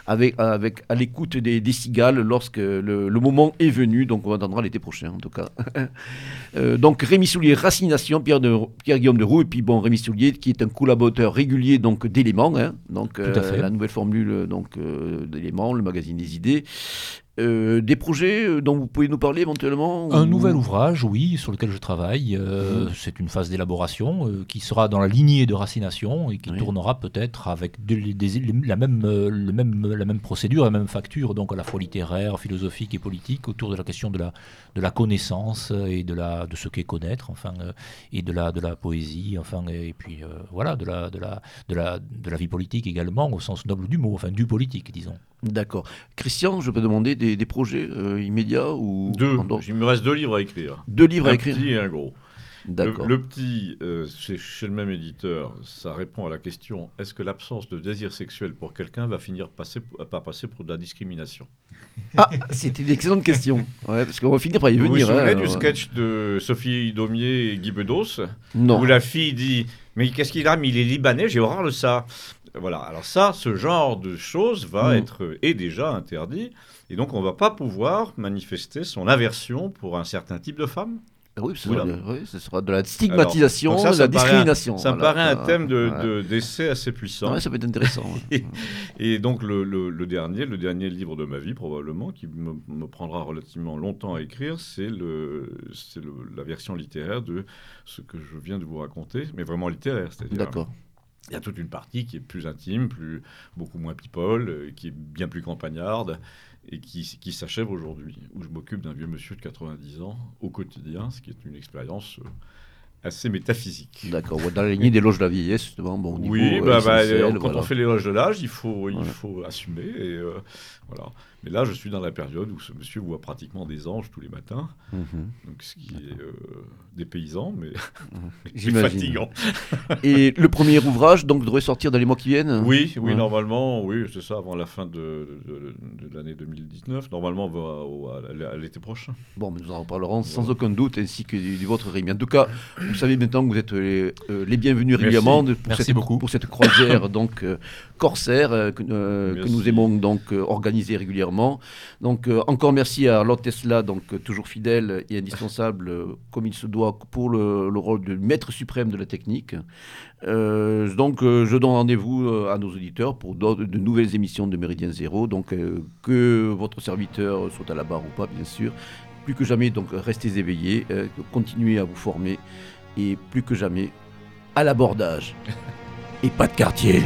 avec, avec, à l'écoute des, des cigales lorsque le, le moment est venu. Donc on attendra l'été prochain, en tout cas. *laughs* Euh, donc Rémi Soulier, Racination, Pierre, de, Pierre Guillaume de Roux, et puis bon, Rémi Soulier, qui est un collaborateur régulier donc d'éléments, hein, donc fait. la nouvelle formule donc euh, d'éléments, le magazine des idées. Euh, des projets euh, dont vous pouvez nous parler éventuellement Un ou- nouvel ouvrage, oui, sur lequel je travaille. euh, Mhm. C'est une phase d'élaboration euh, qui sera dans la lignée de racination et qui Oui. tournera peut-être avec des- des- la, même, le même, la même procédure, la même facture, donc à la fois littéraire, philosophique et politique, autour de la question de la, de la connaissance et de, la, de ce qu'est connaître, enfin, et de la, de la poésie, enfin, et puis voilà, de la, de, la, de, la, de la vie politique également, au sens noble du mot, enfin, du politique, disons. D'accord. Christian, je peux demander des, des projets euh, immédiats ou Deux. Il me reste deux livres à écrire. Deux livres à un écrire. petit et un gros. D'accord. le petit, euh, c'est chez le même éditeur, ça répond à la question est-ce que l'absence de désir sexuel pour quelqu'un va finir passer, par passer pour de la discrimination? Ah, c'était une excellente question. Ouais, parce qu'on va finir par y Vous vous venir. souvenez hein, du sketch de Sophie Daumier et Guy Bedos? Non. où la fille dit Mais qu'est-ce qu'il a? Mais il est libanais, j'ai horreur de ça. Voilà, alors ça, ce genre de choses va Mm. être euh, est déjà interdit. Et donc, on ne va pas pouvoir manifester son aversion pour un certain type de femme. Ah Oui, ce sera, oui, ce sera de la stigmatisation, Alors, donc ça, de la un- discrimination. Ça me voilà. paraît un thème de- d'essai assez puissant. Ouais, ça peut être intéressant. *laughs* Et donc le, le- le dernier, le dernier livre de ma vie probablement, qui me, me prendra relativement longtemps à écrire, c'est le, c'est la version littéraire de ce que je viens de vous raconter, mais vraiment littéraire. C'est-à-dire, D'accord. Il y a toute une partie qui est plus intime, plus, beaucoup moins people, euh, qui est bien plus campagnarde et qui, qui s'achève aujourd'hui, où je m'occupe d'un vieux monsieur de 90 ans au quotidien, ce qui est une expérience euh, assez métaphysique. D'accord. Dans la lignée des loges de la vieillesse, justement. Bon, niveau, Oui, euh, bah, bah, quand voilà. on fait l'éloge de l'âge, il faut, il Voilà. faut assumer. Et, euh, voilà. Mais là, je suis dans la période où ce monsieur voit pratiquement des anges tous les matins, Mhm. donc ce qui est euh, dépaysant, mais *laughs* c'est J'imagine. fatigant. Et le premier ouvrage, donc, devrait sortir dans les mois qui viennent? Oui, oui, Ouais. normalement, oui, c'est ça, avant la fin de, de- de l'année 2019. Normalement, on va au- à l'été prochain. Bon, mais nous en reparlerons sans aucun doute, ainsi que du, du vôtre, Rémi. En tout cas, vous savez maintenant que vous êtes les, euh, les bienvenus Merci. régulièrement de- pour, Merci cette, beaucoup. pour cette croisière donc euh, corsaire euh, que, euh, nous aimons donc euh, organiser régulièrement. Donc encore merci à Lord Tesla, donc toujours fidèle et indispensable comme il se doit pour le, le rôle de maître suprême de la technique. Euh, donc euh, je donne rendez-vous euh, à nos auditeurs pour de nouvelles émissions de Méridien Zéro. Donc que votre serviteur soit à la barre ou pas, bien sûr. Plus que jamais, donc restez éveillés, continuez à vous former et plus que jamais à l'abordage. *laughs* et pas de quartier.